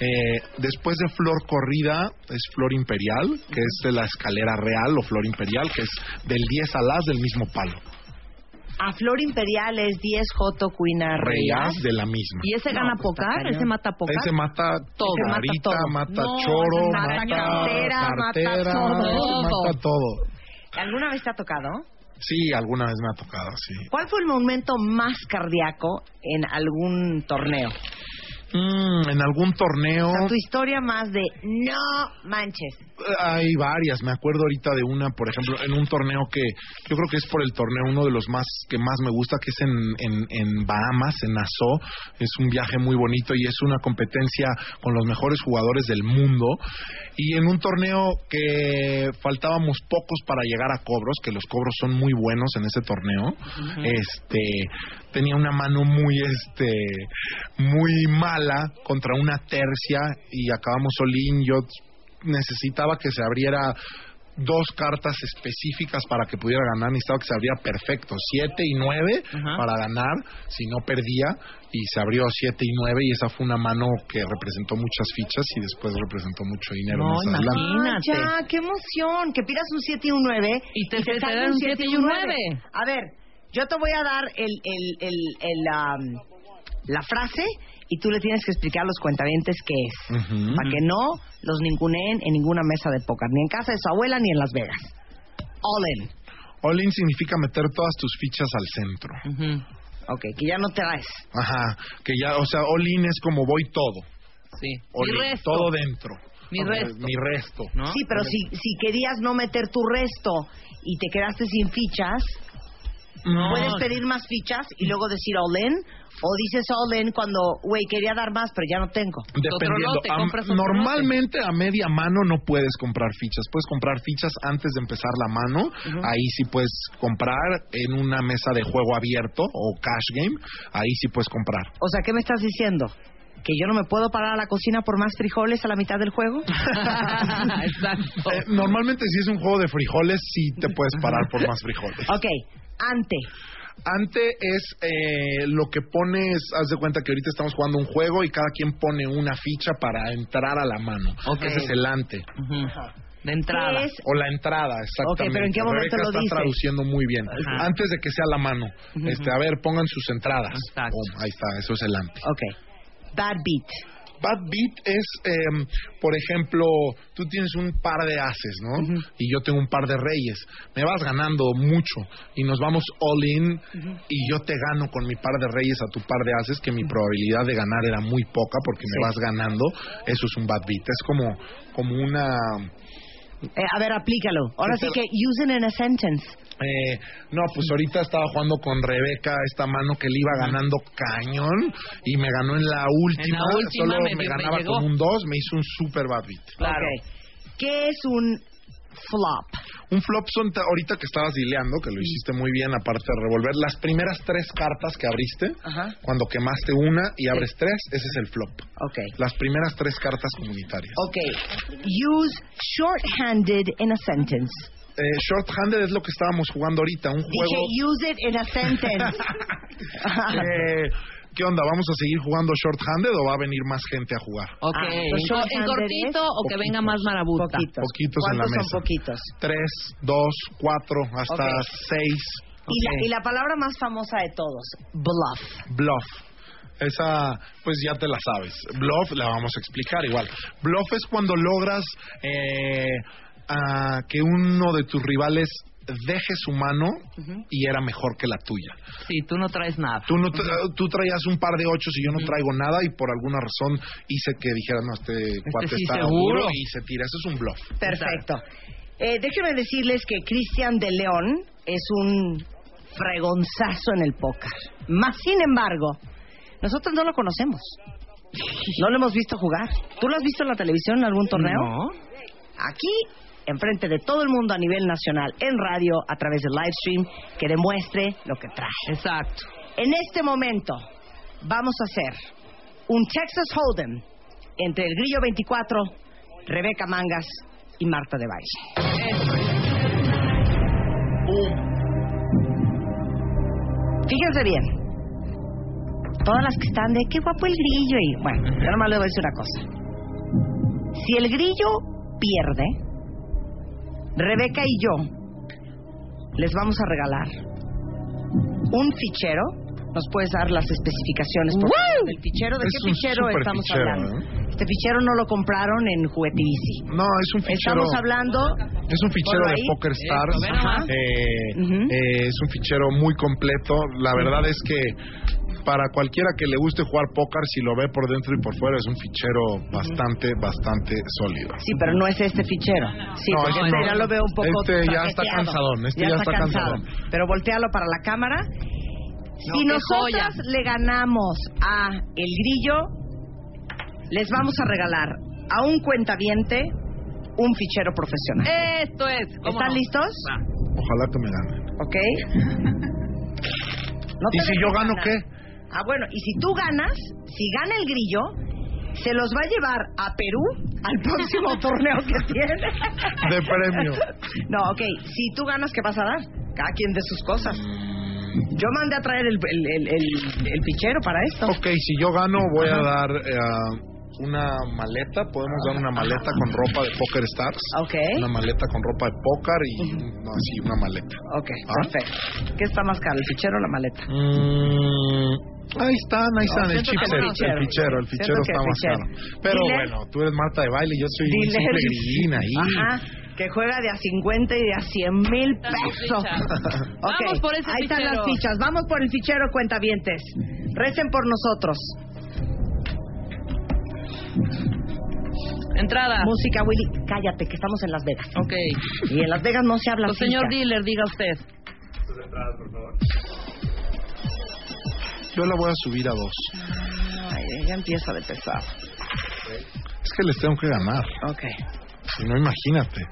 eh, después de flor corrida es flor imperial, que es de la escalera real o flor imperial, que es del 10 al as del mismo palo. A Flor Imperial es 10 Joto Cuina Reyes de la misma. ¿Y ese No, gana pues, está pocar? ¿Ese mata pocar? Ese mata Todo. Ese mata carita, todo. mata No, choro, mata mata cartera, mata cartera, todo. mata todo. ¿Alguna vez te ha tocado? Sí, alguna vez me ha tocado, sí. ¿Cuál fue el momento más cardíaco en algún torneo? Mm, en algún torneo O sea, tu historia más de no manches. hay varias. Me acuerdo ahorita de una, por ejemplo, en un torneo que yo creo que es por el torneo uno de los más que más me gusta, que es en, en, en Bahamas, en Nassau. Es un viaje muy bonito y es una competencia con los mejores jugadores del mundo. Y en un torneo que faltábamos pocos para llegar a cobros, que los cobros son muy buenos en ese torneo. Este tenía una mano muy este muy mala contra una tercia y acabamos Olin. Yo necesitaba que se abriera dos cartas específicas para que pudiera ganar, necesitaba que se abriera perfecto, siete y nueve para ganar, si no perdía, y se abrió siete y nueve, y esa fue una mano que representó muchas fichas y después representó mucho dinero No, adelante. imagínate. Ah, ya, qué emoción. Que pidas un 7 y un 9. Y te- te salga dan un siete y un nueve. A ver, yo te voy a dar el, el, el, la frase y tú le tienes que explicar a los cuentavientes qué es. Para que no los ninguneen en ninguna mesa de póker, ni en casa de su abuela ni en Las Vegas. All in. All in significa meter todas tus fichas al centro. Ok, que ya no traes. Ajá, que ya, o sea, all in es como voy todo. Sí. All Mi in, resto. todo dentro. Mi resto. Mi resto. ¿No? Sí, pero si, si querías no meter tu resto y te quedaste sin fichas, No. Puedes pedir más fichas y luego decir all in, o dices all in cuando, güey, quería dar más, pero ya no tengo. Dependiendo. Am- normalmente a media mano no puedes comprar fichas. Puedes comprar fichas antes de empezar la mano. Ahí sí puedes comprar en una mesa de juego abierto o cash game. Ahí sí puedes comprar. O sea, ¿qué me estás diciendo? ¿Que yo no me puedo parar a la cocina por más frijoles a la mitad del juego? Eh, normalmente si es un juego de frijoles sí te puedes parar por más frijoles. ok, ante. Ante es eh, lo que pones, haz de cuenta que ahorita estamos jugando un juego y cada quien pone una ficha para entrar a la mano. Ok. Ese es el ante. De entrada. ¿Qué es? O la entrada, exactamente. Ok, pero ¿en qué momento Rebeca lo está dices? traduciendo muy bien. Ajá. Antes de que sea la mano. Ujú. este, a ver, pongan sus entradas. Pum, ahí está, eso es el ante. Ok. Bad beat. Bad beat es, em, por ejemplo, tú tienes un par de ases, ¿no? Y yo tengo un par de reyes. Me vas ganando mucho y nos vamos all in y yo te gano con mi par de reyes a tu par de ases, que mi probabilidad de ganar era muy poca porque me vas ganando. Eso es un bad beat. Es como, como una... Eh, a ver, aplícalo. Ahora ¿Qué sí que use it in a sentence. Eh, no, pues ahorita estaba jugando con Rebeca esta mano que le iba ganando cañón y me ganó en la última. última solo me- me, me ganaba llegó. con un 2, me hizo un super bad beat. Ok. ¿Qué es un flop? Un flop son, ta- ahorita que estabas dileando, que lo hiciste muy bien, aparte de revolver, las primeras tres cartas que abriste, Ajá. cuando quemaste una y abres tres, ese es el flop. Ok. Las primeras tres cartas comunitarias. Ok. Use short-handed in a sentence. Eh, short-handed es lo que estábamos jugando ahorita, un juego... Dije use it in a sentence. Eh, ¿Qué onda? ¿Vamos a seguir jugando short-handed o va a venir más gente a jugar? Ok. Ah, ¿En, pues en cortito o que venga más marabuta? Poquitos. Poquitos en la ¿Cuántos mesa. son poquitos? Tres, dos, cuatro, hasta seis. Y, la, y la palabra más famosa de todos, bluff. Bluff. Esa, pues ya te la sabes. Bluff, la vamos a explicar igual. Bluff es cuando logras eh, a que uno de tus rivales deje su mano y era mejor que la tuya. Sí, tú no traes nada. Tú, no tra- tú traías un par de ochos y yo no traigo nada y por alguna razón hice que dijera, no, este cuate sí, está seguro. duro y se tira. Eso es un bluff. Perfecto. Eh, déjenme decirles que Cristian de León es un fregonzazo en el póker. Más sin embargo, nosotros no lo conocemos. No lo hemos visto jugar. ¿Tú lo has visto en la televisión en algún torneo? No. Aquí, enfrente de todo el mundo a nivel nacional, en radio, a través del live stream, que demuestre lo que trae. Exacto. En este momento, vamos a hacer un Texas Hold'em entre el Grillo 24, Rebeca Mangas y Marta de Baile. Fíjense bien. Todas las que están de qué guapo el grillo y bueno, yo nomás les voy a decir una cosa. Si el grillo pierde, Rebeca y yo les vamos a regalar un fichero. ¿Nos puedes dar las especificaciones por favor, del fichero? ¿De Es qué un fichero super estamos fichero, hablando? ¿eh? Este fichero no lo compraron en Juguetivici. No, es un fichero. Estamos hablando... Es un fichero Ponlo de ahí. Poker Stars. Eso, ve nomás. Eh, Ujú. eh, es un fichero muy completo. La verdad es que para cualquiera que le guste jugar póker, si lo ve por dentro y por fuera, es un fichero bastante, bastante sólido. Sí, pero no es este fichero. Sí, No, porque este no. ya lo veo un poco Este ya está cansadón, este ya está cansadón. Pero voltealo para la cámara. si nosotras le ganamos a el grillo, les vamos a regalar a un cuentaviente un fichero profesional. Esto es. ¿cómo ¿Están no? listos? Ojalá que me ganen. ¿Ok? No ¿Y si yo gano ganar. qué? Ah, bueno, y si tú ganas, si gana el grillo, se los va a llevar a Perú al próximo torneo que tiene. De premio. No, ok, si tú ganas, ¿qué vas a dar? Cada quien de sus cosas. Yo mandé a traer el, el, el, el- el fichero para esto. Ok, si yo gano, voy a dar eh, una maleta. Podemos dar una maleta con ropa de Poker Stars. Ok. Una maleta con ropa de póker y no, así, una maleta. Ok, ¿Ah? perfecto. ¿Qué está más caro, el fichero o la maleta? Mm, ahí están, ahí están, el fichero. el fichero, el fichero está más fichero. caro. Pero Dile- bueno, tú eres Marta de baile, yo soy simple grillín ahí. Ajá, que juega de a 50 y de a 100 mil pesos. Ok, Vamos por ese ahí están fichero. las fichas. Vamos por el fichero, cuentavientes. Recen por nosotros. Entrada. Música, Willy. Cállate, que estamos en Las Vegas. Ok. Y en Las Vegas no se habla Pues, señor dealer, diga usted. Yo la voy a subir a dos. Ay, ella empieza de pesar. Es que les tengo que ganar. Ok. Si no, imagínate.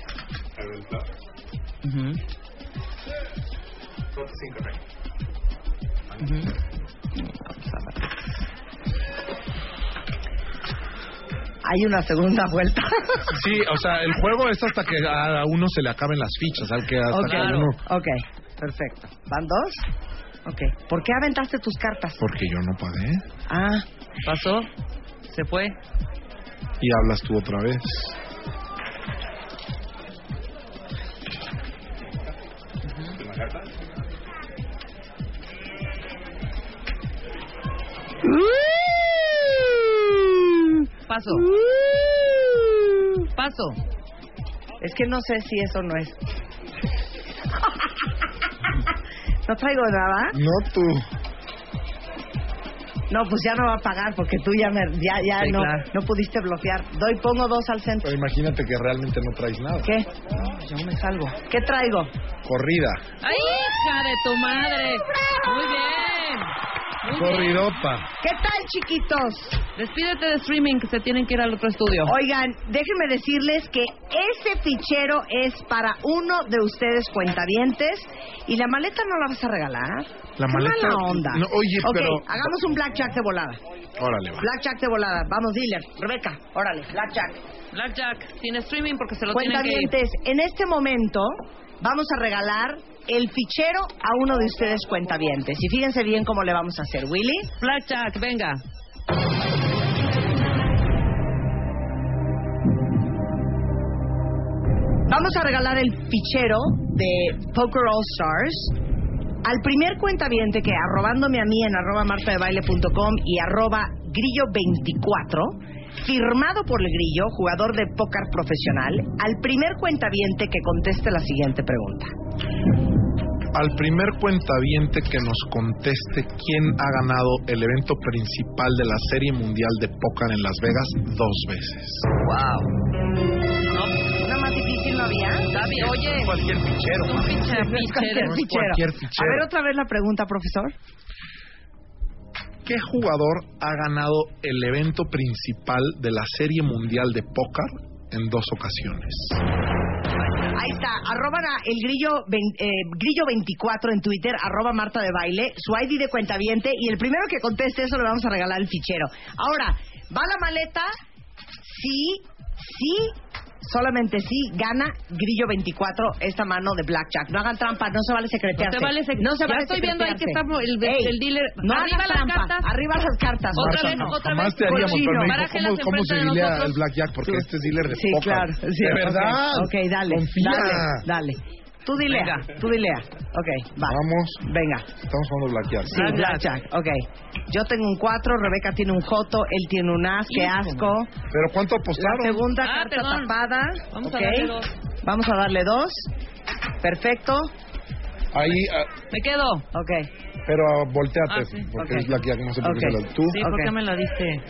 Hay una segunda vuelta. Sí, o sea, el juego es hasta que a uno se le acaben las fichas, al que hasta Ok, que uno... ok, perfecto. ¿Van dos? Ok. ¿Por qué aventaste tus cartas? Porque yo no pagué. Ah, Pasó, se fue. Y hablas tú otra vez. Paso. Paso. es que no sé si eso no es. ¿No traigo nada? No tú. No, pues ya no va a pagar porque tú ya, me, ya, ya Sí, no, claro. no pudiste bloquear. Doy, pongo dos al centro. Pero imagínate que realmente no traes nada. ¿Qué? No, yo me salgo. ¿Qué traigo? Corrida. ¡Ay, hija de tu madre! Muy bien. Corridota. ¿Qué tal, chiquitos? Despídete de streaming que se tienen que ir al otro estudio. Oigan, déjenme decirles que ese fichero es para uno de ustedes cuentavientes y la maleta no la vas a regalar. La Qué maleta- mala onda. no, oye, Ok, pero- hagamos un blackjack de volada. Órale, va. Blackjack de volada. Vamos, dealer. Rebeca, órale, blackjack. Blackjack, sin streaming porque se lo tienen que ir. Cuentavientes, en este momento vamos a regalar el fichero a uno de ustedes cuentavientes. Y fíjense bien cómo le vamos a hacer, Willy. Blackjack, venga. Vamos a regalar el fichero de Poker All Stars al primer cuentaviente que arrobándome a mí en arroba martadebaile.com y arroba grillo24, firmado por el grillo, jugador de póker profesional, al primer cuentaviente que conteste la siguiente pregunta. Al primer cuentaviente que nos conteste quién ha ganado el evento principal de la Serie Mundial de Póker en Las Vegas dos veces. ¿Una más difícil no había? David, oye. Cualquier fichero. Un fichero. No cualquier No fichero. A ver otra vez la pregunta, profesor. ¿Qué jugador ha ganado el evento principal de la Serie Mundial de Póker en dos ocasiones? Ahí está, arroba el grillo, eh, grillo 24 en Twitter, arroba Marta de Baile, su ID de cuentaviente y el primero que conteste eso le vamos a regalar el fichero. Ahora, ¿va la maleta? Sí, sí, solamente sí, gana Grillo 24 esta mano de Blackjack. No hagan trampa, no se vale secretearse. No se vale sec- No se Ya vale estoy viendo ahí que está el- Ey, el dealer. No Arriba las trampa, cartas. arriba las cartas. Otra Marta. vez, otra Jamás vez. te haríamos, pero me dijo, ¿cómo, cómo se diría el Blackjack? Porque este es dealer de Sí, póker. claro. sí, de verdad. Ok, dale. Confía. Dale, dale. Tú dilea, Venga. tú dilea. Ok, va. Vamos. Venga. Estamos jugando Blackjack. Sí, Blackjack. Ok. Yo tengo un 4, Rebeca tiene un Joto, él tiene un As, qué asco. ¿Pero cuánto La apostaron? segunda Ah, carta perdón. tapada. Vamos a ok. darle dos. Vamos a darle dos. Perfecto. Ahí, ah, Me quedo. Ok. pero volteate, Ah, sí. porque Ok. es Blackjack, no sé por qué Ok. se lo... ¿Tú? Sí, ¿por Ok. qué me la diste?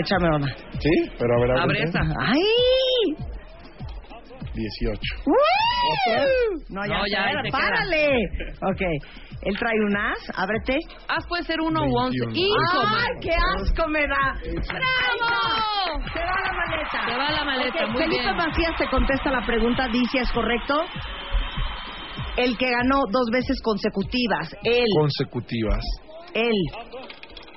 Échame una. ¿Sí? Pero a ver, Abre ábrete. esa. ¡Ay! 18. No, ya, No, ya, se queda. párale. Ok. Él trae un as, ábrete. As puede ser uno u once. 21. Hijo, ¡Ay, qué asco me da! ¡Bravo! Se va la maleta. Se va la maleta, Ok, muy Felipe bien. Macías te contesta la pregunta, dice, ¿es correcto? El que ganó dos veces consecutivas. Él. Consecutivas. Él.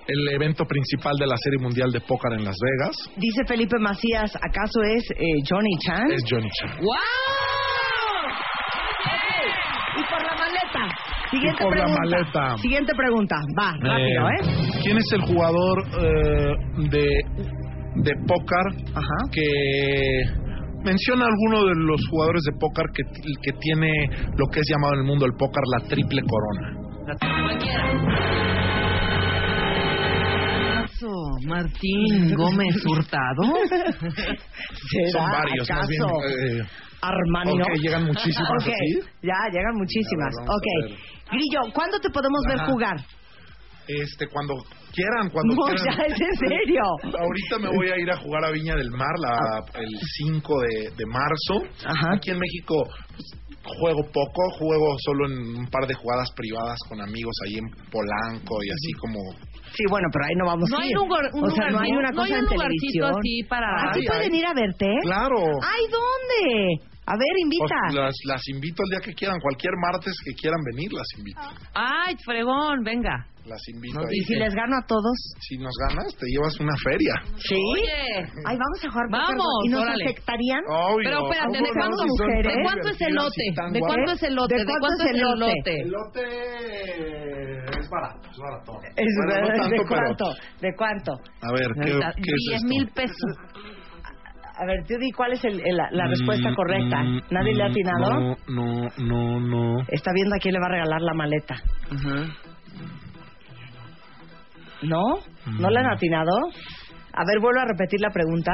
El evento principal de la Serie Mundial de Póker en Las Vegas Dice Felipe Macías, ¿acaso es eh, Johnny Chan? es Johnny Chan. ¡Wow! Y por la maleta. Siguiente por la pregunta. maleta. Siguiente pregunta. Va, rápido, ¿eh? ¿Quién es el jugador eh, de, de póker que menciona alguno de los jugadores de póker que, que tiene lo que es llamado en el mundo del póker la triple corona? Cualquiera. Acaso Martín Gómez Hurtado? ¿Será Son varios, más bien. acaso eh, Armani? ok, llegan muchísimas Ok, así. Ya, llegan muchísimas. Ver, ok. Grillo, ¿cuándo te podemos ver Ajá. jugar? Este, cuando quieran, cuando No, quieran. ya, es en serio. Ahorita me voy a ir a jugar a Viña del Mar la- el 5 de, de marzo. Aquí en México pues, juego poco, juego solo en un par de jugadas privadas con amigos ahí en Polanco y así como... Sí, bueno, pero ahí no vamos No a hay ir. un lugar- un o sea, lugar- no hay una no hay cosa un en televisión. así para- ¿Así Ay, pueden ay. ir a verte? Claro. Ay, ¿dónde? A ver, invita. Pues, las, las invito el día que quieran, cualquier martes que quieran venir, las invito. Ay, fregón, venga. Las invito ¿Y ahí. si les gano a todos? Si nos ganas, te llevas una feria. ¿Sí? Oye. Ay, vamos a jugar póker, Vamos, ¿Y nos órale. aceptarían? Obvio. Pero espérate, ¿de cuánto, Si son ¿de cuánto es el lote? y ¿De cuánto es el lote? ¿De cuánto es el lote? El lote es barato, es barato. Es Bueno, no tanto, ¿De pero- cuánto? ¿De cuánto? A ver, ¿qué, qué es 10 esto? mil pesos. A ver, tú di cuál es el- el- la, la respuesta Mm, correcta. mm, ¿Nadie le ha mm, atinado? No, no, no, no. Está viendo a quién le va a regalar la maleta. ¿No? ¿No Mm. le han atinado? A ver, vuelvo a repetir la pregunta.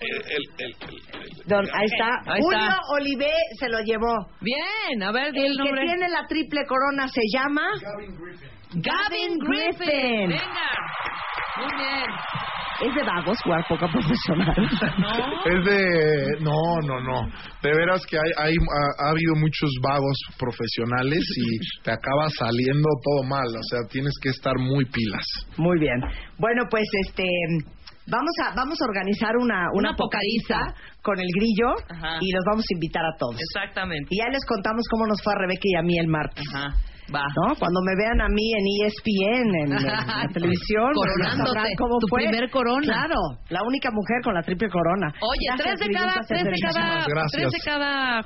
El, el, el, el- Don, ahí está. Ahí Julio está. Olivé se lo llevó. Bien, a ver, di El que tiene la triple corona se llama Gavin Griffin. Griffin. Venga. Muy bien. Es de vagos jugar poca profesional. Es de... No, no, no. De veras que hay, hay ha, ha habido muchos vagos profesionales y te acaba saliendo todo mal. O sea, tienes que estar muy pilas. Muy bien. Bueno, pues este vamos a vamos a organizar una una, Una pocariza. con el grillo Ajá. y los vamos a invitar a todos. Exactamente. Y ya les contamos cómo nos fue a Rebeca y a mí el martes. Ajá. Va. ¿No? Cuando me vean a mí en ESPN, en, en la televisión, pues sabrán cómo tu fue. primer corona. Claro, la única mujer con la triple corona. Oye, Gracias, tres de cada, tres de cada, tres de cada,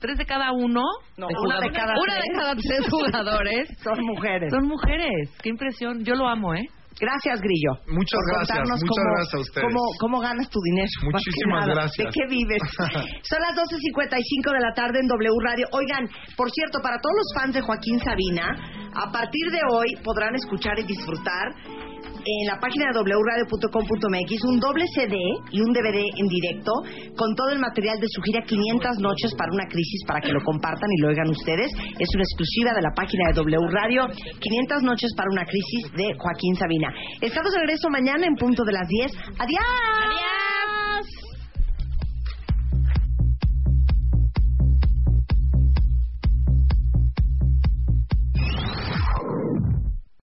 tres de cada uno. No, de una de jugadores- cada una de tres. cada tres jugadores Son mujeres. son mujeres. Qué impresión. Yo lo amo, ¿eh? Gracias, Grillo. Muchas por gracias, contarnos muchas cómo- gracias a ustedes. Cómo, cómo ganas tu dinero. Muchísimas gracias. ¿De qué vives? Son las 12.55 de la tarde en W Radio. Oigan, por cierto, para todos los fans de Joaquín Sabina, a partir de hoy podrán escuchar y disfrutar en la página de wradio.com.mx un doble CD y un DVD en directo con todo el material de su gira 500 noches para una crisis para que lo compartan y lo oigan ustedes. Es una exclusiva de la página de W Radio 500 noches para una crisis de Joaquín Sabina. Estamos de regreso mañana en punto de las 10. ¡Adiós!